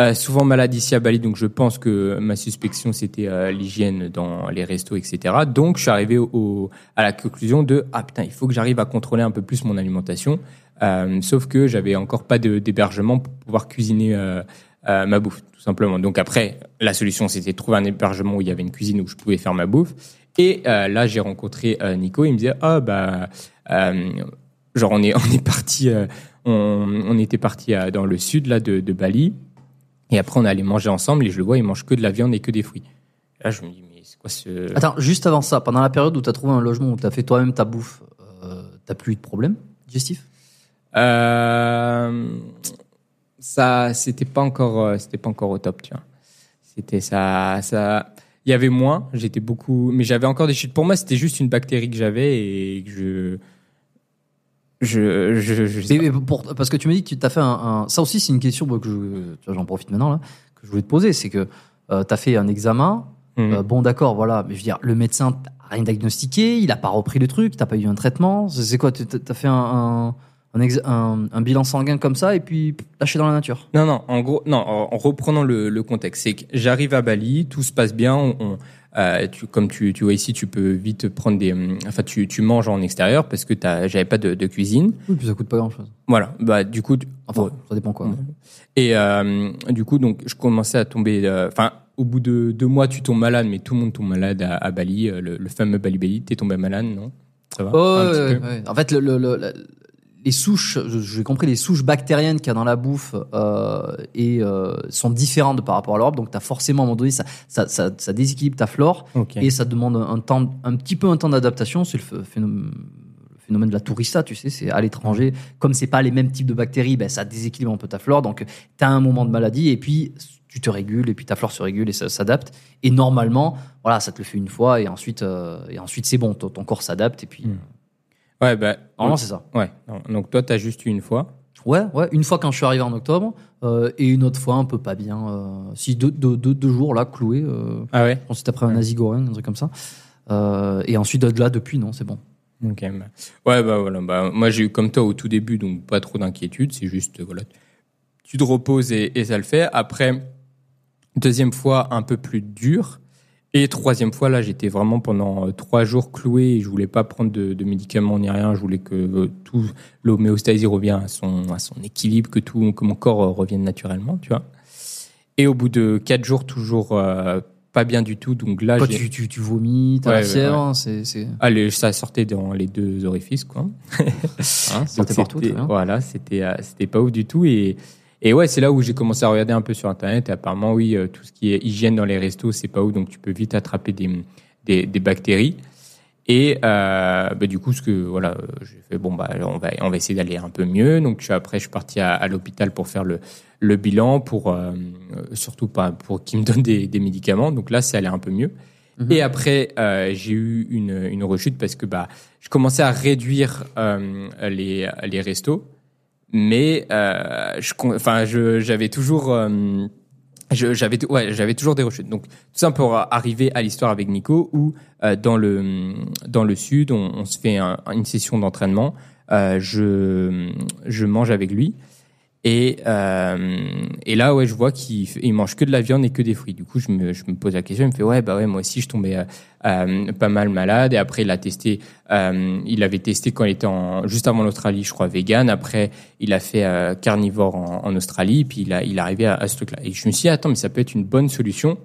euh, souvent malade ici à Bali. Donc, je pense que ma suspicion c'était l'hygiène dans les restos, etc. Donc, je suis arrivé au- à la conclusion de ah putain, il faut que j'arrive à contrôler un peu plus mon alimentation. Euh, sauf que j'avais encore pas d'hébergement pour pouvoir cuisiner. euh, euh, ma bouffe, tout simplement. Donc après, la solution, c'était de trouver un hébergement où il y avait une cuisine où je pouvais faire ma bouffe. Et là, j'ai rencontré Nico. Il me disait, ah bah, genre on est *laughs* on est parti, on, était parti dans le sud là de, Bali. Et après, on allait manger ensemble. Et je le vois, il mange que de la viande et que des fruits. Là, je me dis, mais c'est quoi ce Attends, juste avant ça, pendant la période où tu as trouvé un logement où tu as fait toi-même ta bouffe, t'as plus eu de problème digestif Euh, ça, c'était pas encore, euh, c'était pas encore au top, tu vois. C'était ça, ça. Il y avait moins. J'étais beaucoup, mais j'avais encore des chutes. Pour moi, c'était juste une bactérie que j'avais et que je, je, je, je sais Mais- pas. mais pour- parce que tu me dis que tu t'as fait un, un- Ça aussi, c'est une question que je, tu j'en profite maintenant là, que je voulais te poser. C'est que tu as fait un examen. Mhm. euh, bon, d'accord, voilà. Mais je veux dire, le médecin rien diagnostiqué, il a pas repris le truc, t'as pas eu un traitement. C'est quoi Tu as fait un, un, un, ex- un- un bilan sanguin comme ça et puis lâché dans la nature Non, non, en gros, non, en en reprenant le, le contexte, c'est que j'arrive à Bali, tout se passe bien, on, on- euh, tu, comme tu, tu vois ici, tu peux vite prendre des, enfin, tu, tu manges en extérieur parce que j'avais pas de, de cuisine. Oui, puis ça coûte pas grand-chose. Voilà, bah, du coup, tu- Enfin, Ouais. ça dépend quoi. Et euh, du coup, donc, je commençais à tomber. euh, Enfin, au bout de deux mois, tu tombes malade, mais tout le monde tombe malade à, à Bali, le, le fameux Bali Bali. T'es tombé malade, non? Ça va? Oh, ouais. En fait, le, le- le- les souches, je- j'ai compris, les souches bactériennes qu'il y a dans la bouffe euh, et, euh, sont différentes par rapport à l'Europe. Donc, tu as forcément, à un moment donné, ça, ça, ça, ça déséquilibre ta flore et ça demande un, temps, un petit peu un temps d'adaptation. C'est le ph- phénomène, le phénomène de la tourista, tu sais, c'est à l'étranger. Comme c'est pas les mêmes types de bactéries, ben, ça déséquilibre un peu ta flore. Donc, tu as un moment de maladie et puis tu te régules et puis ta flore se régule et ça s'adapte. Et normalement, voilà, ça te le fait une fois et ensuite, euh, et ensuite c'est bon, ton, corps s'adapte et puis. Mm. Ouais, bah. Normalement, c'est ça. Ouais. Donc, toi, t'as juste eu une fois. Ouais, ouais. Une fois quand je suis arrivé en octobre, euh, et une autre fois un peu pas bien. euh, si deux, deux, deux, deux jours là, cloué. Euh, Ah ouais c'était après un nasi goreng, un truc comme ça. Euh, et ensuite de là, depuis, non, c'est bon. Ok. bah. Ouais, bah voilà. Bah, moi, j'ai eu comme toi au tout début, donc pas trop d'inquiétude. C'est juste, euh, voilà. Tu te reposes et, et ça le fait. Après, deuxième fois, un peu plus dur. Et troisième fois, là, j'étais vraiment pendant euh, trois jours cloué et je voulais pas prendre de, de médicaments ni rien. Je voulais que euh, tout l'homéostasie revienne à son, à son équilibre, que tout, que mon corps euh, revienne naturellement, tu vois. Et au bout de quatre jours, toujours euh, pas bien du tout. Donc là, Toi, tu, tu, tu vomis, t'as Ouais, la fièvre, c'est. c'est- Allez, ça sortait dans les deux orifices, quoi. Hein, *laughs* Donc sortait partout. Voilà, c'était c'était pas ouf du tout et et ouais, c'est là où j'ai commencé à regarder un peu sur internet. Et apparemment, oui, euh, tout ce qui est hygiène dans les restos, c'est pas ouf, donc tu peux vite attraper des des, des bactéries. Et euh, bah, du coup, ce que voilà, j'ai fait bon bah on va on va essayer d'aller un peu mieux. Donc je après, je suis parti à, à l'hôpital pour faire le le bilan, pour euh, euh, surtout pas pour qu'ils me donnent des, des médicaments. Donc là, c'est allé un peu mieux. Mhm. Et après, euh, j'ai eu une, une rechute parce que bah, je commençais à réduire euh, les, les restos, mais euh, je, enfin, je, j'avais toujours, euh, j'avais, ouais, j'avais toujours des rechutes. Donc tout ça pour arriver à l'histoire avec Nico, où euh, dans le dans le sud, on, se fait un- une session d'entraînement. Euh, je je mange avec lui. Et, euh, et là, ouais, je vois qu'il il mange que de la viande et que des fruits. Du coup, je me, je me pose la question. Il me fait, ouais, bah ouais, moi aussi, je tombais euh, euh, pas mal malade. Et après, il a testé. Euh, il avait testé quand il était en, juste avant l'Australie, je crois, vegan. Après, il a fait euh, carnivore en, en Australie. Puis il a, il est arrivé à, à ce truc-là. Et je me suis dit, attends, mais ça peut être une bonne solution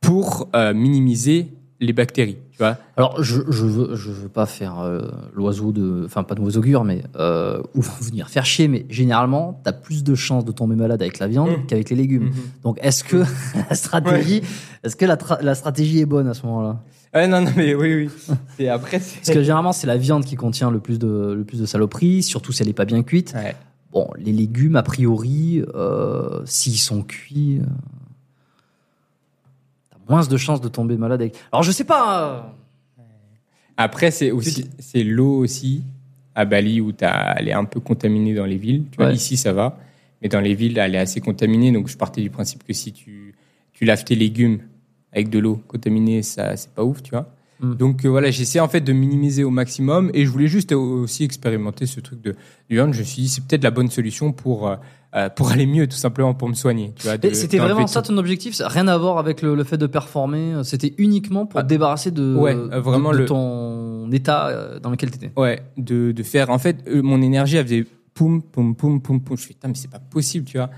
pour minimiser les bactéries. Tu vois Alors, je, je veux, je veux pas faire euh, l'oiseau de, enfin pas de mauvais augure, mais euh, ou *laughs* venir faire chier. Mais généralement, t'as plus de chances de tomber malade avec la viande Mmh. qu'avec les légumes. Donc, est-ce que *laughs* la stratégie, est-ce que la, tra- la stratégie est bonne à ce moment-là? Ouais, non, non, mais oui, oui. Et après. Parce que généralement, c'est la viande qui contient le plus de, le plus de saloperies, surtout si elle est pas bien cuite. Ouais. Bon, les légumes, a priori, euh, s'ils sont cuits, moins de chances de tomber malade. Avec... Alors je sais pas. euh, Après, c'est aussi c'est l'eau aussi à Bali où elle est un peu contaminée dans les villes. Tu vois, Ouais. ici ça va, mais dans les villes, elle est assez contaminée. Donc je partais du principe que si tu tu laves tes légumes avec de l'eau contaminée, ça c'est pas ouf, tu vois. Mm. Donc euh, voilà, j'essaie en fait de minimiser au maximum et je voulais juste aussi expérimenter ce truc de du. Je me suis dit c'est peut-être la bonne solution pour euh, euh, pour aller mieux tout simplement pour me soigner. C'était vraiment tout- ça ton objectif? Ça Rien à voir avec le, le fait de performer. euh, C'était uniquement pour Ah, te débarrasser de, ouais, euh, vraiment de, de le- ton état dans lequel tu étais. Ouais, de, de faire. En fait, mon énergie, elle faisait poum, poum, poum, poum, poum. Je fais, putain, mais c'est pas possible, tu vois.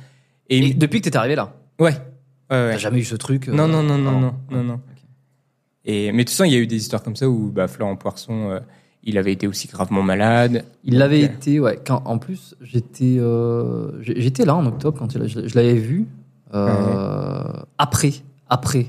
Et, Et depuis que t'es arrivé là, ouais, ouais, t'as ouais. jamais eu ce truc. euh, Non, non, non, non, avant? non, non, non. Et, mais toute façon, il y a eu des histoires comme ça où bah, Florent Poisson, euh, il avait été aussi gravement malade. Il l'avait été, ouais. Quand, en plus, j'étais, euh, j'étais là en octobre quand il je, je l'avais vu. euh, Après, après.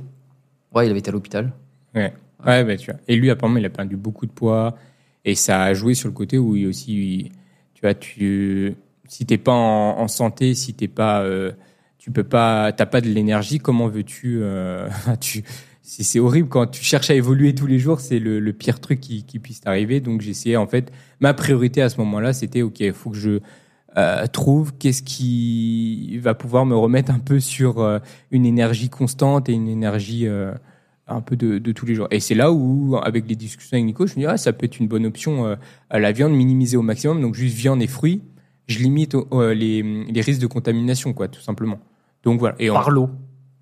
Ouais, il avait été à l'hôpital. Ouais, ouais, bah, tu vois. Et lui, apparemment, il a perdu beaucoup de poids. Et ça a joué sur le côté où il aussi, il- tu vois, tu, si t'es pas en, en santé, si t'es pas, euh, tu peux pas, t'as pas de l'énergie, comment veux-tu, *laughs* tu, c'est horrible quand tu cherches à évoluer tous les jours, c'est le, le pire truc qui, qui puisse t'arriver. Donc j'essayais en fait, ma priorité à ce moment-là, c'était ok, il faut que je euh, trouve qu'est-ce qui va pouvoir me remettre un peu sur euh, une énergie constante et une énergie euh, un peu de, de tous les jours. Et c'est là où, avec les discussions avec Nico, je me dis, ah, ça peut être une bonne option, à la viande minimisée au maximum, donc juste viande et fruits, je limite les, les risques de contamination, quoi, tout simplement. Donc voilà. Et on- Par l'eau.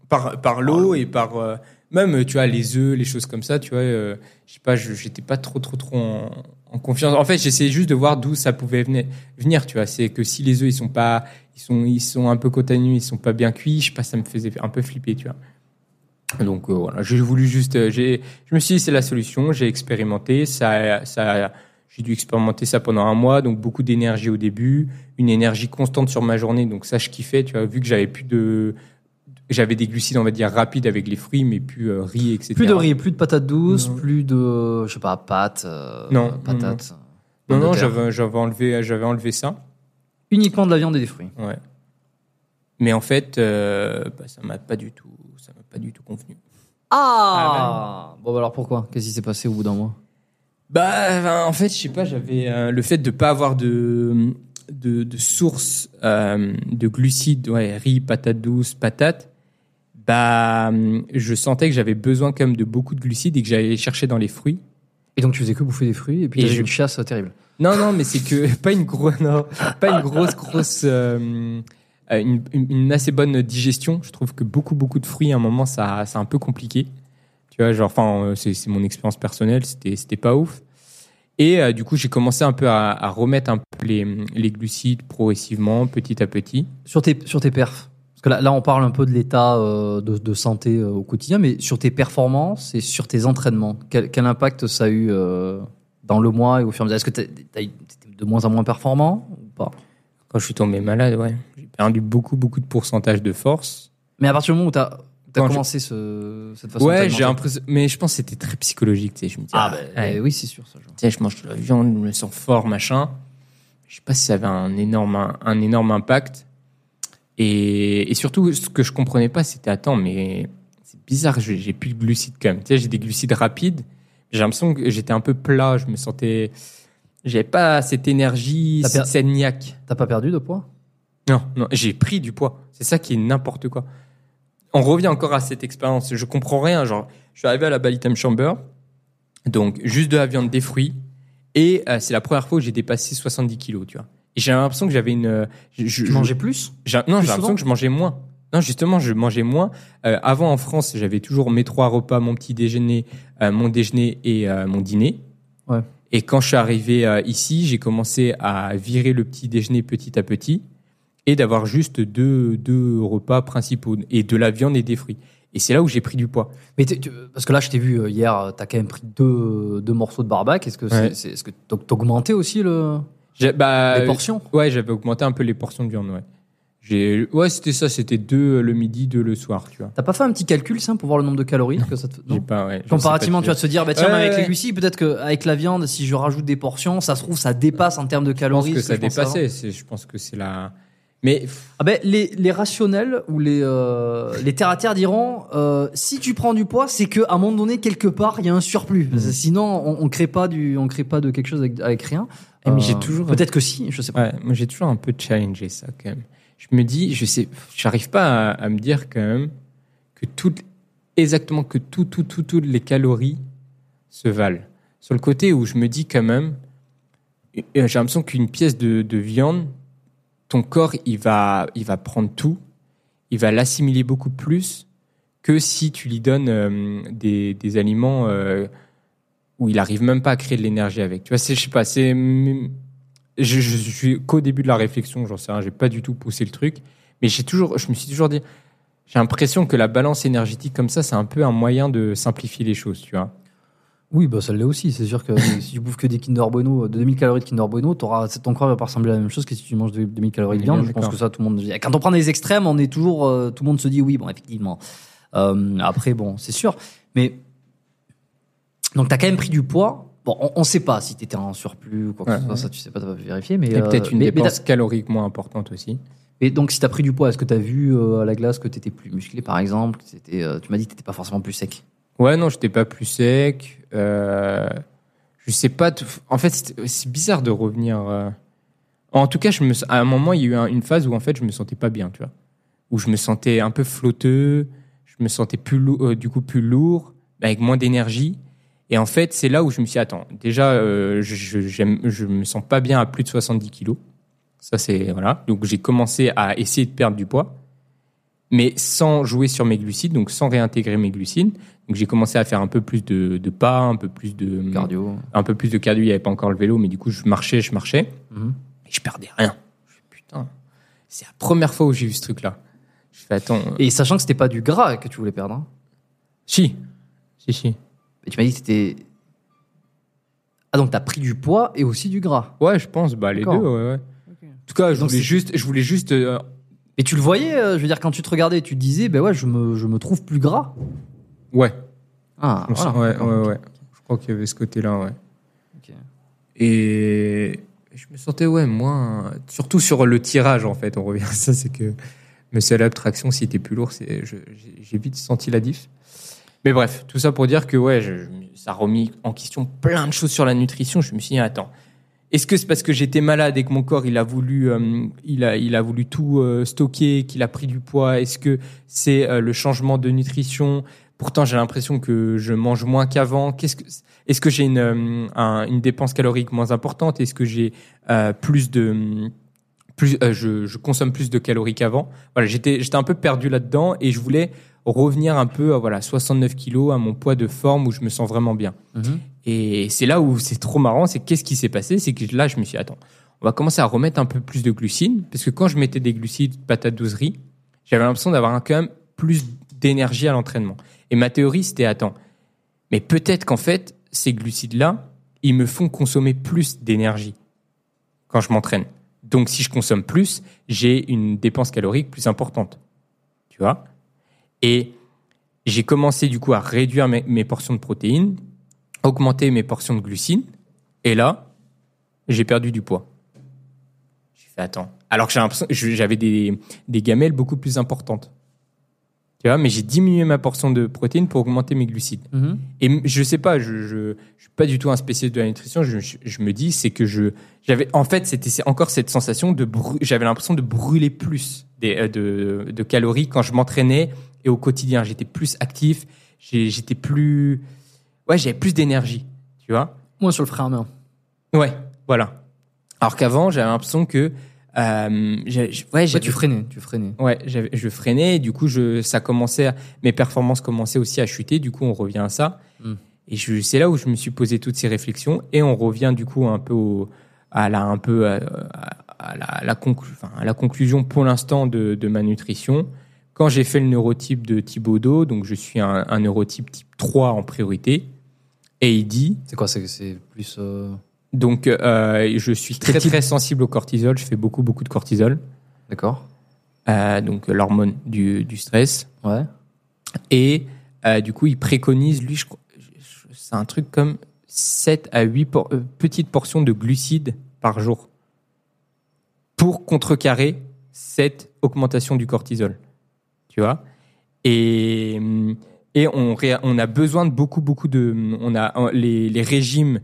par, par l'eau et par même tu vois les œufs les choses comme ça tu vois euh, je sais pas j'étais pas trop trop trop en, confiance. En fait j'essayais juste de voir d'où ça pouvait venir, venir tu vois. C'est que si les œufs ils sont pas ils sont ils sont un peu contaminés ils sont pas bien cuits je pas ça me faisait un peu flipper tu vois. Donc euh, voilà j'ai voulu juste euh, j'ai je me suis dit c'est la solution j'ai expérimenté ça ça j'ai dû expérimenter ça pendant un mois, donc beaucoup d'énergie au début, une énergie constante sur ma journée, donc ça je kiffais, tu vois, vu que j'avais plus de, j'avais des glucides, on va dire, rapides avec les fruits, mais plus euh, riz, etc. Plus de riz, plus de patates douces, Non. plus de, je sais pas, pâtes, euh, Non, patates. Non, non, j'avais, j'avais enlevé, j'avais enlevé ça. Uniquement de la viande et des fruits. Ouais. Mais en fait, euh, bah, ça m'a pas du tout, ça m'a pas du tout convenu. Ah, Bon, bah alors pourquoi? Qu'est-ce qui s'est passé au bout d'un mois? Bah, enfin, en fait, je sais pas, j'avais euh, le fait de pas avoir de de, de source de glucides, ouais, riz, patates douces, patates. Bah, je sentais que j'avais besoin quand même de beaucoup de glucides et que j'allais chercher dans les fruits. Et donc tu faisais que bouffer des fruits et puis t'avais je- une chasse terrible. Non, non, mais c'est que *laughs* pas une grosse, pas une grosse, grosse, euh, euh, une, assez bonne digestion. Je trouve que beaucoup, beaucoup de fruits, à un moment, ça, c'est un peu compliqué. Tu vois, genre, enfin, euh, c'est, c'est mon expérience personnelle, c'était, c'était pas ouf. Et euh, du coup, j'ai commencé un peu à, à remettre un peu les, les glucides progressivement, petit à petit. Sur tes, sur tes perfs que là, là, on parle un peu de l'état euh, de, de santé euh, au quotidien, mais sur tes performances et sur tes entraînements, quel, quel impact ça a eu euh, dans le mois et au fur et à mesure? Est-ce que t'as- t'as eu- t'étais de moins en moins performant ou pas? Quand je suis tombé malade, ouais, j'ai perdu beaucoup, beaucoup de pourcentage de force. Mais à partir du moment où t'as as Quand commencé ce, cette façon Ouais, j'ai l'impression, mais je pense que c'était très psychologique, tu sais. Je me dis, Ah, bah, ouais. oui, c'est sûr. Ça, tu sais, je mange de la viande, je me sens fort, machin. Je sais pas si ça avait un énorme, un, un énorme impact. Et, et surtout, ce que je comprenais pas, c'était attends, mais c'est bizarre, j'ai plus de glucides quand même. Tu sais, j'ai des glucides rapides. J'ai l'impression que j'étais un peu plat, je me sentais, j'avais pas cette énergie, cette, per- niaque. T'as pas perdu de poids? Non, non, j'ai pris du poids. C'est ça qui est n'importe quoi. On revient encore à cette expérience. Je comprends rien. Genre, je suis arrivé à la Bali Time Chamber, donc juste de la viande, des fruits, et euh, c'est la première fois où j'ai dépassé 70 kilos, tu vois. Et j'ai l'impression que j'avais une. euh, Je, je- Tu mangeais plus? J'ai- non, j'ai l'impression que je mangeais moins. Non, justement, je mangeais moins. Euh, avant, en France, j'avais toujours mes trois repas, mon petit déjeuner, euh, mon déjeuner et euh, mon dîner. Ouais. Et quand je suis arrivé euh, ici, j'ai commencé à virer le petit déjeuner petit à petit et d'avoir juste deux, deux repas principaux et de la viande et des fruits. Et c'est là où j'ai pris du poids. Mais tu- parce que là, je t'ai vu euh, hier, euh, t'as quand même pris deux, deux morceaux de barbac. Est-ce que c'est, Ouais. c'est- est-ce que augmenté aussi le, bah, les portions? Ouais, j'avais augmenté un peu les portions de viande. Ouais, j'ai, ouais, c'était ça. C'était deux le midi, deux le soir, tu vois. T'as pas fait un petit calcul simple pour voir le nombre de calories que ça te... J'ai non pas, ouais, je sais Comparativement, pas tu vas te dire, bah tiens, Ouais, avec ouais, les glucides, peut-être qu'avec la viande, si je rajoute des portions, ça se trouve, ça dépasse en termes de Je pense calories. que ça je dépassait. C'est, je pense que c'est la. Mais Ah ben, les, les rationnels ou les, euh, les terre à terre diront euh, si tu prends du poids, c'est qu'à un moment donné, quelque part, il y a un surplus. Que Sinon, on, on crée pas du, on crée pas de quelque chose avec, avec rien. Eh, mais Euh, j'ai toujours- Peut-être que si, je sais pas. ouais, moi j'ai toujours un peu challengé ça quand même. Je me dis, je sais, j'arrive pas à, à me dire quand même que toutes, exactement que tout, tout, tout, toutes les calories se valent. Sur le côté où je me dis quand même, euh, j'ai l'impression qu'une pièce de, de viande, ton corps il va, il va prendre tout, il va l'assimiler beaucoup plus que si tu lui donnes euh, des, des aliments euh, où il arrive même pas à créer de l'énergie avec. Tu vois, je sais pas, c'est, je, je, je suis qu'au début de la réflexion, j'en sais rien, j'ai pas du tout poussé le truc, mais j'ai toujours, je me suis toujours dit, j'ai l'impression que la balance énergétique comme ça, c'est un peu un moyen de simplifier les choses, tu vois. Oui, bah ça l'est aussi. C'est sûr que *laughs* si tu bouffes que des Kinder Bueno, de 2000 calories de Kinder Bueno, t'auras, ton corps va pas ressembler à la même chose que si tu manges de 2000 calories de viande. Je pense que ça, tout le monde. Quand on prend des extrêmes, on est toujours, euh, tout le monde se dit oui, bon, effectivement. Euh, après, bon, c'est sûr. Mais donc t'as quand même pris du poids. Bon, on, on sait pas si t'étais en surplus ou quoi que Ouais, ce soit. ouais. Ça, tu sais pas, t'as pas vérifié. Mais Et euh, peut-être une mais- dépense calorique moins importante aussi. Et donc, si t'as pris du poids, est-ce que t'as vu euh, à la glace que t'étais plus musclé, par exemple? Euh, Tu m'as dit que t'étais pas forcément plus sec. Ouais, non, j'étais pas plus sec. Euh, je sais pas. En fait, c'est- bizarre de revenir. euh, En tout cas, je me... à un moment, il y a eu un- une phase où en fait, je me sentais pas bien, tu vois, où je me sentais un peu flotteux, je me sentais plus lou- euh, du coup plus lourd, avec moins d'énergie. Et en fait, c'est là où je me suis dit, attends, déjà, je, je, je me sens pas bien à plus de 70 kilos. Ça, c'est voilà. Donc, j'ai commencé à essayer de perdre du poids, mais sans jouer sur mes glucides, donc sans réintégrer mes glucides. Donc, j'ai commencé à faire un peu plus de, de pas, un peu plus de Cardio. un peu plus de cardio. Il n'y avait pas encore le vélo, mais du coup, je marchais, je marchais, Mhm. et je perdais rien. Je fais, putain, c'est la première fois où j'ai vu ce truc-là. Je fais, attends, euh, Et sachant que c'était pas du gras que tu voulais perdre. hein. si, si, si. Et tu m'as dit que c'était. Ah, donc t'as pris du poids et aussi du gras. Ouais, je pense, bah, les deux, ouais, ouais. En tout cas, je Donc, voulais c'est- juste, je voulais juste, euh, Et tu le voyais, euh, je veux dire, quand tu te regardais, tu te disais, ben ouais, je me, je me trouve plus gras. ouais, Ah, voilà. ouais, ouais, ouais. Je crois qu'il y avait ce côté-là, ouais. Ok. Et je me sentais, ouais, moins. Surtout sur le tirage, en fait. On revient à ça, c'est que me seul traction, si t'es plus lourd, c'est, je- j'ai j'ai vite senti la diff. Mais bref, tout ça pour dire que, ouais, je- je- ça a remis en question plein de choses sur la nutrition. Je me suis dit, attends, est-ce que c'est parce que j'étais malade et que mon corps, il a voulu, euh, il a, il a voulu tout euh, stocker, qu'il a pris du poids? Est-ce que c'est euh, le changement de nutrition? Pourtant, j'ai l'impression que je mange moins qu'avant. Qu'est-ce que, est-ce que j'ai une, un- une dépense calorique moins importante? Est-ce que j'ai plus de, plus, je, consomme plus de calories qu'avant? Voilà, j'étais, j'étais un peu perdu là-dedans et je voulais revenir un peu à voilà 69 kilos à mon poids de forme où je me sens vraiment bien. Mhm. Et c'est là où c'est trop marrant, c'est qu'est-ce qui s'est passé? C'est que là, je me suis dit, attends, on va commencer à remettre un peu plus de glucides, parce que quand je mettais des glucides, patates douze riz, j'avais l'impression d'avoir quand même plus d'énergie à l'entraînement. Et ma théorie, c'était, attends, mais peut-être qu'en fait, ces glucides-là, ils me font consommer plus d'énergie quand je m'entraîne. Donc, si je consomme plus, j'ai une dépense calorique plus importante. Tu vois? Et j'ai commencé du coup à réduire mes portions de protéines, augmenter mes portions de glucides, et là, j'ai perdu du poids. J'ai fait attends. Alors que j'ai l'impression, je- j'avais des, des gamelles beaucoup plus importantes. Tu vois, mais j'ai diminué ma portion de protéines pour augmenter mes glucides. Mhm. Et je sais pas, je, je, je suis pas du tout un spécialiste de la nutrition. Je, je, je me dis, c'est que je, j'avais, en fait, c'était encore cette sensation de, j'avais l'impression de brûler plus des, euh, de, de calories quand je m'entraînais et au quotidien. J'étais plus actif, j'étais plus, ouais, j'avais plus d'énergie, tu vois. Moins sur le frein à main. Ouais, voilà. Alors qu'avant, j'avais l'impression que, euh, ouais, Ouais, tu freinais, tu freinais. Ouais, je freinais, du coup, je, ça commençait, à- mes performances commençaient aussi à chuter. Du coup, on revient à ça. Mm. Et c'est là où je me suis posé toutes ces réflexions, et on revient du coup un peu au- à la, un peu à, à- à la, la conclu- enfin, à la conclusion pour l'instant de, de ma nutrition. Quand j'ai fait le neurotype de Thibaudot, donc je suis un, un neurotype type 3 en priorité, et il dit, C'est quoi C'est plus. euh, donc euh, je suis très très sensible au cortisol, je fais beaucoup beaucoup de cortisol, D'accord. euh, donc l'hormone du, du stress. Ouais. Et du coup, il préconise, lui, je crois- je- c'est un truc comme 7 à 8 por- euh, petites portions de glucides par jour pour contrecarrer cette augmentation du cortisol. Tu vois? Et, et on, a besoin de beaucoup, beaucoup de. On a les, les régimes,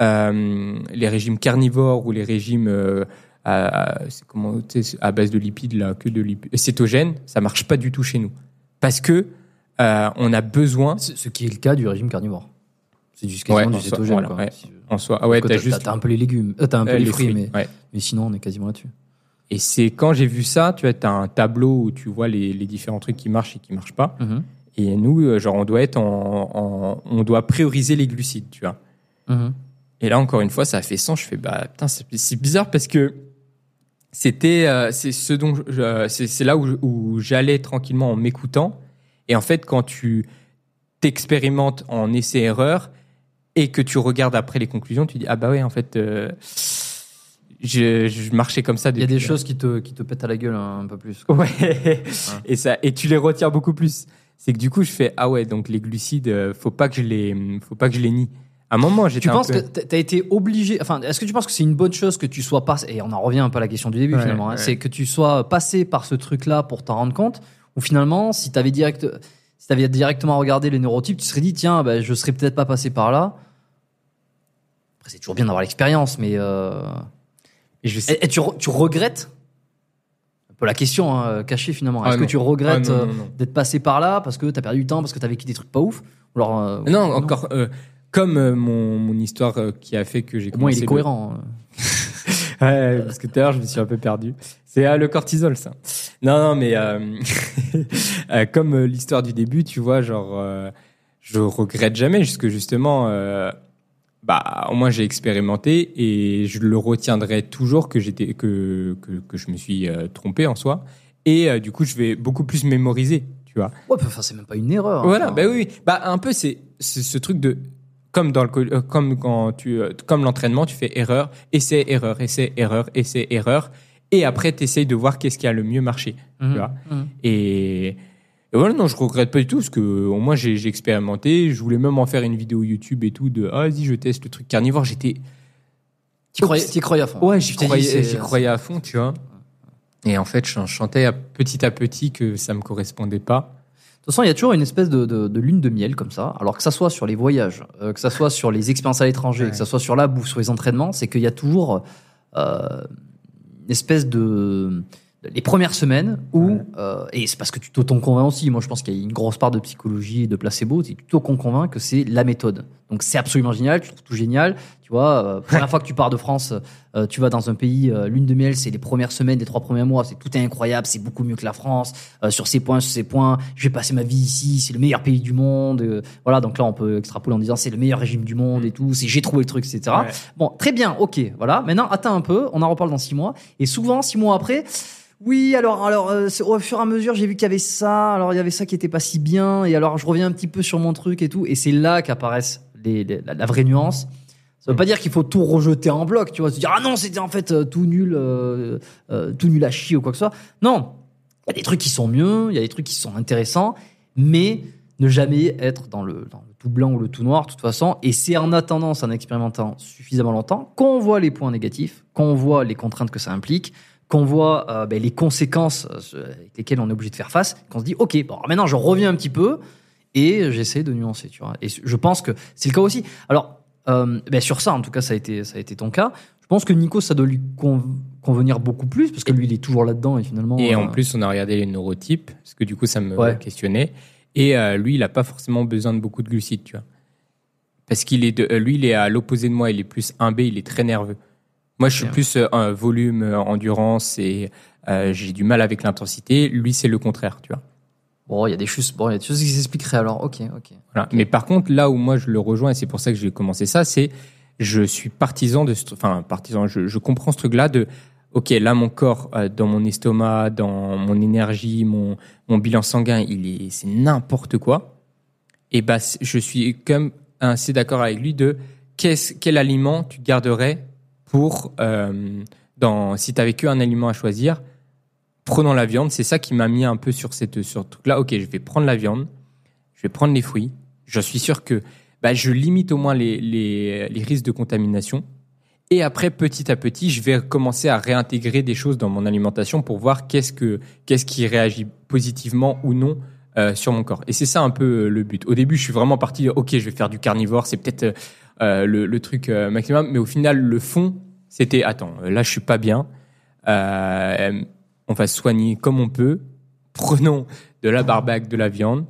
euh, les régimes carnivores ou les régimes euh, à, comment, à base de lipides, là, que de lipides, cétogènes, ça marche pas du tout chez nous. Parce que euh, on a besoin Ce qui est le cas du régime carnivore. C'est du quasiment Ouais, du soi, cétogène. voilà, quoi. ouais. Si- en soi. Ah ouais, t'as juste un peu les légumes, t'as un peu les, fruits, mais, ouais. mais sinon on est quasiment là-dessus. Et c'est quand j'ai vu ça, tu vois, as un tableau où tu vois les, les différents trucs qui marchent et qui marchent pas. Mhm. Et nous, euh, genre, on doit être en, en- on doit prioriser les glucides, tu vois. Mhm. Et là, encore une fois, ça a fait sens. Je fais, bah, putain, c'est bizarre parce que c'était, euh, c'est ce dont, euh, c'est là où, où j'allais tranquillement en m'écoutant. Et en fait, quand tu t'expérimentes en essai-erreur et que tu regardes après les conclusions, tu dis, ah bah ouais, en fait, euh, je, je marchais comme ça Il y a des choses qui te, qui te pètent à la gueule un, un peu plus. quoi. *laughs* Ouais. Et ça, et tu les retiens beaucoup plus. C'est que du coup, je fais ah ouais, donc les glucides, euh, faut pas que je les, faut pas que je les nie. À un moment, j'étais Tu un penses peu- que t'as été obligé, enfin, est-ce que tu penses que c'est une bonne chose que tu sois passé, et on en revient un peu à la question du début Ouais, finalement, hein, ouais. c'est que tu sois passé par ce truc-là pour t'en rendre compte, ou finalement, si t'avais direct, si t'avais directement regardé les neurotypes, tu serais dit, tiens, ben, je serais peut-être pas passé par là. Après, c'est toujours bien d'avoir l'expérience, mais euh... Et je sais- et, et tu, re- tu regrettes la question hein, cachée finalement. Ah Est-ce que tu regrettes Ah euh, d'être passé par là parce que t'as perdu du temps, parce que t'as vécu des trucs pas ouf ou alors, euh, non, encore euh, comme mon, mon histoire qui a fait que j'ai Au moins, il commencé est le- cohérent. *laughs* Ouais, parce que tout à l'heure, je me suis un peu perdu. C'est ah, le cortisol, ça. Non, non, mais *laughs* comme l'histoire du début, tu vois, genre, je regrette jamais, puisque justement, bah, au moins j'ai expérimenté et je le retiendrai toujours que j'étais que, que que je me suis euh, trompé en soi. Et euh, du coup, je vais beaucoup plus mémoriser, tu vois. Ouais, enfin, c'est même pas une erreur. hein. Voilà, Enfin, bah oui, oui. Bah un peu c'est c'est ce truc de comme dans le euh, comme quand tu comme l'entraînement, tu fais erreur, essai, erreur, essai, erreur, essai, erreur et après tu essayes de voir qu'est-ce qui a le mieux marché, tu vois. Mhm. Et, et voilà, non, je regrette pas du tout parce que au moins j'ai j'ai expérimenté, je voulais même en faire une vidéo YouTube et tout de ah, vas-y, je teste le truc carnivore, j'étais T'y croyais, t'y croyais à fond. Ouais, j'y dit, croyais, c'est- j'y croyais à fond, tu vois. Et en fait, je à- petit à petit que ça me correspondait pas. De toute façon, il y a toujours une espèce de, de, de lune de miel comme ça. Alors que ça soit sur les voyages, euh, que ça soit sur les expériences à l'étranger, Ouais. que ça soit sur la bouffe, sur les entraînements, c'est qu'il y a toujours euh, une espèce de les premières semaines où Ouais. euh, et c'est parce que tu t'auto-convaincs aussi. Moi, je pense qu'il y a une grosse part de psychologie et de placebo. Tu t'auto-convaincs que c'est la méthode. Donc c'est absolument génial. Tu trouves tout génial. Tu vois, euh, première fois que tu pars de France, euh, tu vas dans un pays euh, lune de miel, c'est les premières semaines, les trois premiers mois, c'est tout est incroyable, c'est beaucoup mieux que la France euh, sur ces points, sur ces points. Je vais passer ma vie ici, c'est le meilleur pays du monde. euh, voilà, donc là on peut extrapoler en disant c'est le meilleur régime du monde et tout. C'est j'ai trouvé le truc, etc. Ouais. Bon, très bien, ok, voilà. Maintenant, attends un peu, on en reparle dans six mois. Et souvent, six mois après, oui, alors, alors, euh, au fur et à mesure, j'ai vu qu'il y avait ça. Alors, il y avait ça qui était pas si bien. Et alors, je reviens un petit peu sur mon truc et tout. Et c'est là qu'apparaissent les, les- la, la vraie nuance. Ça veut pas dire qu'il faut tout rejeter en bloc, tu vois, se dire ah non c'était en fait euh, tout nul, euh, euh, tout nul à chier ou quoi que ce soit. Non, il y a des trucs qui sont mieux, il y a des trucs qui sont intéressants, mais ne jamais être dans le, dans le tout blanc ou le tout noir de toute façon. Et c'est en attendant, en expérimentant suffisamment longtemps, qu'on voit les points négatifs, qu'on voit les contraintes que ça implique, qu'on voit euh, ben, les conséquences avec lesquelles on est obligé de faire face, qu'on se dit ok, bon maintenant je reviens un petit peu et j'essaie de nuancer, tu vois. Et je pense que c'est le cas aussi. Alors euh, ben, sur ça, en tout cas, ça a été ça a été ton cas. Je pense que Nico, ça doit lui con- convenir beaucoup plus parce que lui, il est toujours là-dedans et finalement. Et euh, en plus, on a regardé les neurotypes, parce que du coup, ça me Ouais. questionnait. Et euh, lui, il n'a pas forcément besoin de beaucoup de glucides, tu vois. Parce qu'il est de, euh, lui, il est à l'opposé de moi, il est plus 1B, il est très nerveux. Moi, je suis plus euh, un volume, euh, endurance, et euh, j'ai du mal avec l'intensité. Lui, c'est le contraire, tu vois. Bon, il y a des choses, bon, il y a des choses qui s'expliqueraient alors. Ok, ok. Voilà. Mais par contre, là où moi je le rejoins, et c'est pour ça que j'ai commencé ça, c'est je suis partisan de, ce- enfin partisan, je, je comprends ce truc-là de, ok, là mon corps, euh, dans mon estomac, dans mon énergie, mon, mon bilan sanguin, il est, c'est n'importe quoi. Et bah, je suis comme assez d'accord avec lui de qu'est-ce, quel aliment tu garderais pour, euh, dans, si t'avais qu'un aliment à choisir, prenons la viande. C'est ça qui m'a mis un peu sur cette, sur ce truc-là. Ok, je vais prendre la viande je vais prendre les fruits. Je suis sûr que bah, je limite au moins les, les, les risques de contamination. Et après, petit à petit, je vais commencer à réintégrer des choses dans mon alimentation pour voir qu'est-ce que qu'est-ce qui réagit positivement ou non euh, sur mon corps. Et c'est ça un peu euh, le but. Au début, je suis vraiment parti, ok, je vais faire du carnivore, c'est peut-être euh, euh, le, le truc euh, maximum, mais au final, le fond, c'était, attends, là, je suis pas bien. Euh, on va se soigner comme on peut. Prenons de la barbaque, de la viande,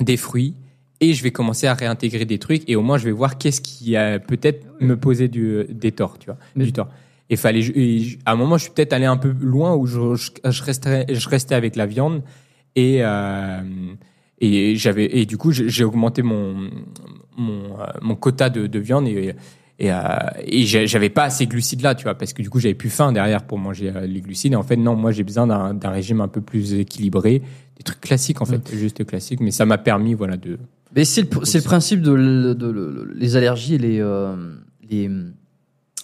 des fruits, et je vais commencer à réintégrer des trucs, et au moins, je vais voir qu'est-ce qui a peut-être me posé du, des torts, tu vois, Mais- du tort. Et fallait, et à un moment, je suis peut-être allé un peu loin où je, je, je restais, je restais avec la viande et euh, et j'avais et du coup j'ai j'ai augmenté mon mon, euh, mon quota de, de viande et et, euh, et j'avais pas assez de glucides là tu vois parce que du coup j'avais plus faim derrière pour manger euh, les glucides et en fait non moi j'ai besoin d'un régime un peu plus équilibré des trucs classiques en fait juste classiques mais ça m'a permis voilà de Mais c'est le, principe de, le- de le- les allergies et les, euh, les,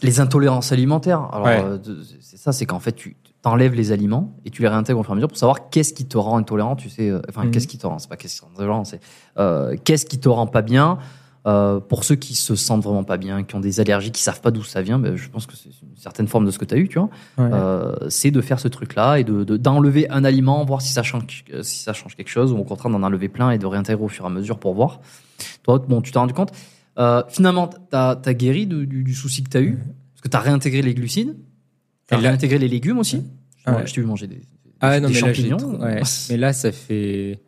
les intolérances alimentaires. Alors, Ouais. euh, c'est ça, c'est qu'en fait, tu t'enlèves les aliments et tu les réintègres au fur et à mesure pour savoir qu'est-ce qui te rend intolérant, tu sais. euh, Enfin, Mhm. qu'est-ce qui te rend, c'est pas qu'est-ce qui te rend intolérant, c'est euh, qu'est-ce qui te rend pas bien. Euh, pour ceux qui se sentent vraiment pas bien, qui ont des allergies, qui savent pas d'où ça vient, ben, je pense que c'est une certaine forme de ce que tu as eu, tu vois. Euh, c'est de faire ce truc-là et de de- d'enlever un aliment, voir si ça change euh, si ça change quelque chose, ou au contraire d'en enlever plein et de réintégrer au fur et à mesure pour voir. Toi, bon, tu t'es rendu compte. Euh, finalement, t'as as guéri de- du, du souci que t'as eu parce que t'as réintégré les glucides, Et là- réintégré les légumes aussi. Je, Ouais. je t'ai vu manger des, des- Ah non, des mais là, champignons. ouais. *laughs* mais là, ça fait.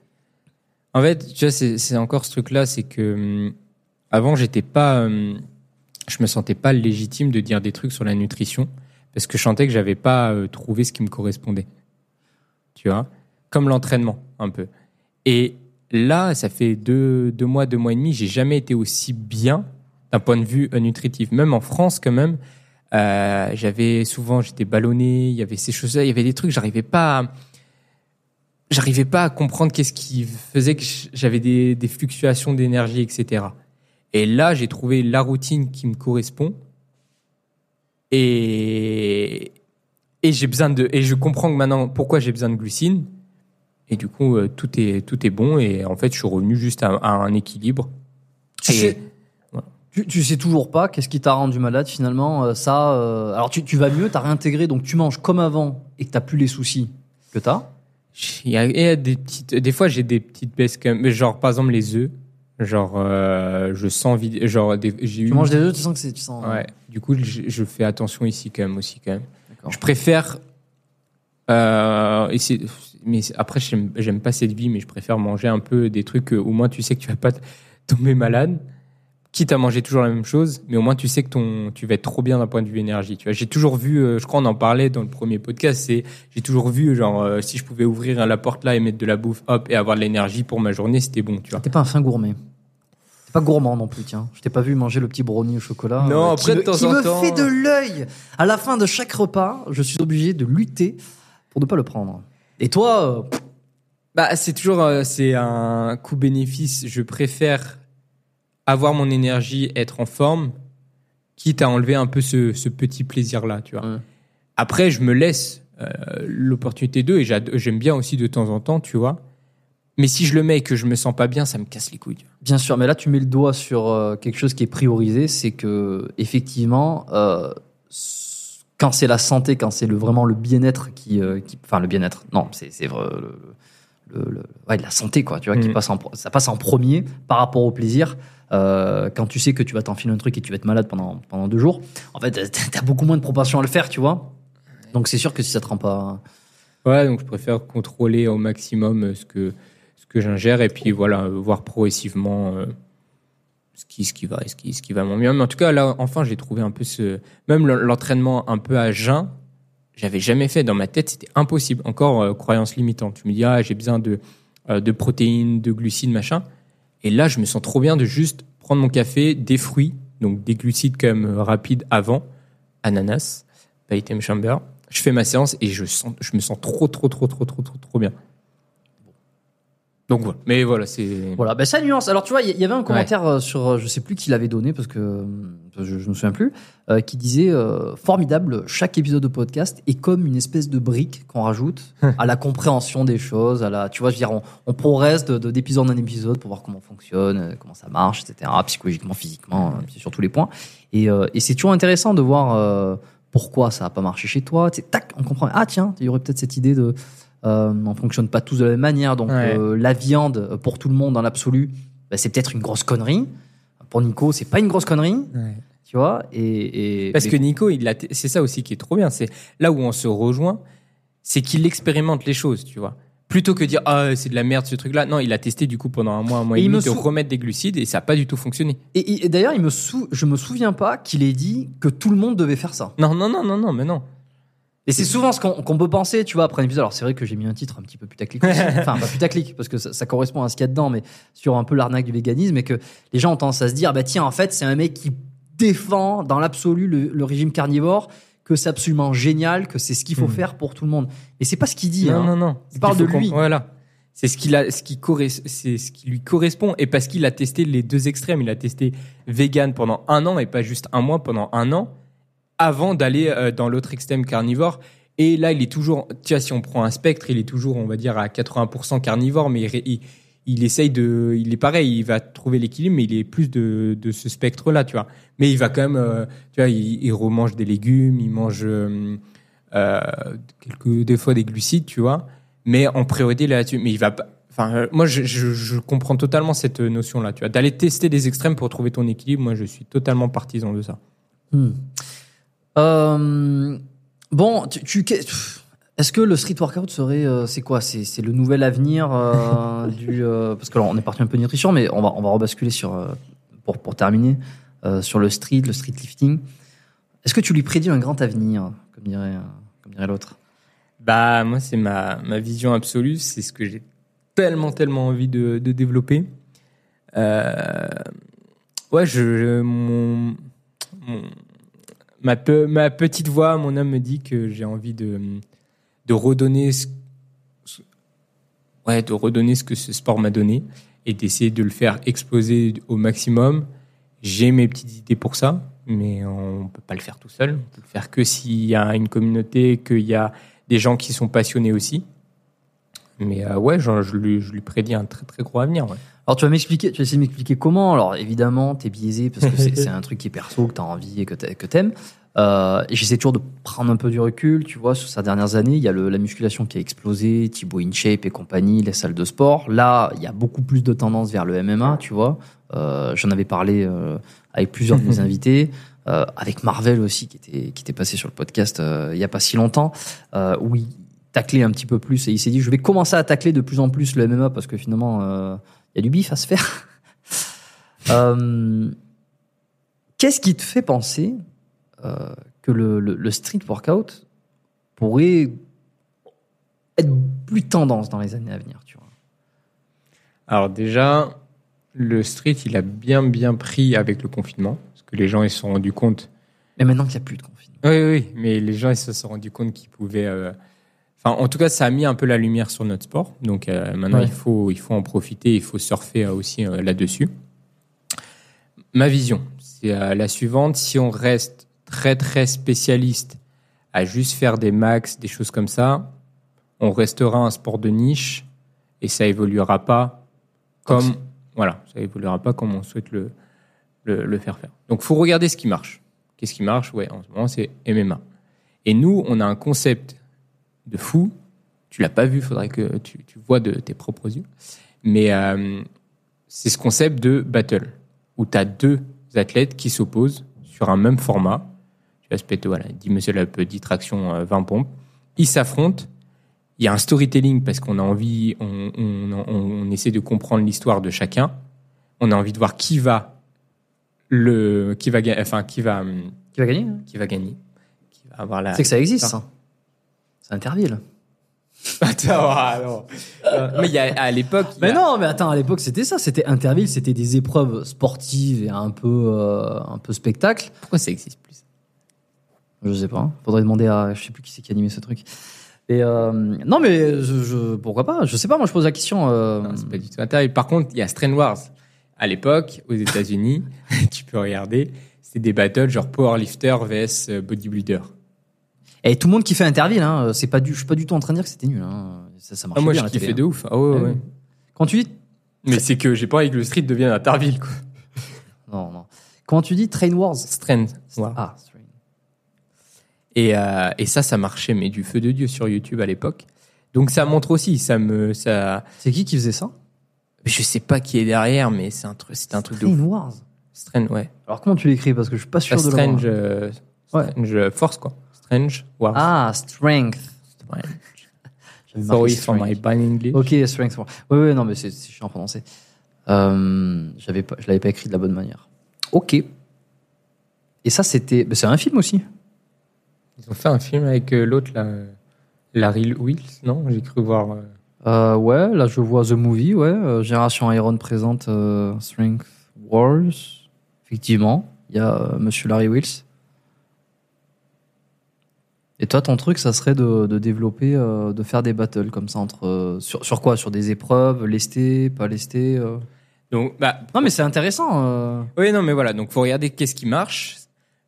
En fait, tu vois, c'est c'est encore ce truc-là, c'est que hum, avant, j'étais pas, hum, je me sentais pas légitime de dire des trucs sur la nutrition parce que je sentais que j'avais pas euh, trouvé ce qui me correspondait. Tu vois, comme l'entraînement un peu. Et là, ça fait deux, deux mois, deux mois et demi, j'ai jamais été aussi bien d'un point de vue euh, nutritif. Même en France, quand même, euh, j'avais souvent, j'étais ballonné, il y avait ces choses-là, il y avait des trucs, j'arrivais pas, à- j'arrivais pas à comprendre qu'est-ce qui faisait que j'avais des, des fluctuations d'énergie, etc. Et là, j'ai trouvé la routine qui me correspond. Et, et j'ai besoin de, et je comprends que maintenant pourquoi j'ai besoin de glucides. Et du coup, euh, tout est, tout est bon. Et en fait, je suis revenu juste à, à un équilibre. Tu Et- sais, tu, tu sais toujours pas qu'est-ce qui t'a rendu malade finalement. euh, ça, euh, alors tu, tu vas mieux, t'as réintégré, donc tu manges comme avant et que t'as plus les soucis que t'as. Il y a, des petites, des fois j'ai des petites baisses mais genre par exemple les œufs, genre euh, je sens vide, genre des- j'ai eu. Tu manges des œufs, tu sens que c'est, tu sens. Ouais. Du coup, je, je fais attention ici quand même aussi quand même. D'accord. Je préfère. Euh, essayer- mais c'est- après, j'aime j'aime pas cette vie, mais je préfère manger un peu des trucs euh, au moins tu sais que tu vas pas t- tomber malade. Quitte à manger toujours la même chose, mais au moins tu sais que ton, tu vas être trop bien d'un point de vue énergie. Tu vois, j'ai toujours vu, euh, je crois on en parlait dans le premier podcast, c'est j'ai toujours vu genre euh, si je pouvais ouvrir la porte là et mettre de la bouffe, hop, et avoir de l'énergie pour ma journée, c'était bon, tu vois. T'es pas un fin gourmet. T'es pas gourmand non plus, tiens. Je t'ai pas vu manger le petit brownie au chocolat. Non, euh, après, qui de me, temps qui en me temps. fait de l'œil. À la fin de chaque repas, je suis obligé de lutter pour ne pas le prendre. Et toi, euh, Bah, c'est toujours euh, c'est un coût bénéfice. Je préfère avoir mon énergie, être en forme, quitte à enlever un peu ce, ce petit plaisir là, tu vois. Ouais. Après, je me laisse euh, l'opportunité d'eux et j'aime bien aussi de temps en temps, tu vois. Mais si je le mets et que je me sens pas bien, ça me casse les couilles. bien sûr, mais là tu mets le doigt sur euh, quelque chose qui est priorisé, c'est que effectivement, euh, quand c'est la santé, quand c'est le, vraiment le bien-être qui, euh, qui, enfin le bien-être, non, c'est vrai, le, le- le- ouais, la santé quoi, tu vois, qui Mhm. passe en, ça passe en premier par rapport au plaisir. Euh, quand tu sais que tu vas t'enfiler un truc et tu vas être malade pendant pendant deux jours, en fait, t'as- beaucoup moins de propension à le faire, tu vois. Donc c'est sûr que si ça te rend pas, Ouais, donc je préfère contrôler au maximum euh, ce que, ce que j'ingère et puis voilà, euh, voir progressivement ce, qui, ce, qui va, ce, qui, ce qui va mon mieux. Mais en tout cas, là, enfin, j'ai trouvé un peu ce. Même le- l'entraînement un peu à jeun, j'avais jamais fait. Dans ma tête, c'était impossible. Encore croyance limitante. Tu me dis, ah, j'ai besoin de, de protéines, de glucides, machin. Et là, je me sens trop bien de juste prendre mon café, des fruits, donc des glucides quand même euh, rapides avant, ananas, Paytem Chamber. Je fais ma séance et je, sens, je me sens trop, trop, trop, trop, trop, trop, trop bien. Donc voilà. Mais voilà, c'est. Voilà, ben ça nuance. Alors tu vois, il y- avait un commentaire euh, sur, euh, je sais plus qui l'avait donné parce que euh, je, je me souviens plus, euh, qui disait euh, formidable. Chaque épisode de podcast est comme une espèce de brique qu'on rajoute *laughs* à la compréhension des choses, à la, tu vois, je veux dire, on, on progresse de- de- d'épisode en épisode pour voir comment on fonctionne, comment ça marche, etc. Psychologiquement, physiquement, euh, sur tous les points. Et, euh, et c'est toujours intéressant de voir euh, pourquoi ça a pas marché chez toi. Tac, on comprend. Ah tiens, il y aurait peut-être cette idée de euh, on fonctionne pas tous de la même manière, donc Ouais. euh, la viande euh, pour tout le monde dans l'absolu, bah, c'est peut-être une grosse connerie. Pour Nico, c'est pas une grosse connerie, tu vois. Et, et Parce que Nico, il c'est ça aussi qui est trop bien. C'est là où on se rejoint, c'est qu'il expérimente les choses, tu vois. Plutôt que dire ah c'est de la merde ce truc-là. Non, il a testé du coup pendant un mois, un mois Et et, il demi de sou- remettre des glucides et ça a pas du tout fonctionné. et, et d'ailleurs, il me sou... je me souviens pas qu'il ait dit que tout le monde devait faire ça. Non, non, non, non, non, mais non. Et c'est souvent ce qu'on peut penser, tu vois, après un épisode. Alors c'est vrai que j'ai mis un titre un petit peu putaclic aussi. *laughs* enfin, pas putaclic, parce que ça, ça correspond à ce qu'il y a dedans, mais sur un peu l'arnaque du véganisme, et que les gens ont tendance à se dire, bah tiens, en fait, c'est un mec qui défend dans l'absolu le, le régime carnivore, que c'est absolument génial, que c'est ce qu'il faut Mhm. faire pour tout le monde. Et c'est pas ce qu'il dit. non, hein. non, non. Il parle de lui. Voilà. C'est ce qu'il a, ce qui c'est ce qui lui correspond et parce qu'il a testé les deux extrêmes. Il a testé vegan pendant un an et pas juste un mois pendant un an avant d'aller euh, dans l'autre extrême carnivore. Et là, il est toujours, tu vois, si on prend un spectre, il est toujours, on va dire, à 80% carnivore, mais il, il essaye de, il est pareil, il va trouver l'équilibre, mais il est plus de, de ce spectre-là, tu vois. Mais il va quand même, euh, tu vois, il, il remange des légumes, il mange euh, euh, quelques, des fois des glucides, tu vois, mais en priorité là-dessus. Mais il va pas, enfin, euh, moi, je, je, je comprends totalement cette notion-là, tu vois, d'aller tester des extrêmes pour trouver ton équilibre. Moi, je suis totalement partisan de ça. Hmm. Euh, bon, tu, tu- est-ce que le street workout serait, euh, c'est quoi? C'est c'est le nouvel avenir euh, *laughs* du euh, parce que alors, on est parti un peu nutrition, mais on va on va rebasculer sur pour pour terminer euh, sur le street, le street lifting. Est-ce que tu lui prédis un grand avenir, comme dirait comme dirait l'autre? Bah, moi, c'est ma, ma vision absolue. C'est ce que j'ai tellement, tellement envie de, de développer. Euh, ouais, je, je- mon, mon- ma, pe- ma petite voix, mon âme me dit que j'ai envie de, redonner ce, ouais, de redonner ce que ce sport m'a donné et d'essayer de le faire exploser au maximum. J'ai mes petites idées pour ça, mais on peut pas le faire tout seul. On peut le faire que s'il y a une communauté, qu'il y a des gens qui sont passionnés aussi. Mais euh, ouais, je, lui, prédis un très très gros avenir. Alors tu vas m'expliquer, tu vas essayer de m'expliquer comment. Alors évidemment, t'es biaisé parce que *laughs* c'est un truc qui est perso, que t'as envie et que t'a- que t'aimes. Euh, et j'essaie toujours de prendre un peu du recul, tu vois, sur ces dernières années, il y a le- la musculation qui a explosé, Thibaut InShape et compagnie, les salles de sport. Là, il y a beaucoup plus de tendance vers le MMA, tu vois. Euh, J'en avais parlé euh, avec plusieurs de mes *laughs* invités, euh, avec Marvel aussi, qui était, qui était passé sur le podcast euh, il y a pas si longtemps, euh, où il taclait un petit peu plus et il s'est dit, je vais commencer à tacler de plus en plus le MMA parce que finalement, euh, il y a du bif à se faire. *laughs* Euh, Qu'est-ce qui te fait penser euh, que le, le- le street workout pourrait être plus tendance dans les années à venir, tu vois? Alors déjà, le street, il a bien bien pris avec le confinement, parce que les gens ils se sont rendus compte. Mais maintenant qu'il n'y a plus de confinement. Oui, oui, oui, mais les gens ils se sont rendus compte qu'ils pouvaient. euh, Enfin, en tout cas, ça a mis un peu la lumière sur notre sport. Donc euh, maintenant, Ouais. il faut il faut en profiter, il faut surfer euh, aussi euh, là-dessus. Ma vision, c'est la suivante. Si on reste très très spécialiste à juste faire des max, des choses comme ça, on restera un sport de niche et ça évoluera pas comme voilà, ça évoluera pas comme on souhaite le le, le faire faire. Donc, faut regarder ce qui marche. Qu'est-ce qui marche? Ouais, en ce moment, c'est MMA. Et nous, on a un concept de fou. Tu l'as pas vu, faudrait que tu, tu vois de tes propres yeux. Mais euh, c'est ce concept de battle, où tu as deux athlètes qui s'opposent sur un même format. Tu vas se péter, voilà, 10 muscle up, 10 tractions, euh, 20 pompes. Ils s'affrontent. Il y a un storytelling parce qu'on a envie, on, on, on, on essaie de comprendre l'histoire de chacun. On a envie de voir qui va le, qui va, enfin, qui va, Qui va gagner hein qui va gagner, qui va avoir la. C'est que ça existe, ça. C'est Interville. *laughs* Attends, ah, non. Euh, mais il y a, à l'époque. Mais a- non, mais attends, à l'époque, c'était ça. C'était Interville, c'était des épreuves sportives et un peu, euh, un peu spectacle. Pourquoi ça existe plus? Je sais pas. Faudrait demander à. Je sais plus qui c'est qui animait ce truc. Et euh, non, mais je, je- pourquoi pas? Je sais pas. Moi, je pose la question. euh, Non, c'est pas du tout intéressant. Par contre, il y a Strain Wars. À l'époque, aux États-Unis, *laughs* tu peux regarder, c'est des battles genre powerlifter vs bodybuilder. Et tout le monde qui fait Interville, hein, c'est pas du, je suis pas du tout en train de dire que c'était nul. Hein. Ça, ça marche Ah, moi, bien. je la télé, kiffais hein. de ouf. Ah ouais, ouais. oui. Quand tu dis, Mais c'est que j'ai pas envie que le street devienne Interville, quoi. *laughs* non, non. Quand tu dis Train Wars, Strain Wars. ah, Strain. Et, euh, et ça, ça marchait, mais du feu de Dieu sur YouTube à l'époque. Donc ça montre aussi, ça me, ça, c'est qui qui faisait ça? Je sais pas qui est derrière, mais c'est un truc, c'était un truc de Train ouf. Wars. Strange, ouais. Alors comment tu l'écris? Parce que je suis pas sûr de strange, euh, Ouais. strange force, quoi. Strange Wars. Ah, Strength. Strange. *laughs* Sorry for my Strength. bad English. Ok, Strength. Ouais, ouais, non, mais c'est chiant à prononcer. Euh, j'avais pas, je l'avais pas écrit de la bonne manière. Ok. Et ça, c'était, c'est un film aussi. Ils ont fait un film avec euh, l'autre, là, euh, Larry Wills, non? J'ai cru voir. euh, Euh, ouais, là je vois The Movie, ouais. Génération Iron présente Strength Wars. Effectivement, il y a Monsieur Larry Wills. Et toi, ton truc, ça serait de, de développer, euh, de faire des battles comme ça entre euh, sur, sur quoi? Sur des épreuves, lesté, pas lesté. euh? Donc, bah, Non, mais c'est intéressant. euh. oui, non, mais voilà. Donc, faut regarder qu'est-ce qui marche.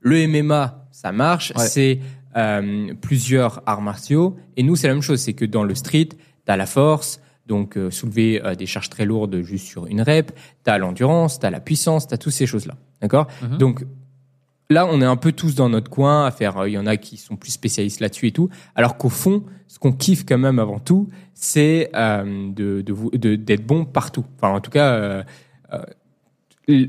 Le MMA, ça marche. Ouais. C'est euh, plusieurs arts martiaux. Et nous, c'est la même chose. C'est que dans le street, t'as la force. Donc, euh, soulever euh, des charges très lourdes juste sur une rep. T'as l'endurance, t'as la puissance, t'as toutes ces choses-là. D'accord? Mhm. Donc, là, on est un peu tous dans notre coin à faire. euh, Il y en a qui sont plus spécialistes là-dessus et tout. Alors qu'au fond, ce qu'on kiffe quand même avant tout, c'est euh, de de d'être bon partout. Enfin, en tout cas, euh, euh,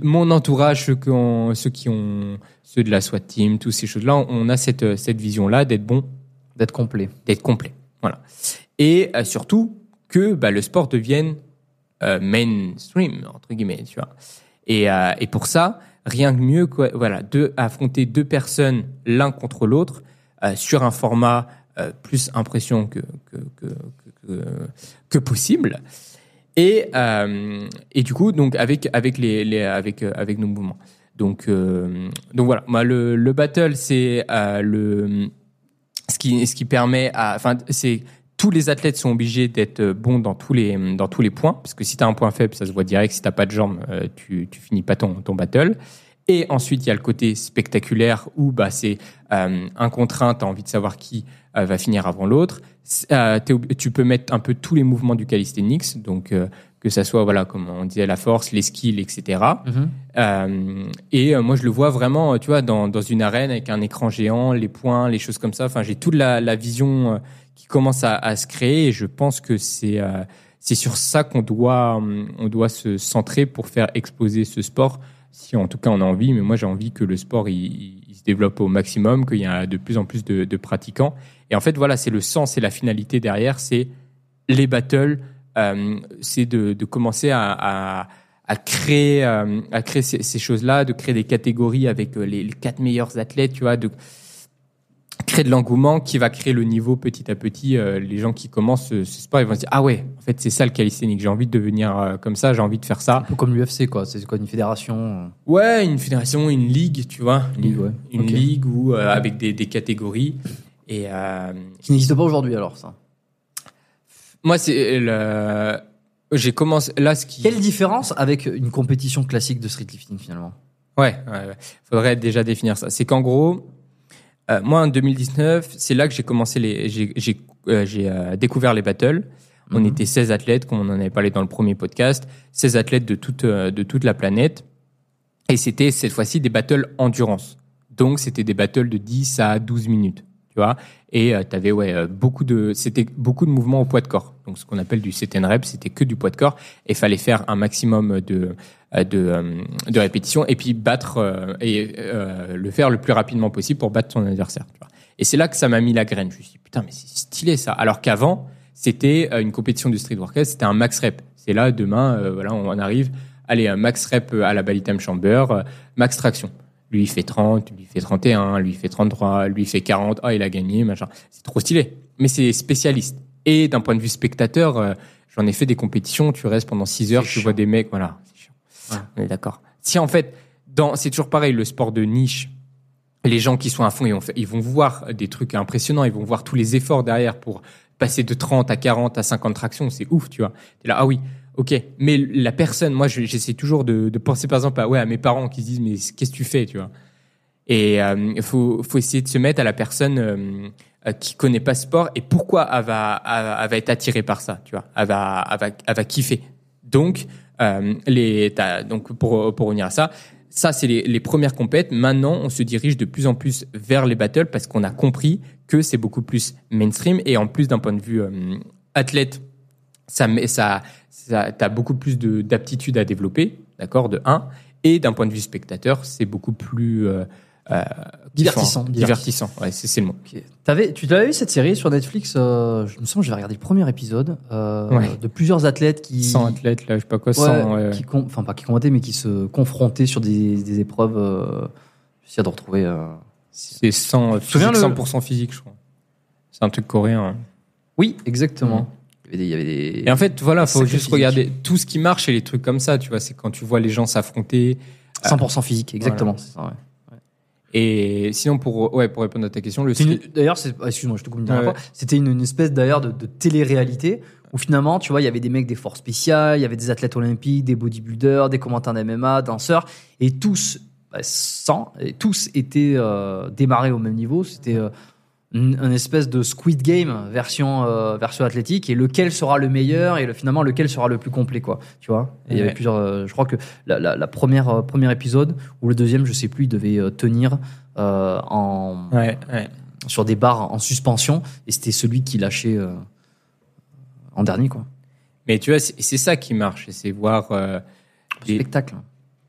mon entourage, ceux qui ont, ceux qui ont, ceux de la SWAT team, toutes ces choses-là, on a cette euh, cette vision-là d'être bon, D'être complet. d'être complet. Voilà. Et euh, surtout que bah, le sport devienne euh, mainstream entre guillemets, tu vois. Et, euh, et pour ça, rien de mieux que voilà, de affronter deux personnes l'un contre l'autre euh, sur un format euh, plus impression que que, que, que, que, que possible. Et, et du coup, donc avec avec les, avec avec nos mouvements. Donc donc voilà, moi le le battle c'est le ce qui ce qui permet à enfin c'est tous les athlètes sont obligés d'être bons dans tous les dans tous les points parce que si tu as un point faible ça se voit direct. Si t'as pas de jambes euh, tu tu finis pas ton ton battle. Et ensuite il y a le côté spectaculaire où bah c'est euh, un contraint t'as envie de savoir qui euh, va finir avant l'autre. Euh, tu peux mettre un peu tous les mouvements du calisthenics donc euh, que ça soit voilà comme on disait la force les skills etc euh, et euh, moi, je le vois vraiment, euh, tu vois, dans, dans une arène avec un écran géant, les points, les choses comme ça. Enfin, j'ai toute la, la vision euh, qui commence à, à se créer et je pense que c'est euh, c'est sur ça qu'on doit hum, on doit se centrer pour faire exploser ce sport. Si en tout cas on a envie, mais moi j'ai envie que le sport il, il- se développe au maximum, qu'il y a de plus en plus de, de pratiquants. Et en fait, voilà, c'est le sens et la finalité derrière, c'est les battles, euh, c'est de, de commencer à, à, à créer, euh, à créer ces, ces choses-là, de créer des catégories avec euh, les, les quatre meilleurs athlètes, tu vois, de créer de l'engouement qui va créer le niveau petit à petit. Euh, les gens qui commencent ce, ce sport, ils vont se dire ah ouais, en fait c'est ça le calisthenics. J'ai envie de devenir euh, comme ça, j'ai envie de faire ça. Un peu comme l'UFC, quoi. C'est quoi une fédération? Euh, Ouais, une fédération, une ligue, tu vois, Ligue, ouais. une ligue où euh, avec des, des catégories. Et euh, qui n'existe pas aujourd'hui, alors ça? moi c'est le j'ai commencé là ce qui Quelle différence avec une compétition classique de streetlifting finalement? Ouais, ouais, ouais. faudrait déjà définir ça. C'est qu'en gros, euh, moi en 2019, c'est là que j'ai commencé les, j'ai, j'ai, euh, j'ai euh, découvert les battles. On Mhm. était 16 athlètes, comme on en avait parlé dans le premier podcast, 16 athlètes de toute euh, de toute la planète, et c'était cette fois-ci des battles endurance. Donc c'était des battles de 10 à 12 minutes, tu vois. Et euh, t'avais ouais euh, beaucoup de, c'était beaucoup de mouvements au poids de corps. Donc ce qu'on appelle du set and rep, c'était que du poids de corps, et fallait faire un maximum de de, euh, de répétitions et puis battre euh, et euh, le faire le plus rapidement possible pour battre son adversaire. Tu vois. Et c'est là que ça m'a mis la graine. Je me suis dit putain mais c'est stylé ça. Alors qu'avant c'était euh, une compétition du street workout, c'était un max rep. C'est là demain euh, voilà on arrive. Allez un max rep à la Balitam Chamber, euh, max traction. Lui il fait 30, lui il fait 31, lui il fait 33, lui il fait 40. Ah il a gagné machin. C'est trop stylé. Mais c'est spécialiste. Et d'un point de vue spectateur, euh, j'en ai fait des compétitions. Tu restes pendant 6 heures, tu chiant. vois des mecs voilà. On est d'accord. Si en fait, dans, c'est toujours pareil, le sport de niche, les gens qui sont à fond, ils vont, ils vont voir des trucs impressionnants, ils vont voir tous les efforts derrière pour passer de 30 à 40 à 50 tractions, c'est ouf, tu vois. T'es là, ah oui, ok. Mais la personne, moi, je- j'essaie toujours de, penser par exemple à, ouais, à mes parents qui se disent, mais qu'est-ce que tu fais, tu vois. Et euh, il faut, faut essayer de se mettre à la personne euh, euh, qui connaît pas sport et pourquoi elle va, elle, va être attirée par ça, tu vois. Elle va, elle va, elle va kiffer. Donc, euh, les, t'as- donc pour, pour revenir à ça, ça c'est les, les premières compètes. Maintenant, on se dirige de plus en plus vers les battles parce qu'on a compris que c'est beaucoup plus mainstream et en plus d'un point de vue euh, athlète, ça, ça, ça t'as beaucoup plus de d'aptitudes à développer, d'accord, de 1 et d'un point de vue spectateur, c'est beaucoup plus euh, euh, Divertissant, divertissant. Ouais, c'est le mot. Ok. T'avais, tu l'avais vu cette série sur Netflix euh, Je me sens que j'avais regardé le premier épisode euh, Ouais. de plusieurs athlètes qui, 100 athlètes, là, je sais pas quoi, Ouais, 100. ouais. qui com- enfin pas qui combattaient, mais qui se confrontaient sur des, des épreuves. Euh, J'essaie de retrouver. euh, C'est 100, te souviens physique, le- 100% physique, je crois. C'est un truc coréen. hein. Oui, exactement. Mhm. Il y avait des. il y avait des- Et en fait, voilà, faut juste physique. regarder tout ce qui marche et les trucs comme ça, tu vois. C'est quand tu vois les gens s'affronter. 100% physique, exactement. c'est ça, ouais. Et sinon, pour, ouais, pour répondre à ta question, le street- D'ailleurs, ah, excuse-moi, je te coupe une dernière Ouais. fois. C'était une, une espèce d'ailleurs de, de télé-réalité où finalement, tu vois, il y avait des mecs des forces spéciales, il y avait des athlètes olympiques, des bodybuilders, des combattants d'MMA, danseurs, et tous, bah, sans, et tous étaient euh, démarrés au même niveau. C'était euh, une, une espèce de Squid Game version euh, version athlétique et lequel sera le meilleur et le, finalement lequel sera le plus complet quoi tu vois et il y avait plusieurs euh, je crois que la, la, la première euh, premier épisode ou le deuxième je sais plus il devait tenir en Ouais, ouais. sur des barres en suspension et c'était celui qui lâchait en dernier quoi. Mais tu vois, c'est ça qui marche. C'est voir. des- Spectacle.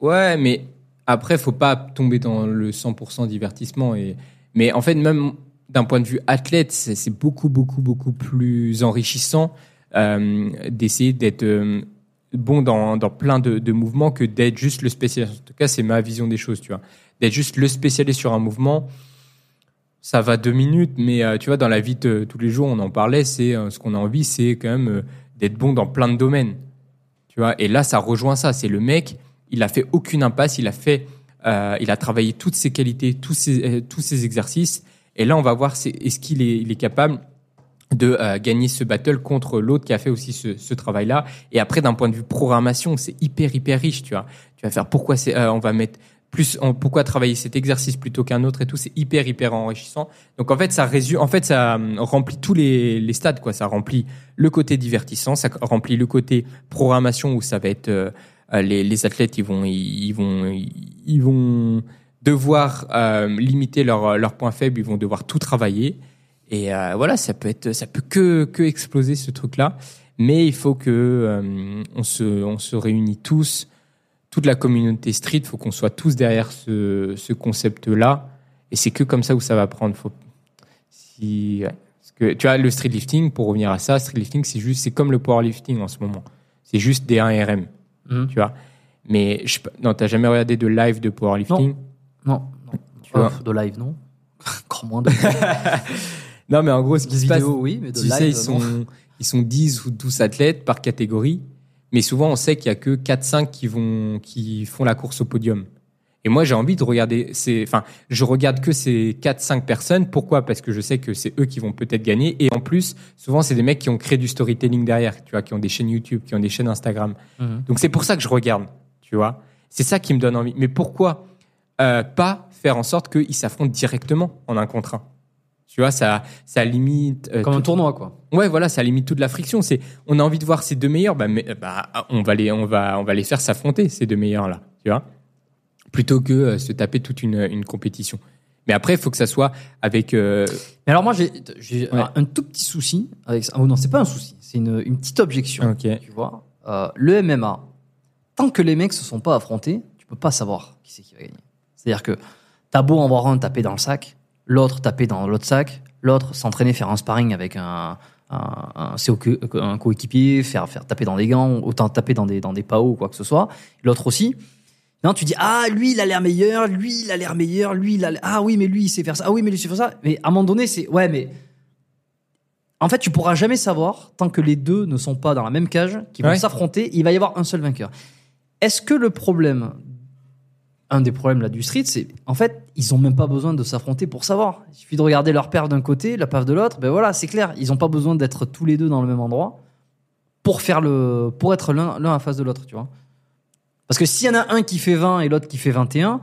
Ouais, mais après, faut pas tomber dans le 100% divertissement. Et... Mais en fait, même d'un point de vue athlète, c'est beaucoup, beaucoup, beaucoup plus enrichissant euh, d'essayer d'être euh, bon dans, dans plein de, mouvements que d'être juste le spécialiste. En tout cas, c'est ma vision des choses, tu vois. D'être juste le spécialiste sur un mouvement, ça va deux minutes, mais euh, tu vois, dans la vie de tous les jours, on en parlait, c'est ce qu'on a envie, c'est quand même d'être bon dans plein de domaines. Tu vois, et là, ça rejoint ça. C'est le mec, il a fait aucune impasse, il a fait, il a travaillé toutes ses qualités, tous ses, tous ses exercices. Et là, on va voir est-ce qu'il est, il est capable de euh, gagner ce battle contre l'autre qui a fait aussi ce, ce travail-là. Et après, d'un point de vue programmation, c'est hyper hyper riche. Tu vois, tu vas faire pourquoi c'est, euh, on va mettre plus, pourquoi travailler cet exercice plutôt qu'un autre et tout. C'est hyper hyper enrichissant. Donc en fait, ça résume, en fait, ça euh, remplit tous les, les stades quoi. Ça remplit le côté divertissant, ça remplit le côté programmation où ça va être euh, euh, les, les athlètes ils vont ils vont ils vont devoir euh, limiter leurs leurs points faibles, ils vont devoir tout travailler et euh, voilà ça peut être ça peut que que exploser ce truc là, mais il faut que euh, on se on se réunit tous toute la communauté street, faut qu'on soit tous derrière ce ce concept là et c'est que comme ça où ça va prendre. Faut si ouais. Parce que tu vois, le street lifting, pour revenir à ça, street lifting, c'est juste, c'est comme le powerlifting en ce moment. C'est juste des 1 RM, Mhm. tu vois. Mais je, non, t'as jamais regardé de live de powerlifting Non, non. Tu vois. de live non. *laughs* Encore moins de, *laughs* Non, mais en gros, ce qui se passe, oui, mais de tu live sais, ils non. sont, ils sont 10 ou 12 athlètes par catégorie. Mais souvent, on sait qu'il y a que 4-5 qui vont, qui font la course au podium. Et moi, j'ai envie de regarder ces, enfin, je regarde que ces 4-5 personnes. Pourquoi? Parce que je sais que c'est eux qui vont peut-être gagner. Et en plus, souvent, c'est des mecs qui ont créé du storytelling derrière, tu vois, qui ont des chaînes YouTube, qui ont des chaînes Instagram. Mhm. Donc c'est pour ça que je regarde, tu vois. C'est ça qui me donne envie. Mais pourquoi? Euh, pas faire en sorte qu'ils s'affrontent directement en un contre un Tu vois, ça, ça limite. euh, Comme un tournoi quoi. Ouais, voilà, ça limite toute la friction. C'est, on a envie de voir ces deux meilleurs, bah, mais, bah, on va les, on va, on va les faire s'affronter ces deux meilleurs là, tu vois, plutôt que euh, se taper toute une, une compétition. Mais après, il faut que ça soit avec. euh, Mais alors moi j'ai Ouais. un, tout petit souci avec ça. Oh non, c'est pas un souci, c'est une, une petite objection. Tu vois, Euh, le MMA, tant que les mecs se sont pas affrontés, tu peux pas savoir qui c'est qui va gagner. C'est-à-dire que t'as beau en voir un taper dans le sac, l'autre taper dans l'autre sac, l'autre s'entraîner faire un sparring avec un un, un, CO- un coéquipier, faire faire taper dans des gants, autant taper dans des dans des paos ou quoi que ce soit. L'autre aussi. Non, tu dis ah lui il a l'air meilleur, lui il a l'air meilleur, lui il a ah oui mais lui il sait faire ça, ah oui mais lui il sait faire ça. Mais à un moment donné c'est ouais mais en fait tu pourras jamais savoir tant que les deux ne sont pas dans la même cage, qui vont Ouais. s'affronter, il va y avoir un seul vainqueur. Est-ce que le problème un des problèmes là du street, c'est en fait, ils ont même pas besoin de s'affronter pour savoir. Il suffit de regarder leur perf d'un côté, la perf de l'autre. Ben voilà, c'est clair. Ils ont pas besoin d'être tous les deux dans le même endroit pour faire le, pour être l'un l'un à face de l'autre, tu vois. Parce que s'il y en a un qui fait 20 et l'autre qui fait 21,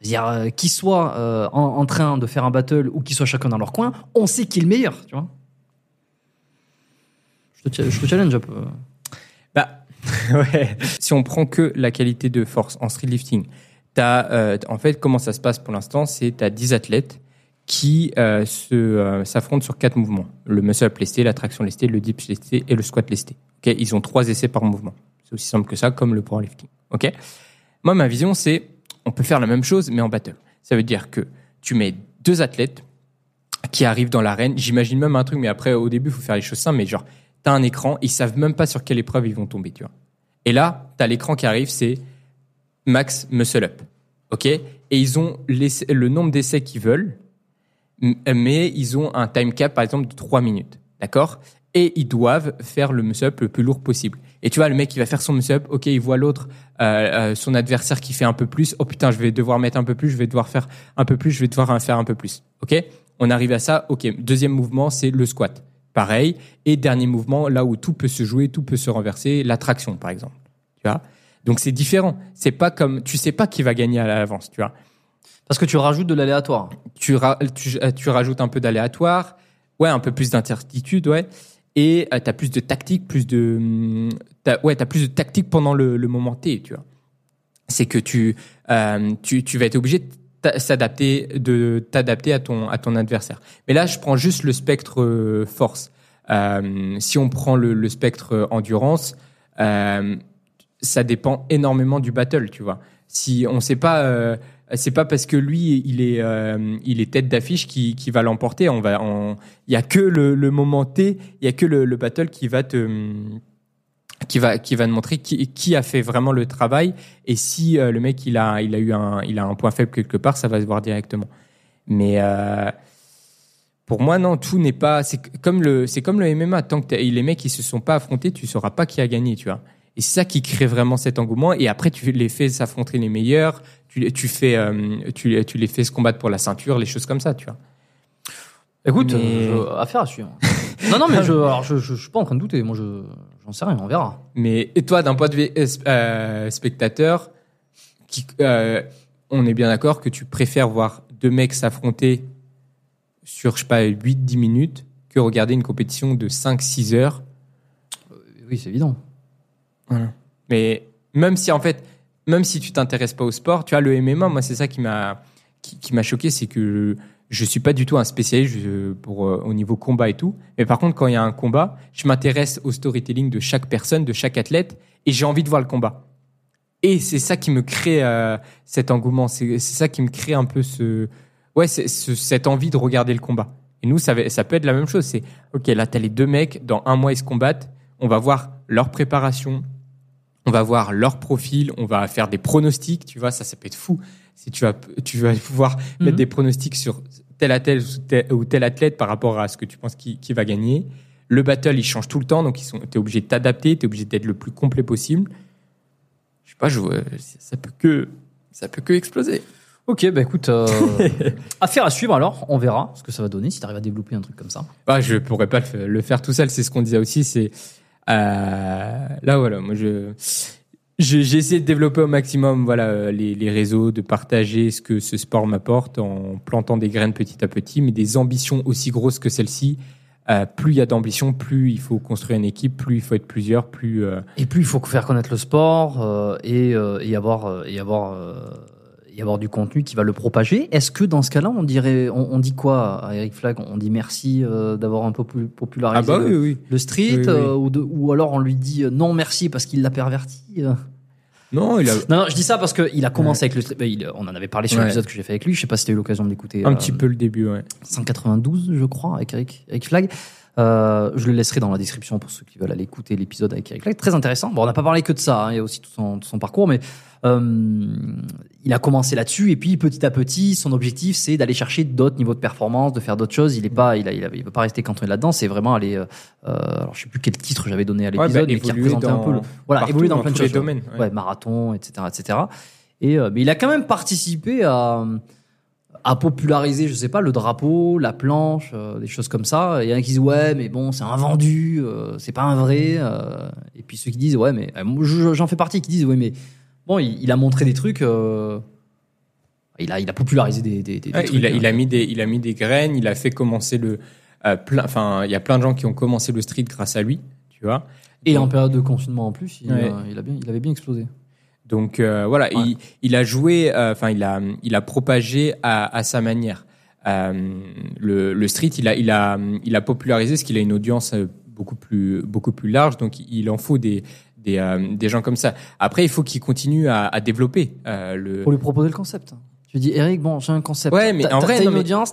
c'est-à-dire euh, qu'ils soient euh, en, train de faire un battle ou qu'ils soient chacun dans leur coin, on sait qui est le meilleur, tu vois. Je te, challenge un peu. Bah, *laughs* ouais. Si on prend que la qualité de force en street lifting, euh, en fait, comment ça se passe pour l'instant C'est tu as 10 athlètes qui euh, euh, s'affrontent sur quatre mouvements. Le muscle-up lesté, la traction lestée, le dips lesté et le squat lesté. Ok, Ils ont trois essais par mouvement. C'est aussi simple que ça, comme le powerlifting. Ok? Moi, ma vision, c'est on peut faire la même chose, mais en battle. Ça veut dire que tu mets deux athlètes qui arrivent dans l'arène. J'imagine même un truc, mais après, au début, il faut faire les choses simples. Mais genre, t'as un écran, ils savent même pas sur quelle épreuve ils vont tomber, tu vois. Et là, t'as l'écran qui arrive, c'est max muscle up. OK? Et ils ont le nombre d'essais qu'ils veulent, mais ils ont un time cap, par exemple, de 3 minutes. D'accord? Et ils doivent faire le muscle up le plus lourd possible. Et tu vois, le mec, il va faire son muscle up. OK, il voit l'autre, euh, euh, son adversaire qui fait un peu plus. Oh putain, je vais devoir mettre un peu plus, je vais devoir faire un peu plus, je vais devoir faire un peu plus. OK? On arrive à ça. OK. Deuxième mouvement, c'est le squat. Pareil. Et dernier mouvement, là où tout peut se jouer, tout peut se renverser, la traction, par exemple. Tu vois? Donc c'est différent. C'est pas comme, tu sais pas qui va gagner à l'avance, tu vois. Parce que tu rajoutes de l'aléatoire. Tu, ra- tu, euh, tu rajoutes un peu d'aléatoire, ouais, un peu plus d'incertitude, ouais. Et tu as plus de tactique, plus de, hum, ouais, t'as plus de tactique pendant le, le moment T, tu vois. C'est que tu, euh, tu, tu vas être obligé de s'adapter, de t'adapter à ton, à ton adversaire. Mais là, je prends juste le spectre euh, force. Euh, si on prend le, le spectre euh, endurance, euh, ça dépend énormément du battle, tu vois. Si on sait pas, euh, c'est pas parce que lui il est, euh, il est tête d'affiche qui, va l'emporter. On va, il y a que le, moment T, il y a que le, le battle qui va te, qui va, qui va te montrer qui, a fait vraiment le travail. Et si euh, le mec il a, il a eu un, il a un point faible quelque part, ça va se voir directement. Mais euh, pour moi, non, tout n'est pas. C'est comme le, c'est comme le MMA. Tant que les mecs ils se sont pas affrontés, tu sauras pas qui a gagné, tu vois. Et c'est ça qui crée vraiment cet engouement. Et après, tu les fais s'affronter les meilleurs. Tu, les- tu fais, euh, tu, les- tu les fais se combattre pour la ceinture, les choses comme ça, tu vois. Écoute, Mais- je- affaire à suivre. non, non, mais je, *laughs* alors je, je, je suis pas en train de douter. Moi, je, j'en sais rien. On verra. Mais et toi, d'un point de vue euh, euh, spectateur, qui, euh, on est bien d'accord que tu préfères voir deux mecs s'affronter sur, je sais pas, 8-10 minutes que regarder une compétition de 5-6 heures? Oui, c'est évident. Mais même si, en fait, même si tu t'intéresses pas au sport, tu vois, le MMA, moi, c'est ça qui m'a qui, m'a choqué, c'est que je suis pas du tout un spécialiste pour euh, au niveau combat et tout. Mais par contre, quand il y a un combat, je m'intéresse au storytelling de chaque personne, de chaque athlète, et j'ai envie de voir le combat. Et c'est ça qui me crée euh, cet engouement. C'est ça qui me crée un peu ce ouais, cette envie de regarder le combat. Et nous, ça, ça peut être la même chose. C'est ok, là, t'as les deux mecs, dans un mois ils se combattent. On va voir leur préparation, on va voir leur profil, on va faire des pronostics, tu vois, ça, ça peut être fou. Si tu vas, tu vas pouvoir Mhm. mettre des pronostics sur tel athlète ou tel, ou tel athlète par rapport à ce que tu penses qui, qui va gagner. Le battle, il change tout le temps, donc ils sont, t'es obligé de t'adapter, t'es obligé d'être le plus complet possible. Je sais pas, je vois, ça peut que, ça peut que exploser. Ok, bah écoute, euh, *laughs* affaire à suivre alors. On verra ce que ça va donner si tu arrives à développer un truc comme ça. Ah, je pourrais pas le fa- le faire tout seul, c'est ce qu'on disait aussi, c'est, là, voilà, moi, je, j'ai de développer au maximum, voilà, euh, les, les réseaux, de partager ce que ce sport m'apporte en plantant des graines petit à petit, mais des ambitions aussi grosses que celle-ci. euh, plus il y a d'ambition, plus il faut construire une équipe, plus il faut être plusieurs, plus. euh, Et puis il faut faire connaître le sport euh, et, euh, et avoir euh, et avoir et avoir du contenu qui va le propager. Est-ce que dans ce cas-là, on dirait, on, on dit quoi à Eric Flag On dit merci euh, d'avoir un peu popularisé Ah bah le, oui, oui. le street, Oui, euh, ou, de- ou alors on lui dit euh, non merci parce qu'il l'a perverti. Non, il a Non, non, je dis ça parce qu'il a commencé avec le street. bah, il- on en avait parlé sur Ouais. l'épisode que j'ai fait avec lui. Je sais pas si tu as eu l'occasion de l'écouter. un petit peu le début, ouais. 192, je crois, avec Eric, Eric Flag. Euh, je le laisserai dans la description pour ceux qui veulent aller écouter l'épisode avec Eric Flag. Très intéressant. Bon, on n'a pas parlé que de ça, hein, il y a aussi tout son, tout son parcours, mais euh, il a commencé là-dessus et puis petit à petit, son objectif c'est d'aller chercher d'autres niveaux de performance, de faire d'autres choses. Il est pas, il, a, il, a- il veut pas rester cantonné là-dedans. C'est vraiment aller. Euh, euh, alors je sais plus quel titre j'avais donné à l'épisode, bah, mais qui représentait un peu le, voilà, partout, évoluer dans, dans plein de choses. domaines, Ouais, ouais. marathon, etc., etc. Et mais il a quand même participé à à populariser, je sais pas, le drapeau, la planche, euh, des choses comme ça. Il y en a qui disent ouais, mais bon, c'est un vendu, euh, c'est pas un vrai. euh, et puis ceux qui disent ouais, mais j'en fais partie qui disent ouais, mais bon, il, il a montré des trucs. il a il a popularisé des, des, des Ouais, trucs. il, a, hein. il a mis des, il a mis des graines, il a fait commencer le, enfin, il y a plein de gens qui ont commencé le street grâce à lui, tu vois. Et en période de confinement en plus, il, Ouais. a, il a bien, il avait bien explosé. Donc euh, voilà, Ouais. il, il a joué, euh, enfin il a, il a propagé à, à sa manière. Euh, le, le street, il a, il a, il a popularisé parce qu'il a une audience euh, beaucoup plus, beaucoup plus large. Donc il en faut des, des, euh, des gens comme ça. Après, il faut qu'il continue à, à développer euh, le. Pour lui proposer le concept. Tu dis Eric, bon, j'ai un concept. Ouais, mais en vrai, t'as une mais- audience.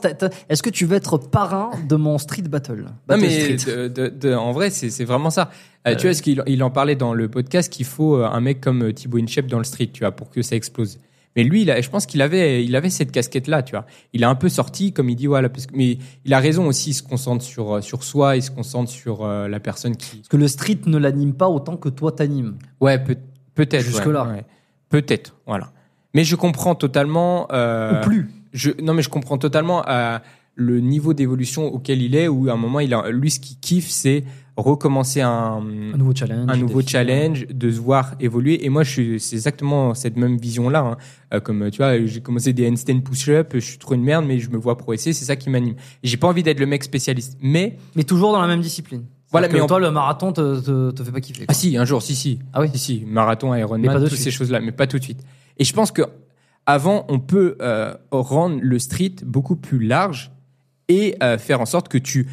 Est-ce que tu veux être parrain de mon street battle? Non mais Street. de, de- de- en vrai c'est vraiment ça. Euh, Tu vois ce qu'il il en parlait dans le podcast qu'il faut euh, un mec comme euh, Thibaut Inchep dans le street, tu vois, pour que ça explose. Mais lui, il a, je pense qu'il avait, il avait cette casquette-là, tu vois. Il a un peu sorti, comme il dit, voilà, parce que, mais il a raison aussi, il se concentre sur euh, sur soi, il se concentre sur euh, la personne qui. Parce que le street ne l'anime pas autant que toi t'animes. Ouais, peut, peut-être. Jusque-là. ouais, ouais. Peut-être, voilà. Mais je comprends totalement. euh, Ou plus. je, non, mais je comprends totalement euh, le niveau d'évolution auquel il est, où à un moment, il a, lui, ce qu'il kiffe, c'est recommencer un, Un nouveau challenge. un nouveau challenge, de se voir évoluer. Et moi, je suis, c'est exactement cette même vision-là. hein. Euh, comme tu vois, j'ai commencé des handstand push-up, je suis trop une merde, mais je me vois progresser. C'est ça qui m'anime. J'ai pas envie d'être le mec spécialiste, mais Mais toujours dans la même discipline. Voilà, mais mais on- toi, le marathon te, te, te fait pas kiffer. ah si, un jour, si si, Ah oui si si, marathon, Ironman, toutes suite. ces choses-là, mais pas tout de suite. Et je pense que avant, on peut euh, rendre le street beaucoup plus large et euh, faire en sorte que tu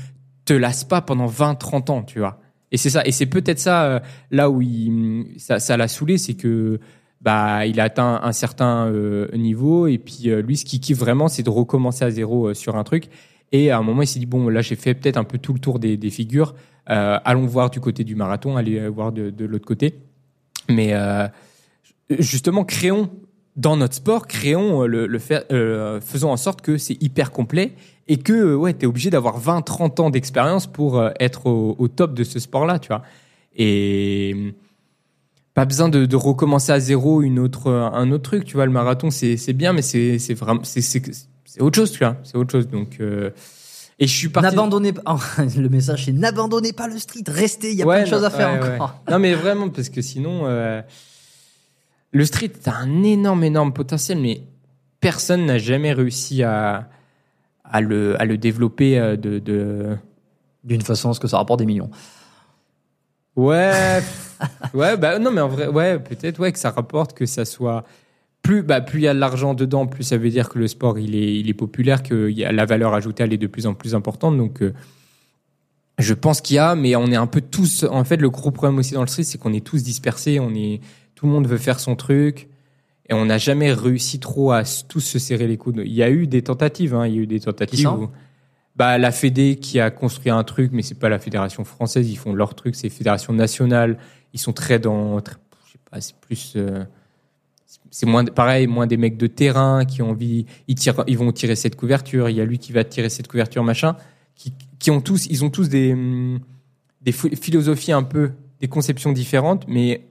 te lasses pas pendant 20, 30 ans, tu vois. Et c'est ça. Et c'est peut-être ça euh, là où il, ça, l'a saoulé, c'est que bah il a atteint un certain niveau et puis lui, ce qu'il kiffe vraiment, c'est de recommencer à zéro sur un truc. Et à un moment, il s'est dit bon, là, j'ai fait peut-être un peu tout le tour des, figures. Allons voir du côté du marathon, allez voir de, de l'autre côté. Mais justement, créons dans notre sport, créons euh, le, le euh, faisons en sorte que c'est hyper complet et que euh, ouais, tu es obligé d'avoir 20, 30 ans d'expérience pour être au, au top de ce sport-là, tu vois. Et pas besoin de, de recommencer à zéro une autre, un autre truc, tu vois. Le marathon, c'est bien, mais c'est c'est vraiment c'est autre chose, tu vois. C'est autre chose. Donc euh, et je suis parti. N'abandonnez pas. *laughs* le message c'est n'abandonnez pas le street. Restez. Il y a Ouais, plein de choses à faire ouais, encore. ouais. Non, mais vraiment, parce que sinon, euh, le street, t'as un énorme, énorme potentiel, mais personne n'a jamais réussi à, à, le, à le développer euh, de. de... D'une façon, à ce que ça rapporte des millions. Ouais, *laughs* ouais, bah non, mais en vrai, ouais, peut-être, ouais, que ça rapporte, que ça soit. Plus, bah, plus il y a de l'argent dedans, plus ça veut dire que le sport il est, il est populaire, que y a la valeur ajoutée elle est de plus en plus importante. Donc, euh, je pense qu'il y a, mais on est un peu tous. En fait, le gros problème aussi dans le street, c'est qu'on est tous dispersés. On est, tout le monde veut faire son truc, et on n'a jamais réussi trop à tous se serrer les coudes. Il y a eu des tentatives, hein, il y a eu des tentatives. où- bah, la Fédé qui a construit un truc, mais c'est pas la fédération française. Ils font leur truc, c'est fédération nationale. Ils sont très dans, très- je sais pas, c'est plus. euh, c'est moins pareil, moins des mecs de terrain qui ont envie, ils tirent, ils vont tirer cette couverture. Il y a lui qui va tirer cette couverture, machin. Qui, qui ont tous, ils ont tous des hum, des phi- philosophies un peu, des conceptions différentes. Mais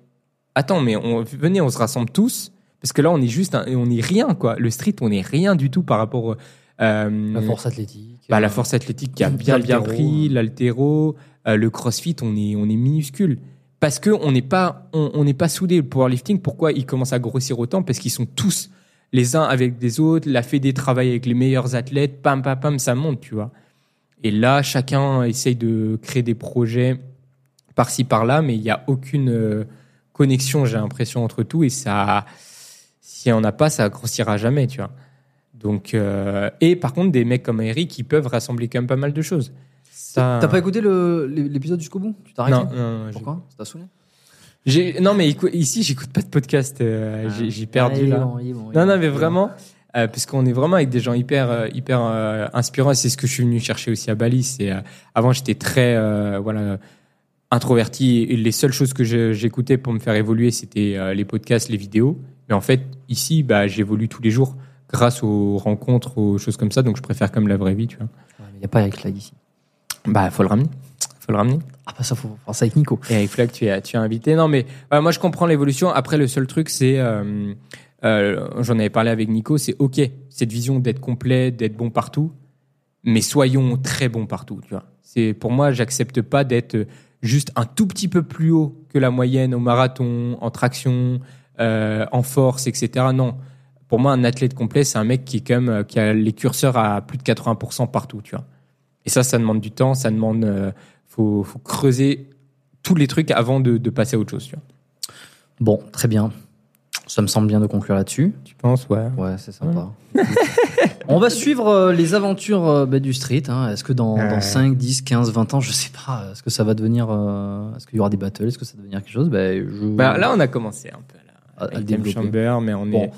attends, mais on, venez, on se rassemble tous parce que là, on est juste, un- on est rien quoi. Le street, on est rien du tout par rapport. euh, La force athlétique. bah, la euh, force athlétique qui a bien bien pris, l'altéro, euh, le crossfit, on est on est minuscule parce que on n'est pas on on n'est pas soudé le powerlifting. Pourquoi il commence à grossir autant? Parce qu'ils sont tous les uns avec des autres. La fédé travaille avec les meilleurs athlètes. Pam pam pam, ça monte, tu vois. Et là, chacun essaye de créer des projets par-ci par-là, mais il n'y a aucune euh, connexion, j'ai l'impression entre tout et ça si on n'a pas, ça grossira jamais, tu vois. Donc, euh, et par contre, des mecs comme Eric, ils peuvent rassembler quand même pas mal de choses. Ça... T'as pas écouté l'épisode jusqu'au bout? Tu t'es arrêté Non, non, non, j'ai- Pourquoi? Ça t'a saoulé? Non, mais ici, j'écoute pas de podcast. euh, j'ai- j'ai perdu Ah, là. bon, bon, Non, non, mais vraiment, euh, parce qu'on est vraiment avec des gens hyper, hyper inspirants. C'est ce que je suis venu chercher aussi à Bali. C'est avant, j'étais très, voilà, introverti. Et les seules choses que j'écoutais pour me faire évoluer, c'était euh, les podcasts, les vidéos. Mais en fait, ici, bah, j'évolue tous les jours grâce aux rencontres, aux choses comme ça. Donc, je préfère comme la vraie vie, tu vois. Il n'y a pas Eric Flag ici. Bah, faut le ramener. Faut le ramener. Ah, bah ça, faut faire ça avec Nico. Et avec Flag, tu es, tu es invité. Non, mais voilà, moi, je comprends l'évolution. Après, le seul truc, c'est euh, euh, j'en avais parlé avec Nico, c'est ok, cette vision d'être complet, d'être bon partout, mais soyons très bons partout, tu vois. C'est pour moi, j'accepte pas d'être juste un tout petit peu plus haut que la moyenne au marathon, en traction, euh, en force, etc. Non, pour moi, un athlète complet, c'est un mec qui est quand même euh, qui a les curseurs à plus de 80% partout, tu vois. Et ça, ça demande du temps, ça demande, euh, faut, faut creuser tous les trucs avant de, de passer à autre chose, tu vois. Bon, très bien. Ça me semble bien de conclure là-dessus. Tu penses, ouais. Ouais, c'est sympa. *laughs* On va suivre euh, les aventures euh, bah, du street. hein. Est-ce que dans, Ouais. dans 5, 10, 15, 20 ans, je sais pas, est-ce que ça va devenir. euh, est-ce qu'il y aura des battles Est-ce que ça va devenir quelque chose? Bah, je... Bah, là, on a commencé un peu là, À- à le avec Game développer. Chamber, mais on Bon. est.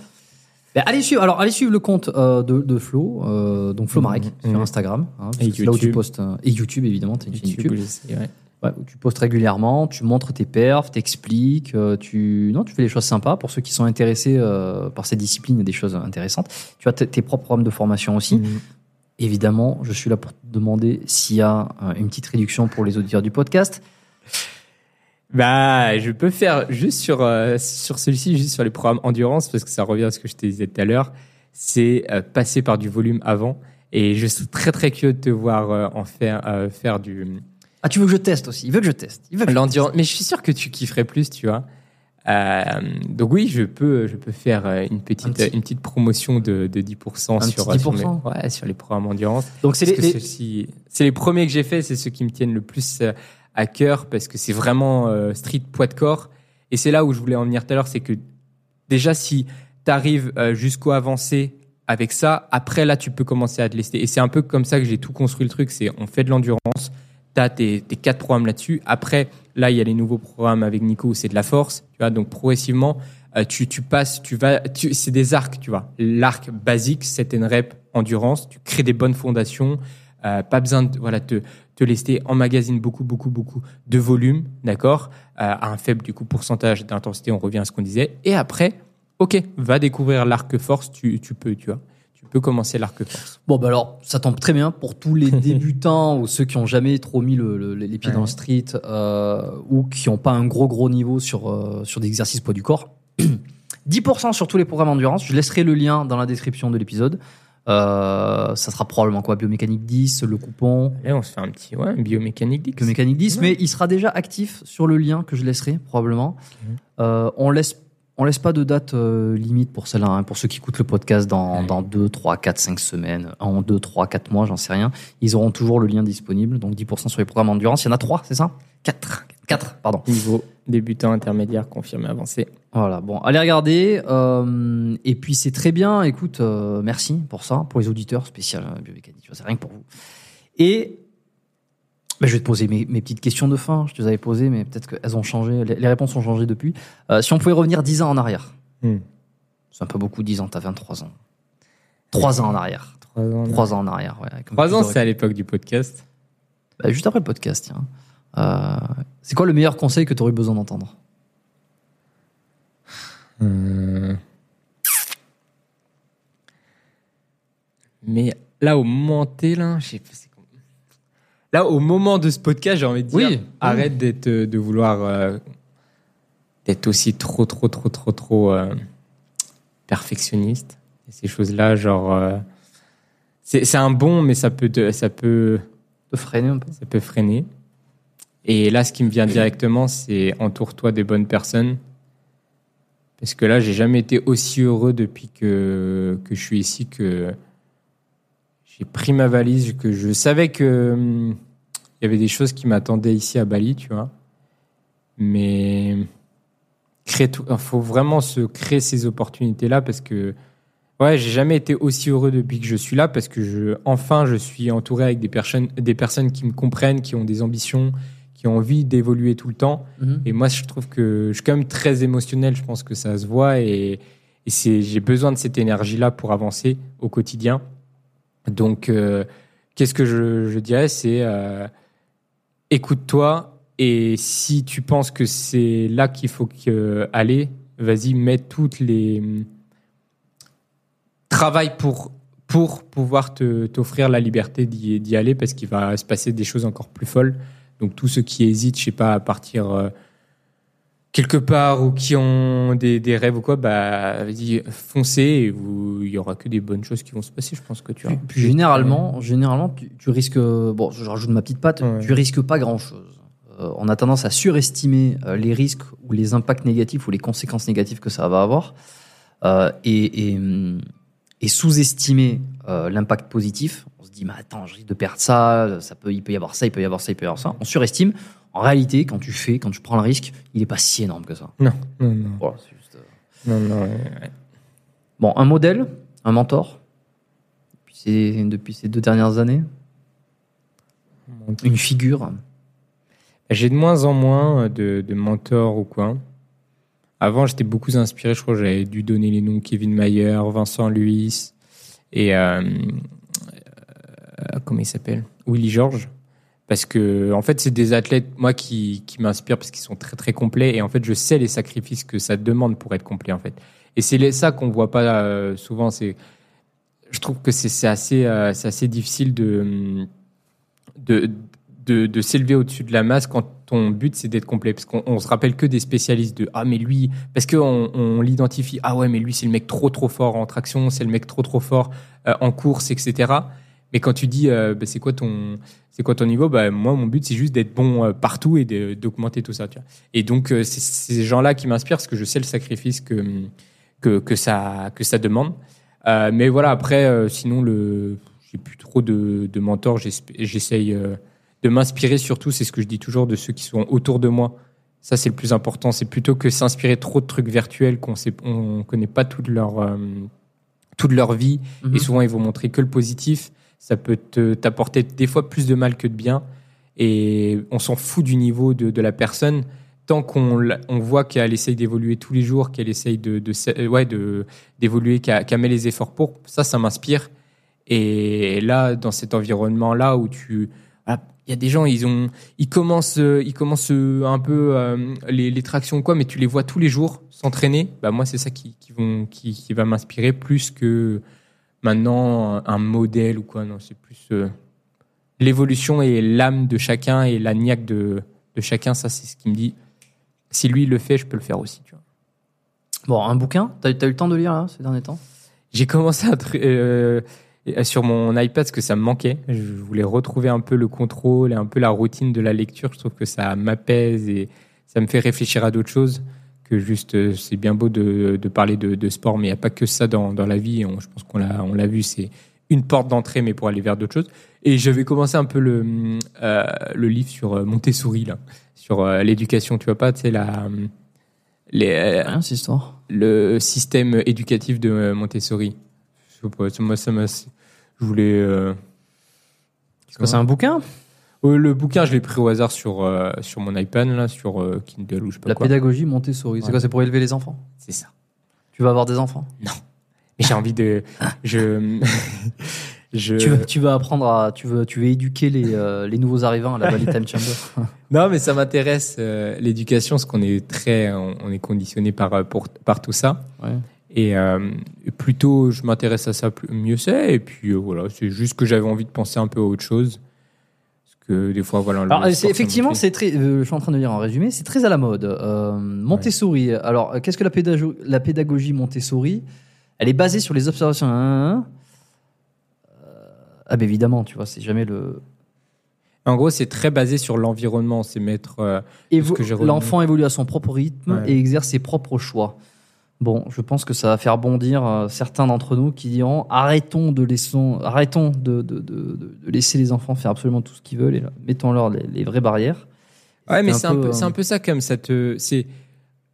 Bah, allez suivre, alors allez suivre le compte euh, de, de Flo, euh, donc Flo Marek Mhm. sur Instagram, hein, parce Et que c'est là où tu YouTube. postes euh, et YouTube évidemment, t'as une chaîne YouTube, YouTube, sais, ouais. Ouais, tu postes régulièrement, tu montres tes perfs, t'expliques, euh, tu non, tu fais des choses sympas pour ceux qui sont intéressés euh, par ces disciplines, des choses intéressantes. Tu as tes propres programmes de formation aussi. Mhm. Évidemment, je suis là pour te demander s'il y a euh, une petite réduction pour les auditeurs du podcast. Bah, je peux faire juste sur, euh, sur celui-ci, juste sur les programmes endurance, parce que ça revient à ce que je te disais tout à l'heure. C'est euh, passer par du volume avant. Et je suis très très curieux de te voir en faire, faire du Ah, tu veux que je teste aussi Il veut que je teste. Il veut que je l'endurance. Mais je suis sûr que tu kifferais plus, tu vois. Euh, donc oui, je peux, je peux faire euh, une petite, Un petit- une petite promotion de, de 10% Un sur, petit sur, 10%? mes- ouais, sur les programmes endurance. Donc c'est les, les- les premiers que j'ai fait, c'est ceux qui me tiennent le plus euh, à cœur parce que c'est vraiment euh, street poids de corps. Et c'est là où je voulais en venir tout à l'heure, c'est que déjà si tu arrives jusqu'au avancé avec ça, après là tu peux commencer à te lester. Et c'est un peu comme ça que j'ai tout construit le truc, c'est on fait de l'endurance, tu as tes, tes quatre programmes là-dessus. Après, là il y a les nouveaux programmes avec Nico c'est de la force, tu vois, donc progressivement euh, tu, tu passes, tu vas, tu, c'est des arcs, tu vois. L'arc basique, c'est une rep endurance, tu crées des bonnes fondations, euh, pas besoin de voilà te te lester, emmagasine beaucoup beaucoup beaucoup de volume, d'accord, euh, à un faible du coup pourcentage d'intensité. On revient à ce qu'on disait. Et après, ok, va découvrir l'arc force. Tu tu peux, tu vois, peux commencer l'arc. Bon, bah alors, ça tombe très bien pour tous les *laughs* débutants ou ceux qui ont jamais trop mis le, le- les pieds Ouais. dans le street euh, ou qui n'ont pas un gros gros niveau sur, euh, sur des exercices poids du corps. *clears throat* 10% sur tous les programmes endurance. Je laisserai le lien dans la description de l'épisode. Euh, ça sera probablement quoi? Biomécanique 10, le coupon, Là, on se fait un petit ouais, biomécanique Dix. Biomécanique 10, Ouais. mais il sera déjà actif sur le lien que je laisserai probablement. Euh, on laisse on laisse pas de date euh, limite pour celle-là, hein, pour ceux qui écoutent le podcast dans, Ouais. dans 2, 3, 4, 5 semaines, en 2, 3, 4 mois, j'en sais rien. Ils auront toujours le lien disponible, donc 10% sur les programmes endurance. Il y en a 3, c'est ça? 4. 4, pardon. Niveau débutant, intermédiaire, confirmé, avancé. Voilà, bon, allez regarder. euh, et puis c'est très bien, écoute, euh, merci pour ça, pour les auditeurs spécial euh, biomécanique, c'est rien que pour vous. Et ben, je vais te poser mes, mes petites questions de fin, je te les avais posées, mais peut-être qu'elles ont changé, les, les réponses ont changé depuis. Euh, si on pouvait revenir 10 ans en arrière, Hmm. c'est un peu beaucoup, 10 ans, t'as 23 ans. 3 ans en arrière. Trois ans. 3 ans en arrière, ouais. avec un peu Trois plus ans, de c'est à l'époque du podcast. Bah, juste après le podcast, tiens. Euh, c'est quoi le meilleur conseil que tu aurais besoin d'entendre? Euh, Mais là, au moment T, là, c'est là, au moment de ce podcast, j'ai envie de dire, Oui. arrête d'être, euh, de vouloir euh, d'être aussi trop, trop, trop, trop, trop euh, perfectionniste. Et ces choses-là, genre, euh, c'est, un bon, mais ça peut, te- ça peut, freiner un peu ça peut freiner. Et là, ce qui me vient directement, c'est entoure-toi des bonnes personnes. Parce que là, j'ai jamais été aussi heureux depuis que, que je suis ici que j'ai pris ma valise, que je savais que hum, il y avait des choses qui m'attendaient ici à Bali, tu vois. Mais il faut vraiment se créer ces opportunités-là parce que ouais, j'ai jamais été aussi heureux depuis que je suis là parce que je, enfin, je suis entouré avec des personnes, des personnes qui me comprennent, qui ont des ambitions, qui ont envie d'évoluer tout le temps. Et moi, je trouve que je suis quand même très émotionnel. Je pense que ça se voit et, et c'est, j'ai besoin de cette énergie-là pour avancer au quotidien. Donc, euh, qu'est-ce que je, je dirais C'est euh, écoute-toi et si tu penses que c'est là qu'il faut que, aller, vas-y, mets toutes les travaille pour pour pouvoir t'offrir la liberté d'y, aller parce qu'il va se passer des choses encore plus folles. Donc tous ceux qui hésitent, je sais pas, à partir euh, quelque part ou qui ont des, des rêves ou quoi, bah, vas-y, foncez et vous, il y aura que des bonnes choses qui vont se passer, je pense que tu puis généralement, généralement, tu, tu risques. Bon, je rajoute ma petite patte. Ouais. Tu risques pas grand chose. on a tendance à surestimer euh, les risques ou les impacts négatifs ou les conséquences négatives que ça va avoir, euh, et, et, hum, et sous-estimer euh, l'impact positif. On se dit, mais attends, je risque de perdre ça. Ça peut, il peut y avoir ça, il peut y avoir ça, il peut y avoir ça. On surestime. En réalité, quand tu fais, quand tu prends le risque, il est pas si énorme que ça. Non, non, non. Voilà, c'est juste, euh, non, non, ouais, ouais. Bon, un modèle, un mentor, depuis ces, depuis ces deux dernières années, une figure. J'ai de moins en moins de, de mentors ou quoi. Avant, j'étais beaucoup inspiré. Je crois que j'avais dû donner les noms Kevin Mayer, Vincent Luis et euh, euh, comment il s'appelle? Willy George. Parce que en fait, c'est des athlètes moi qui, qui m'inspirent parce qu'ils sont très très complets et en fait, je sais les sacrifices que ça demande pour être complet en fait. Et c'est ça qu'on voit pas euh, souvent. C'est je trouve que c'est assez euh, c'est assez difficile de de de, s'élever au-dessus de la masse quand ton but c'est d'être complet parce qu'on on se rappelle que des spécialistes de ah mais lui parce que on l'identifie ah ouais mais lui c'est le mec trop trop fort en traction c'est le mec trop trop fort euh, en course etc mais quand tu dis euh, bah, c'est quoi ton c'est quoi ton niveau bah moi mon but c'est juste d'être bon euh, partout et d'augmenter tout ça tu vois et donc euh, c'est ces gens là qui m'inspirent parce que je sais le sacrifice que que, que ça que ça demande mais voilà après sinon le j'ai plus trop de, de mentors j'essaye de m'inspirer surtout, c'est ce que je dis toujours, de ceux qui sont autour de moi. Ça, c'est le plus important. C'est plutôt que s'inspirer trop de trucs virtuels qu'on sait, on connaît pas toute leur, toute leur vie. Mhm. Et souvent, ils vont montrer que le positif. Ça peut te- t'apporter des fois plus de mal que de bien. Et on s'en fout du niveau de, de la personne. Tant qu'on on voit qu'elle essaye d'évoluer tous les jours, qu'elle essaye de, de, euh, ouais, de, d'évoluer, qu'elle met les efforts pour, ça, ça m'inspire. Et là, dans cet environnement-là où tu, voilà, il y a des gens, ils ont, ils commencent, euh, ils commencent euh, un peu les, les tractions quoi, mais tu les vois tous les jours s'entraîner. Bah moi, c'est ça qui, qui vont, qui, qui va m'inspirer plus que maintenant un, modèle ou quoi. Non, c'est plus euh, l'évolution et l'âme de chacun et la niaque de, de chacun. Ça, c'est ce qui me dit. Si lui le fait, je peux le faire aussi. Tu vois. Bon, un bouquin T'as as eu le temps de lire là, ces derniers temps? J'ai commencé à euh, sur mon iPad parce que ça me manquait. Je voulais retrouver un peu le contrôle et un peu la routine de la lecture. Je trouve que ça m'apaise et ça me fait réfléchir à d'autres choses que juste. euh, C'est bien beau de, de parler de, de sport, mais il n'y a pas que ça dans, dans la vie. On- je pense qu'on l'a on l'a vu. C'est une porte d'entrée, mais pour aller vers d'autres choses. Et j'avais commencé un peu le, euh, le livre sur euh, Montessori, là, sur euh, l'éducation. Tu vois pas, tu sais, la, les, cette histoire. le système éducatif de Montessori. Je sais pas, ça m'a- ça m'a- je voulais. euh, C'est un bouquin? Le bouquin, je l'ai pris au hasard sur, euh, sur mon iPad, là, sur euh, Kindle ou je sais pas La quoi. pédagogie Montessori. C'est Ouais. quoi C'est pour élever les enfants? C'est ça. Tu vas avoir des enfants? Mais j'ai envie de. Je. *laughs* je... tu, veux, tu veux apprendre à. Tu veux, tu veux éduquer les, euh, les nouveaux arrivants à la Valley Time Chamber? *laughs* Non, mais ça m'intéresse euh, l'éducation, parce qu'on est très, on, on est conditionné par euh, pour, par tout ça. Ouais. Et euh, plutôt, je m'intéresse à ça, plus- mieux c'est. Et puis euh, voilà, c'est juste que j'avais envie de penser un peu à autre chose, que des fois, voilà. Alors, effectivement, c'est très. euh, je suis en train de lire en résumé. C'est très à la mode. Euh, Montessori. Alors, euh, qu'est-ce que la, pédago- la pédagogie Montessori? Elle est basée sur les observations. Hein, hein. Euh, ah, ben évidemment, tu vois, c'est jamais le. En gros, c'est très basé sur l'environnement. C'est mettre. euh. L'enfant évolue à son propre rythme Ouais. et exerce ses propres choix. Bon, je pense que ça va faire bondir euh, certains d'entre nous qui diront arrêtons de laisser, arrêtons de, de, de- de- de laisser les enfants faire absolument tout ce qu'ils veulent et mettons-leur les, les vraies barrières. Ouais, mais c'est un, peu, euh, un peu ça comme ça te, c'est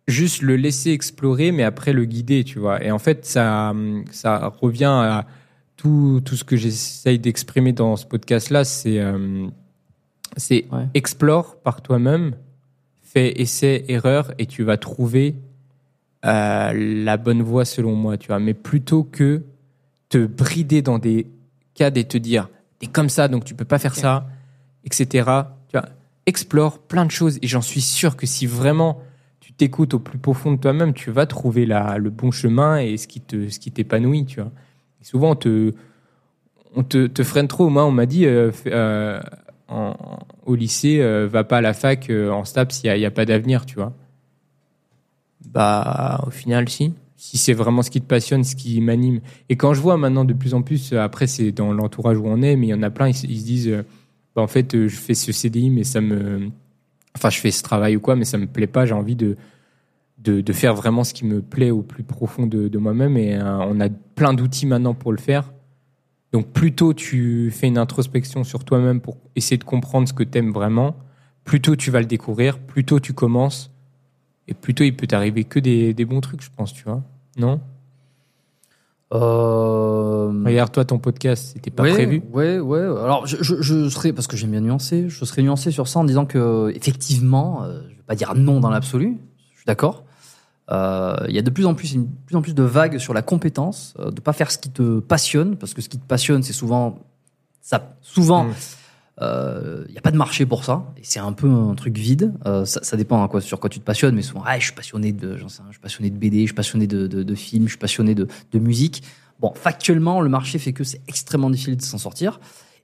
juste le laisser explorer, mais après le guider, tu vois. Et en fait, ça, ça revient à tout, tout ce que j'essaye d'exprimer dans ce podcast-là, c'est, euh, c'est Ouais. explore par toi-même, fais essai, erreur, et tu vas trouver euh, la bonne voie selon moi, tu vois. Mais plutôt que te brider dans des cadres et te dire, t'es comme ça, donc tu peux pas faire ça, etc. Tu vois, explore plein de choses et j'en suis sûr que si vraiment tu t'écoutes au plus profond de toi-même, tu vas trouver la, le bon chemin et ce qui te, ce qui t'épanouit, tu vois. Et souvent, on te, on te, te freine trop. Moi, on m'a dit euh, euh, en- au lycée, euh, va pas à la fac en STAPS, il n'y a, a pas d'avenir, tu vois. Bah, au final, si. Si c'est vraiment ce qui te passionne, ce qui m'anime. Et quand je vois maintenant de plus en plus, euh, après, c'est dans l'entourage où on est, mais il y en a plein, ils, se- disent, euh, bah, en fait, euh, je fais ce CDI, mais ça me. Enfin, je fais ce travail ou quoi, mais ça me plaît pas. J'ai envie de, de, faire vraiment ce qui me plaît au plus profond de, moi-même. Et on a plein d'outils maintenant pour le faire. Donc, plus tôt tu fais une introspection sur toi-même pour essayer de comprendre ce que tu aimes vraiment, plus tôt tu vas le découvrir, plus tôt tu commences. Et plutôt, il peut t'arriver que des, des bons trucs, je pense, tu vois. Non? Euh, Regarde, toi, ton podcast, c'était pas ouais, prévu. Ouais, ouais. Alors, je, je, je serais, parce que j'aime bien nuancer, je serais nuancé sur ça en disant que, effectivement, euh, je vais pas dire non dans l'absolu, je suis d'accord. Euh, Il y a de plus en plus, une, plus en plus de vagues sur la compétence, euh, de pas faire ce qui te passionne, parce que ce qui te passionne, c'est souvent, ça, souvent, Mm. euh, il n'y a pas de marché pour ça, c'est un peu un truc vide. Euh, ça, dépend quoi, sur quoi tu te passionnes, mais souvent, ah, je suis passionné de, je suis passionné de BD, je suis passionné de, films, je suis passionné de, musique. Bon, factuellement, le marché fait que c'est extrêmement difficile de s'en sortir.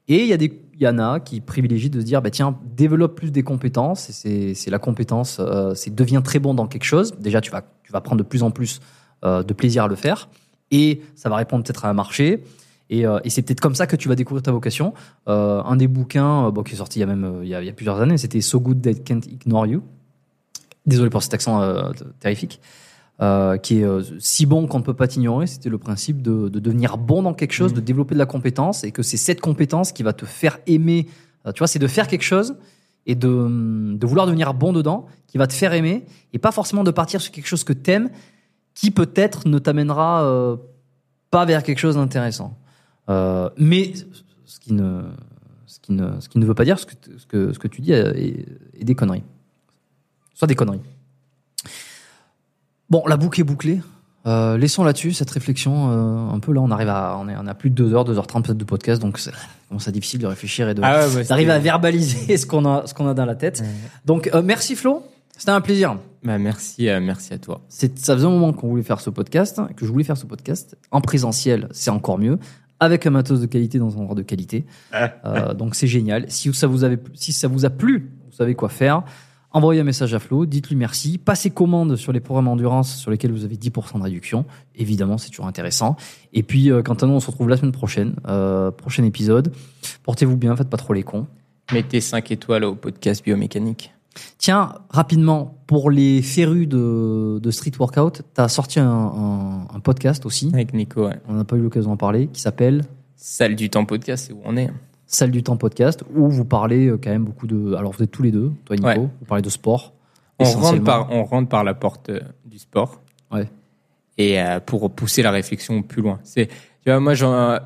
Et il y, a des- il y en a qui privilégient de se dire, bah, tiens, développe plus des compétences. Et c'est- la compétence, euh, c'est deviens très bon dans quelque chose. Déjà, tu vas, tu vas prendre de plus en plus de plaisir à le faire. Et ça va répondre peut-être à un marché. Et, euh, et c'est peut-être comme ça que tu vas découvrir ta vocation. Euh, un des bouquins euh, bon, qui est sorti il y a même il y a, il y a plusieurs années, c'était So Good That Can't Ignore You. Désolé pour cet accent terrifique. Qui est si bon qu'on ne peut pas t'ignorer. C'était le principe de, de devenir bon dans quelque chose, de développer de la compétence, et que c'est cette compétence qui va te faire aimer. Tu vois, c'est de faire quelque chose et de, de vouloir devenir bon dedans, qui va te faire aimer, et pas forcément de partir sur quelque chose que t'aimes, qui peut-être ne t'amènera euh, pas vers quelque chose d'intéressant. Euh, mais ce qui ne, ce qui ne, ce qui ne veut pas dire ce que, ce que, ce que tu dis est, est des conneries. Soit des conneries. Bon, la boucle est bouclée. Euh, laissons là-dessus cette réflexion. euh, un peu là, on arrive à, on est, on a plus de 2 heures, 2h30 peut-être de podcast, donc c'est difficile de réfléchir et de Ah ouais, d'arriver à verbaliser *laughs* ce qu'on a, ce qu'on a dans la tête. Donc, euh, merci Flo. C'était un plaisir. Bah, merci, merci à toi. C'est, ça faisait un moment qu'on voulait faire ce podcast, que je voulais faire ce podcast. En présentiel, c'est encore mieux. Avec un matos de qualité dans un endroit de qualité. Euh, donc c'est génial. Si ça vous avait, si ça vous a plu, vous savez quoi faire. Envoyez un message à Flo, dites-lui merci. Passez commande sur les programmes endurance sur lesquels vous avez 10% de réduction. Évidemment, c'est toujours intéressant. Et puis, euh, quant à nous, on se retrouve la semaine prochaine. Euh, prochain épisode. Portez-vous bien, faites pas trop les cons. Mettez 5 étoiles au podcast biomécanique. Tiens, rapidement, pour les férus de, de street workout, tu as sorti un, un- un podcast aussi, Avec Nico, ouais. on n'a pas eu l'occasion d'en parler, qui s'appelle Salle du temps podcast, c'est où on est. Salle du temps podcast, où vous parlez euh, quand même beaucoup de... Alors vous êtes tous les deux, toi et Nico, Ouais. vous parlez de sport. On rentre, par, on rentre par la porte euh, du sport. Ouais. Et euh, pour pousser la réflexion plus loin. C'est, tu vois, moi,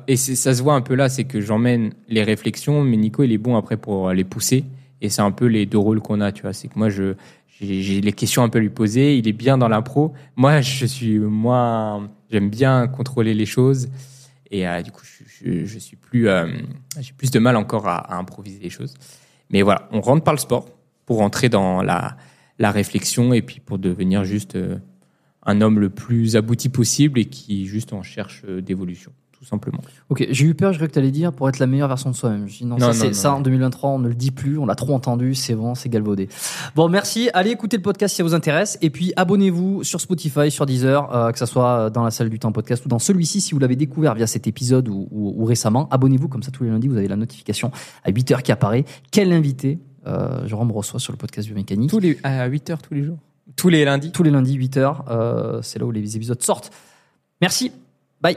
et ça se voit un peu là, c'est que j'emmène les réflexions, mais Nico, il est bon après pour les pousser. Et c'est un peu les deux rôles qu'on a, tu vois. C'est que moi, je, j'ai, les questions un peu à lui poser. Il est bien dans l'impro. Moi, je suis moins, j'aime bien contrôler les choses. Et euh, du coup, je, suis plus, euh, j'ai plus de mal encore à, improviser les choses. Mais voilà, on rentre par le sport pour rentrer dans la, la réflexion et puis pour devenir juste euh, un homme le plus abouti possible et qui juste en cherche d'évolution, tout simplement. Ok, j'ai eu peur, je croyais que tu allais dire pour être la meilleure version de soi-même. Non, Non, ça, non, c'est- non, ça non. en 2023, on ne le dit plus, on l'a trop entendu, c'est bon, c'est galvaudé. Bon, merci, allez écouter le podcast si ça vous intéresse, et puis abonnez-vous sur Spotify, sur Deezer, euh, que ça soit dans la salle du temps podcast ou dans celui-ci si vous l'avez découvert via cet épisode ou, ou- ou récemment. Abonnez-vous, comme ça tous les lundis, vous avez la notification à 8h qui apparaît. Quel invité euh, Jérôme reçoit sur le podcast biomécanique Tous les, à 8 heures tous les jours Tous les lundis tous les lundis 8h, euh, c'est là où les épisodes sortent. Merci, bye